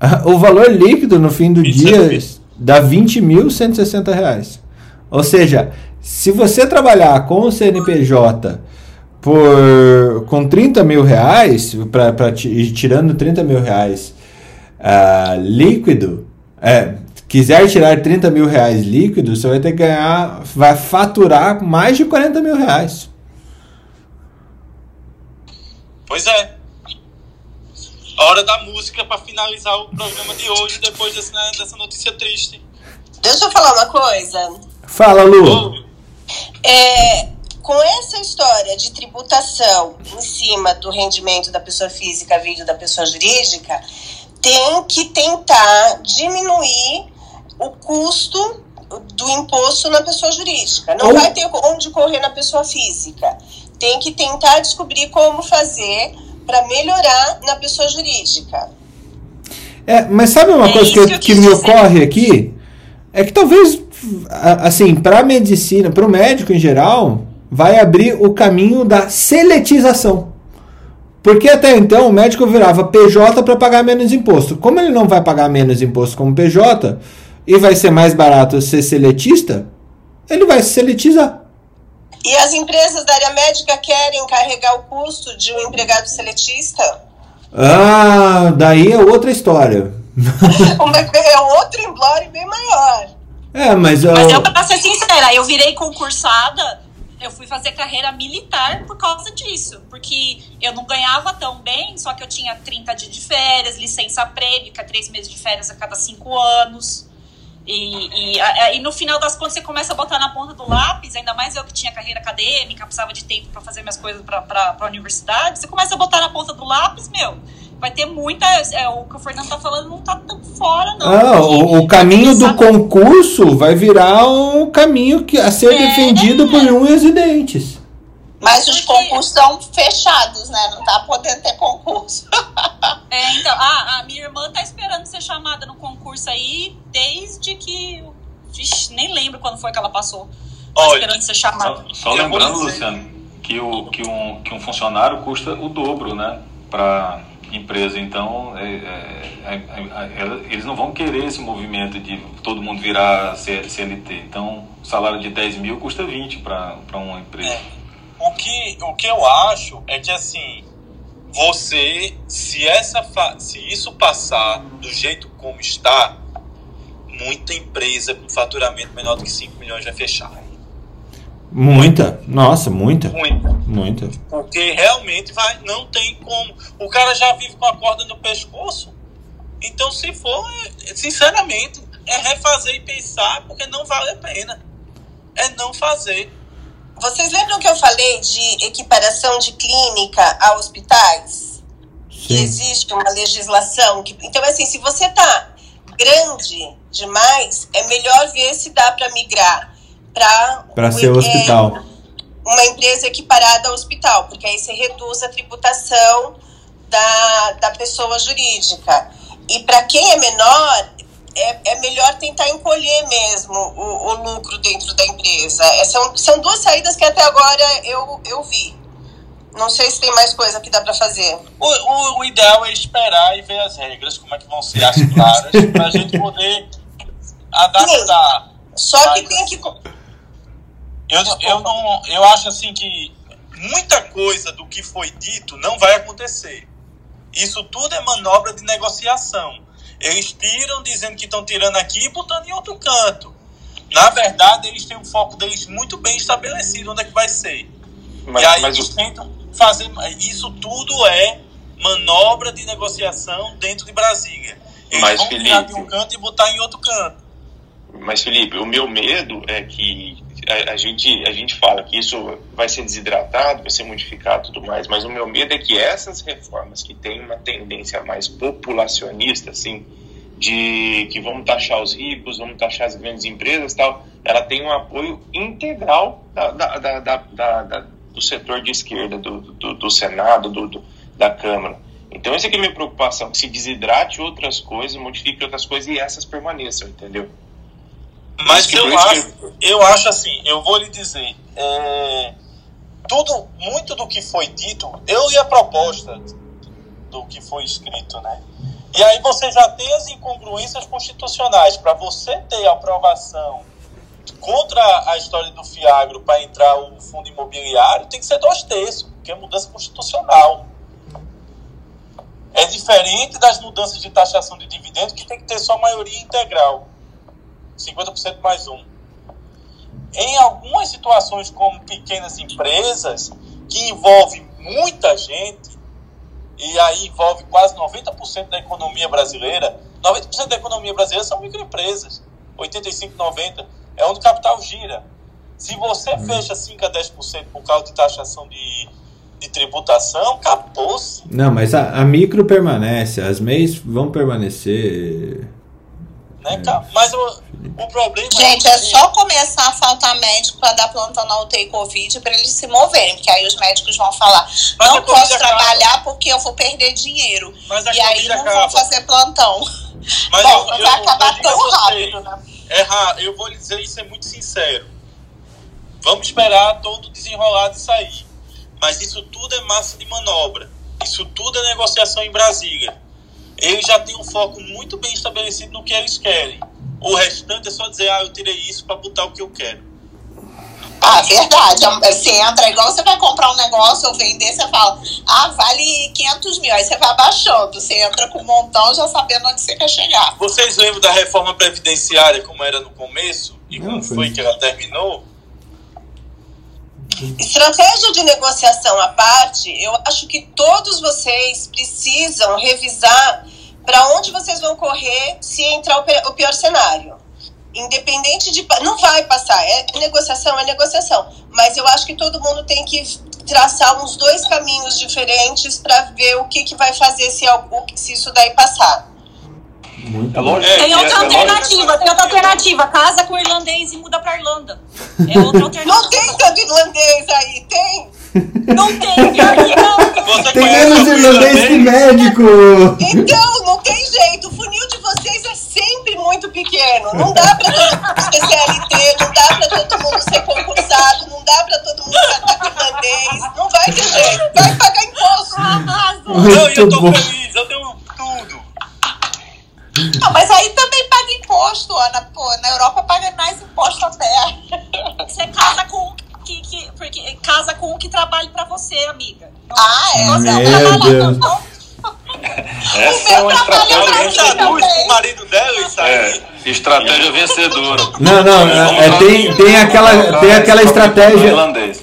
[laughs] O valor líquido no fim do dia dá 20.160 reais. Ou seja, se você trabalhar com o CNPJ por, com 30 mil reais, pra, pra, tirando 30 mil reais uh, líquido, é, quiser tirar 30 mil reais líquido, você vai ter que ganhar, vai faturar mais de 40 mil reais. Pois é. Hora da música para finalizar o programa de hoje, depois dessa, dessa notícia triste. Deixa eu falar uma coisa. Fala, Lu. É, com essa história de tributação em cima do rendimento da pessoa física vindo da pessoa jurídica, tem que tentar diminuir o custo do imposto na pessoa jurídica. Não Ou... vai ter onde correr na pessoa física. Tem que tentar descobrir como fazer para melhorar na pessoa jurídica. É, mas sabe uma é coisa que, que, que me dizer. ocorre aqui? É que talvez, assim, para a medicina, para o médico em geral, vai abrir o caminho da seletização. Porque até então o médico virava PJ para pagar menos imposto. Como ele não vai pagar menos imposto como PJ e vai ser mais barato ser seletista, ele vai se seletizar. E as empresas da área médica querem carregar o custo de um empregado seletista? Ah, daí é outra história. [laughs] é outro emblore bem maior. É, mas eu... Mas eu, pra ser sincera, eu virei concursada eu fui fazer carreira militar por causa disso. Porque eu não ganhava tão bem, só que eu tinha 30 dias de férias, licença prêmio, que é três meses de férias a cada cinco anos. E, e, e, no final das contas você começa a botar na ponta do lápis, ainda mais eu que tinha carreira acadêmica, precisava de tempo para fazer minhas coisas para a universidade. Você começa a botar na ponta do lápis, meu, vai ter muita. É, o que o Fernando tá falando não tá tão fora, não. Ah, o, o caminho do concurso vai virar um caminho que, a ser é, defendido por unhas e dentes. Mas os concursos estão fechados, né? Não tá podendo ter concurso. [laughs] é, então, a, a minha irmã tá esperando ser chamada no concurso aí desde que. Vixe, nem lembro quando foi que ela passou. Tá Olha, esperando ser chamada. Só, só lembrando, Luciano, que, o, que, um, que um funcionário custa o dobro, né? Para empresa. Então, é é, é, é, é, eles não vão querer esse movimento de todo mundo virar CLT. Então, o salário de 10 mil custa 20 para uma empresa. É. O, que, o que eu acho é que, assim, você, se, essa, se isso passar do jeito como está, muita empresa com faturamento menor do que 5 milhões vai fechar. Muita, nossa, muita. Muita. Muita. Porque realmente vai, não tem como. O cara já vive com a corda no pescoço. Então, se for, é, sinceramente, é refazer e pensar, porque não vale a pena. É não fazer. Vocês lembram que eu falei de equiparação de clínica a hospitais? Sim. Que existe uma legislação. Que, então, assim, se você tá grande demais, é melhor ver se dá para migrar para ser o hospital. É, uma empresa equiparada ao hospital, porque aí você reduz a tributação da, da pessoa jurídica. E para quem é menor, é, é melhor tentar encolher mesmo o, o lucro dentro da empresa. É, são, são duas saídas que até agora eu, eu vi. Não sei se tem mais coisa que dá para fazer. O, o, o, ideal é esperar e ver as regras, como é que vão ser as claras, [laughs] para a gente poder adaptar. Sim. Só que tem que eu, eu, não, eu acho assim que muita coisa do que foi dito não vai acontecer. Isso tudo é manobra de negociação. Eles tiram dizendo que estão tirando aqui e botando em outro canto. Na verdade, eles têm um foco deles muito bem estabelecido onde é que vai ser. Mas, e aí mas eles tentam fazer. Isso tudo é manobra de negociação dentro de Brasília. Eles mas, vão Felipe, tirar de um canto e botar em outro canto. Mas, Felipe, o meu medo é que a, a, gente, a gente fala que isso vai ser desidratado, vai ser modificado tudo mais, mas o meu medo é que essas reformas que têm uma tendência mais populacionista, assim, de que vamos taxar os ricos, vamos taxar as grandes empresas tal, ela tem um apoio integral da, da, da, do setor de esquerda, do, do, do Senado, do, do, da Câmara. Então, essa é a minha preocupação, que se desidrate outras coisas, modifique outras coisas e essas permaneçam, entendeu? Mas eu acho, eu acho assim, eu vou lhe dizer, é, tudo, muito do que foi dito, eu li a proposta do que foi escrito, né? E aí você já tem as incongruências constitucionais. Para você ter aprovação contra a história do Fiagro para entrar o fundo imobiliário, tem que ser dois terços, porque é mudança constitucional. É diferente das mudanças de taxação de dividendos, que tem que ter só maioria integral 50% mais um. Em algumas situações, como pequenas empresas, que envolve muita gente, e aí envolve quase 90% da economia brasileira, 90% da economia brasileira são microempresas, 85, 90% é onde o capital gira. Se você uhum. fecha 5 a 10% por causa de taxação de, de tributação, acabou-se. Não, mas a, a, micro permanece, as MEIs vão permanecer. Né, é. Mas o, o problema Gente, é, é só começar a faltar médico para dar plantão na UTI Covid para eles se moverem, porque aí os médicos vão falar: mas não posso trabalhar acaba. porque eu vou perder dinheiro. e aí não acaba. vão fazer plantão. Mas Bom, eu, não vai acabar tão rápido, né? É, eu vou lhe dizer isso é muito sincero. Vamos esperar todo desenrolado sair. Mas isso tudo é massa de manobra. Isso tudo é negociação em Brasília. Eles já têm um foco muito bem estabelecido no que eles querem. O restante é só dizer, ah, eu tirei isso para botar o que eu quero. Ah, verdade. Você entra igual você vai comprar um negócio ou vender, você fala, ah, vale 500 mil. Aí você vai abaixando. Você entra com um montão já sabendo onde você quer chegar. Vocês lembram da reforma previdenciária como era no começo? E como foi que ela terminou? Estratégia de negociação à parte, eu acho que todos vocês precisam revisar para onde vocês vão correr se entrar o pior cenário. Independente de. Não vai passar. É negociação, é negociação. Mas eu acho que todo mundo tem que traçar uns dois caminhos diferentes para ver o que, que vai fazer se, algo, se isso daí passar. Muito é lógico. Tem outra é, alternativa, é tem outra alternativa. Casa com irlandês e muda pra Irlanda. É outra alternativa. Não tem tanto irlandês aí, tem? Não tem, pior que não. Você tem menos irlandês que médico. Então, não tem jeito. O funil de vocês é sempre muito pequeno. Não dá pra todo mundo especialité, não dá pra todo mundo ser concursado, não dá pra todo mundo estar com irlandês. Não vai ter jeito. Vai pagar imposto. Não, eu tô feliz. Eu tenho tudo. Não, mas aí também paga imposto, Ana. Pô, na Europa paga mais imposto até. Você casa com que, que, porque casa com o que trabalhe para você, amiga. Ah, é? Você Meu Deus. Essa é uma estratégia o marido dela isso aí. É, estratégia vencedora. Não, não, é, é tem, tem aquela, tem aquela estratégia.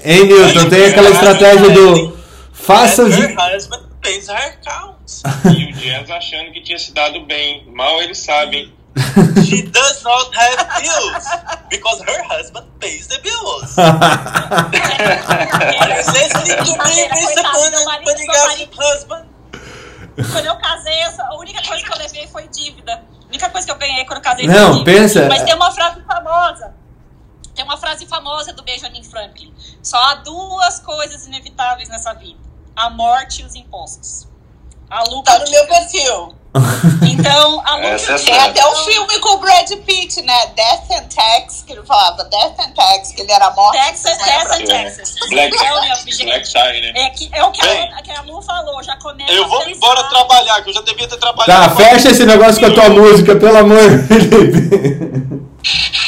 Hein, Newton? Tem aquela estratégia do. Faça. [laughs] E o Jazz achando que tinha se dado bem. Mal eles sabem. She does not have bills because her husband pays the bills. Listening to me, Mr. husband. Quando eu casei, a única coisa que eu levei foi dívida. A única coisa que eu ganhei quando eu casei Não, foi pensa. Mas tem uma frase famosa. Tem uma frase famosa do Benjamin Franklin. Só há duas coisas inevitáveis nessa vida: a morte e os impostos. A Lu tá no meu perfil. Então, a Lu é Tem até um filme com o Brad Pitt, né? Death and Tax, que ele falava Death and Tax, que ele era morto. Texas, Death and Texas. Black, é, Black Tie, né? É, que, é o que a, que a Lu falou, já começa Eu vou embora trabalhar, que eu já devia ter trabalhado. Tá, fecha esse negócio com a tua música, pelo amor de [laughs]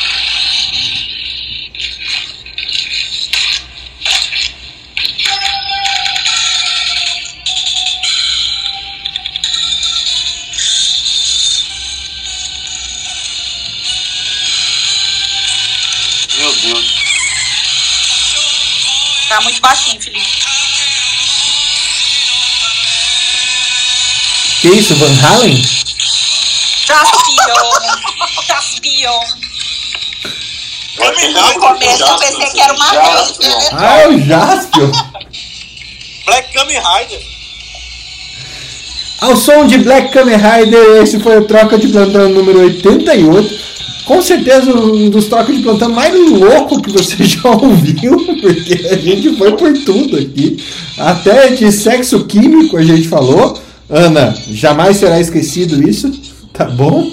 Tá muito baixinho, Felipe. Que isso, Van Halen? [laughs] Jaspion. Jaspion. No começo eu pensei que era uma Jaspion. Ah, é o Jaspion? [laughs] Black Kamen Rider. Ao som de Black Kamen Rider, esse foi o Troca de Plantão número 88 com certeza um dos trocas de plantão mais louco que você [laughs] já ouviu, porque a gente foi por tudo aqui. Até de sexo químico a gente falou. Ana, jamais será esquecido isso, tá bom?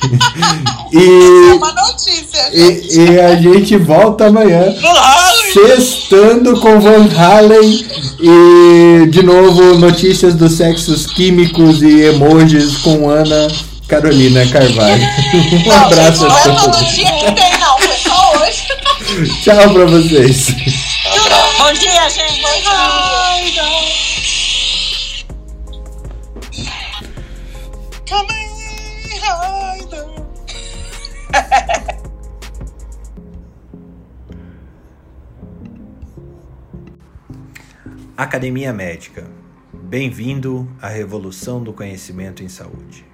[laughs] e, é uma notícia. E, e, a gente volta amanhã. [laughs] Sextando com Van Halen. E de novo, notícias dos sexos químicos e emojis com Ana Carolina Carvalho. [laughs] Um abraço a todos. Não é todo dia que tem, não. Foi só hoje. [laughs] Tchau pra vocês. Bom dia, gente. Bom dia. Academia Médica. Bem-vindo à revolução do conhecimento em saúde.